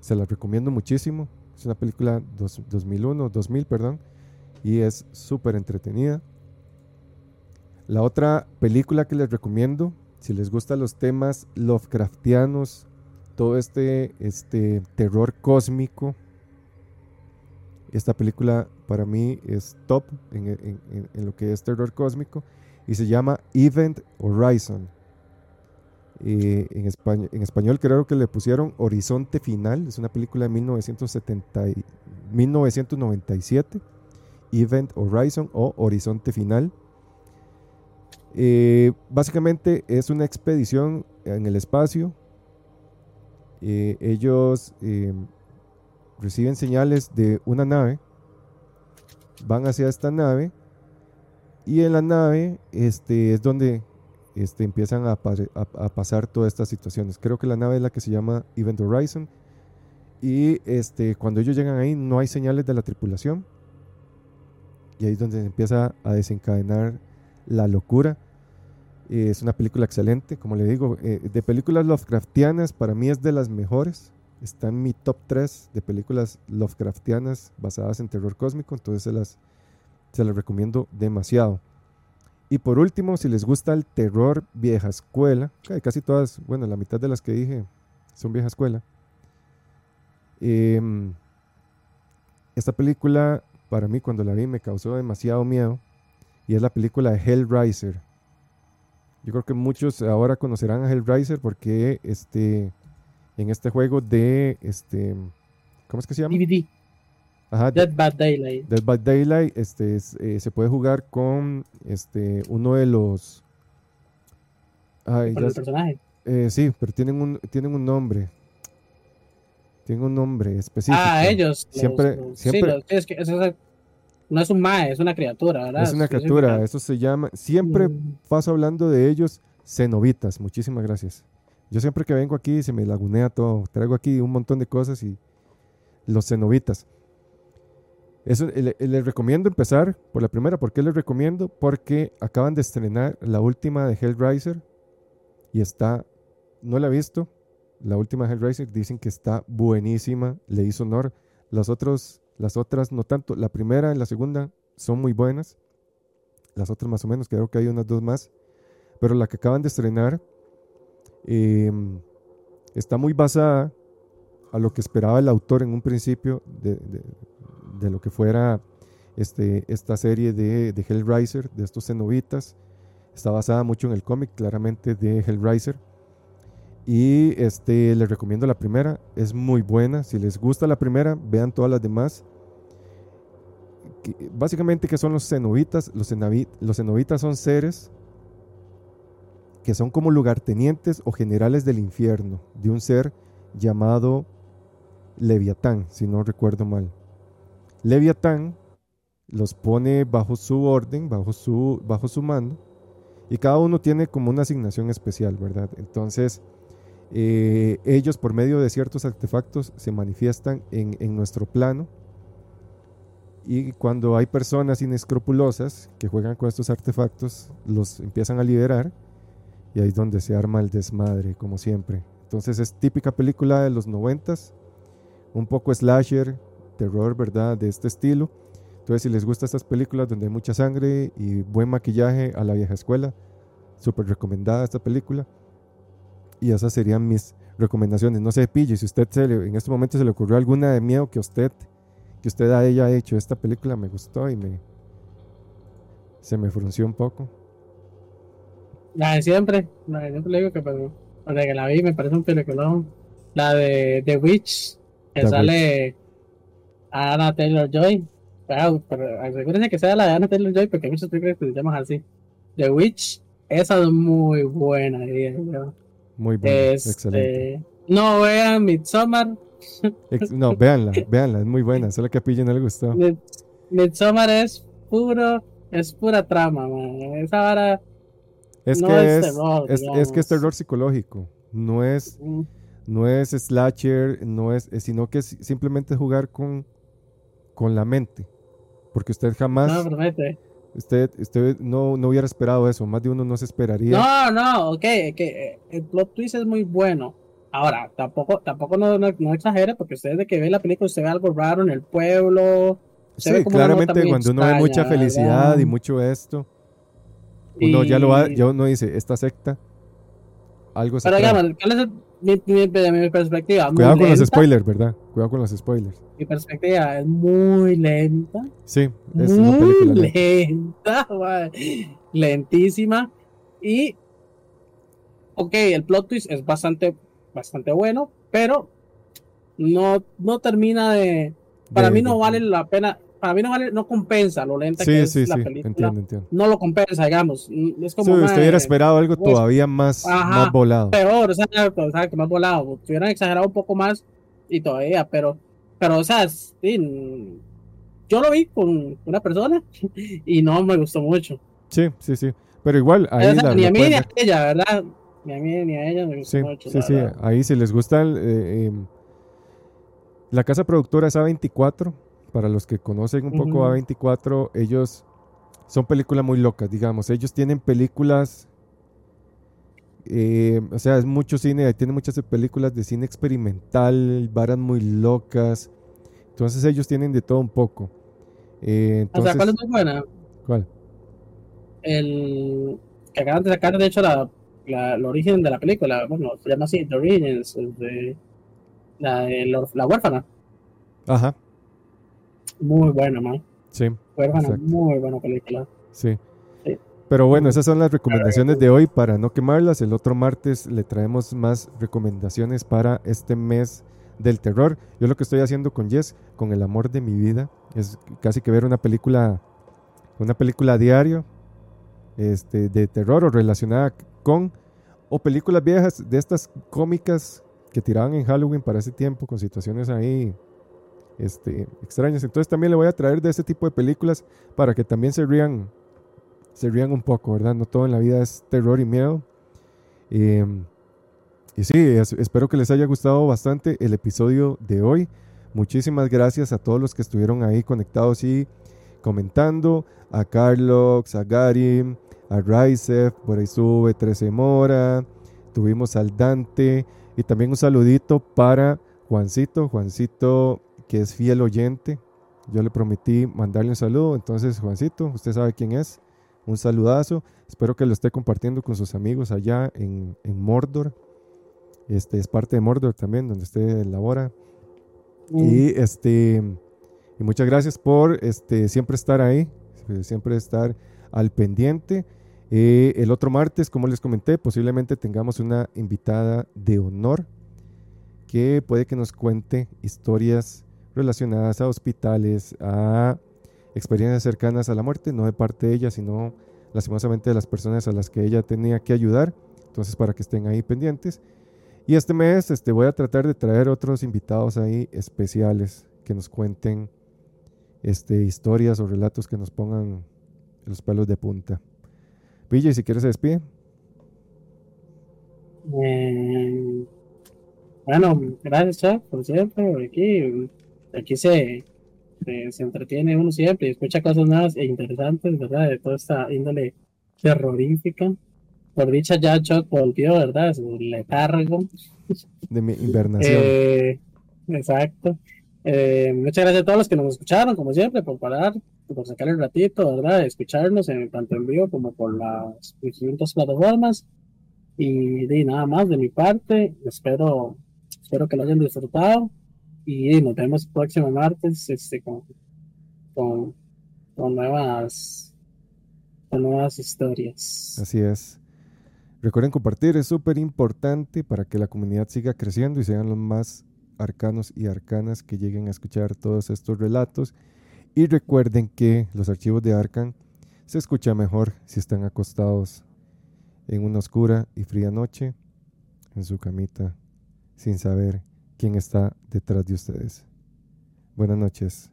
se las recomiendo muchísimo. Es una película 2001, 2000, perdón y es súper entretenida. La otra película que les recomiendo, si les gustan los temas Lovecraftianos, todo este, este terror cósmico, esta película para mí es top en, lo que es terror cósmico y se llama Event Horizon. En, español, creo que le pusieron Horizonte Final, es una película de 1970, 1997 Event Horizon o Horizonte Final. Eh, básicamente es una expedición en el espacio. Eh, ellos eh, reciben señales de una nave, van hacia esta nave y en la nave este, es donde este, empiezan a, a, pasar todas estas situaciones. Creo que la nave es la que se llama Event Horizon y este, cuando ellos llegan ahí no hay señales de la tripulación y ahí es donde se empieza a desencadenar la locura. Es una película excelente, como le digo, eh, de películas Lovecraftianas para mí es de las mejores. Está en mi top 3 de películas Lovecraftianas basadas en terror cósmico, entonces se las, se las recomiendo demasiado. Y por último, si les gusta el terror vieja escuela, casi todas, bueno, la mitad de las que dije son vieja escuela. Em, esta película para mí cuando la vi me causó demasiado miedo y es la película de Hellraiser Yo creo que muchos ahora conocerán a Hellraiser porque este, en este juego de, este, ¿cómo es que se llama? DVD. Ajá, Dead by Daylight. Dead by Daylight este, es, eh, se puede jugar con este, uno de los... Ay, Por ya el sé- personaje. eh, sí, pero tienen un, tienen un nombre. Tienen un nombre específico. Ah, ellos. los- Siempre- los- siempre- Sí, los- es que eso es- no es un mae, es una criatura, ¿verdad? Es una criatura, eso se llama... Siempre Mm, paso hablando de ellos, cenobitas. Muchísimas gracias. Yo siempre que vengo aquí se me lagunea todo. Traigo aquí un montón de cosas y los cenobitas. Eso, eh, le- les recomiendo empezar por la primera. ¿Por qué les recomiendo? Porque acaban de estrenar la última de Hellraiser y está, no la he visto, la última de Hellraiser dicen que está buenísima, le hizo honor. Las, otros, las otras no tanto. La primera y la segunda son muy buenas. Las otras más o menos, creo que hay unas dos más. Pero la que acaban de estrenar eh, está muy basada a lo que esperaba el autor en un principio de, lo que fuera este, esta serie de, Hellraiser, de estos cenobitas. Está basada mucho en el cómic, claramente, de Hellraiser. Y este, les recomiendo la primera, es muy buena. Si les gusta la primera, vean todas las demás. Básicamente, ¿qué son los cenobitas? Los, los cenobitas son seres que son como lugartenientes o generales del infierno, de un ser llamado Leviatán, si no recuerdo mal. Leviatán los pone bajo su orden, bajo su, bajo su mando, y cada uno tiene como una asignación especial, ¿verdad? Entonces, eh, ellos por medio de ciertos artefactos se manifiestan en, en nuestro plano, y cuando hay personas inescrupulosas que juegan con estos artefactos, los empiezan a liberar, y ahí es donde se arma el desmadre, como siempre. Entonces es típica película de los noventas, un poco slasher, terror, ¿verdad? De este estilo. Entonces si les gustan estas películas donde hay mucha sangre y buen maquillaje a la vieja escuela, súper recomendada esta película. Y esas serían mis recomendaciones. No se pille, si usted se le- en este momento se le ocurrió alguna de miedo que usted, que usted haya hecho, esta película me gustó y me... Se me frunció un poco. La de siempre, la de siempre le digo que, pero, desde que la vi me parece un peliculón. La de The Witch, que The sale Anna Taylor Joy. Pero, pero asegúrense que sea la de Anna Taylor Joy, porque hay muchas películas que se llaman así. The Witch, esa es muy buena, diría yo. Muy excelente. Este, no vean Midsommar. Ex- no, véanla, véanla, es muy buena. Solo que a Pille no le gustó. Mid- Midsommar es puro, es pura trama, man. Esa vara. Es no que es es, terror, es, es que es terror psicológico. No es, mm, no es slasher, no es, es- sino que es simplemente jugar con, con la mente. Porque usted jamás, No, promete. usted, usted no, no hubiera esperado eso. Más de uno no se esperaría. No, no, ok, que eh, el plot twist es muy bueno. Ahora, tampoco, tampoco no, no, no exagere, porque ustedes de que ve la película, usted ve algo raro en el pueblo. sí, claramente cuando uno ve mucha felicidad ¿verdad? y mucho esto, uno ya lo va, ya uno dice, esta secta, algo se Pero digamos, ¿cuál es mi, mi- de mi perspectiva? Muy Cuidado con los spoilers, ¿verdad? Cuidado con los spoilers. Mi perspectiva es muy lenta. Sí, es una muy película lenta. lenta, [LAUGHS] lentísima. Y, ok, el plot twist es bastante, bastante bueno, pero no, no termina de. Para De- mí no vale la pena. Para mí no vale, no compensa lo lenta que es sí, la sí, película. entiendo, entiendo. No lo compensa, digamos. Es Sí, usted hubiera esperado algo pues, todavía más, ajá, más volado. peor, o sea, o sea, que más volado. Si hubieran exagerado un poco más y todavía, pero, pero, o sea, sí, yo lo vi con una persona [LAUGHS] y no me gustó mucho. Sí, sí, sí. Pero igual, ahí O sea, la, ni a mí ni a ella, ¿verdad? Ni a mí ni a ella me gustó mucho. sí, sí. verdad. Ahí si les gusta el, eh, em, la casa productora es A24. Para los que conocen un poco Ujú. A24, ellos son películas muy locas, digamos. Ellos tienen películas, eh, o sea, es mucho cine, tienen muchas películas de cine experimental, varas muy locas. Entonces ellos tienen de todo un poco. Eh, O sea, entonces, ¿cuál es muy buena? ¿cuál? El que acaban de sacar, de hecho, la, la, el origen de la película. Bueno, se llama así, The Origins, el de la, de la, la huérfana. Ajá, Muy buena, man. sí. Huérfana, Exacto. muy buena película. Sí. Sí. Pero bueno, esas son las recomendaciones de hoy para no quemarlas. El otro martes le traemos más recomendaciones para este mes del terror. Yo lo que estoy haciendo con Jess, con el amor de mi vida, es casi que ver una película, una película diario este, de terror o relacionada con, o películas viejas de estas cómicas que tiraban en Halloween para ese tiempo, con situaciones ahí este, extrañas. Entonces también le voy a traer de ese tipo de películas para que también se rían, se rían un poco, ¿verdad? No todo en la vida es terror y miedo. Em, y sí, espero que les haya gustado bastante el episodio de hoy. Muchísimas gracias a todos los que estuvieron ahí conectados y comentando. A Carlos, a Gary, a Raisef, por ahí sube 13 Mora. Tuvimos al Dante. Y también un saludito para Juancito. Juancito que es fiel oyente. Yo le prometí mandarle un saludo. Entonces, Juancito, usted sabe quién es. Un saludazo. Espero que lo esté compartiendo con sus amigos allá en, Mordor. Este es parte de Mordor también, donde usted labora. Mm. Y este y muchas gracias por este, siempre estar ahí, siempre estar al pendiente. Eh, el otro martes, como les comenté, posiblemente tengamos una invitada de honor que puede que nos cuente historias relacionadas a hospitales, a experiencias cercanas a la muerte, no de parte de ella, sino lastimosamente de las personas a las que ella tenía que ayudar. Entonces, para que estén ahí pendientes. Y este mes este, voy a tratar de traer otros invitados ahí especiales que nos cuenten este, historias o relatos que nos pongan los pelos de punta. Villa, si quieres se despide. Eh, bueno, gracias, Chuck, por siempre. Aquí aquí se, se, entretiene uno siempre y escucha cosas nuevas e interesantes, ¿verdad? De toda esta índole terrorífica. Por dicha, ya Chuck volvió, ¿verdad? Su letargo. De mi invernación. Eh, exacto. Eh, muchas gracias a todos los que nos escucharon, como siempre, por parar, por sacar el ratito, ¿verdad? Escucharnos en, tanto en vivo como por las distintas plataformas. Y de nada más de mi parte, espero, espero que lo hayan disfrutado y nos vemos próximo martes este, con, con, nuevas, con nuevas historias. Así es. Recuerden compartir, es súper importante para que la comunidad siga creciendo y sean los más arcanos y arcanas que lleguen a escuchar todos estos relatos. Y recuerden que los archivos de Arcan se escucha mejor si están acostados en una oscura y fría noche en su camita sin saber quién está detrás de ustedes. Buenas noches.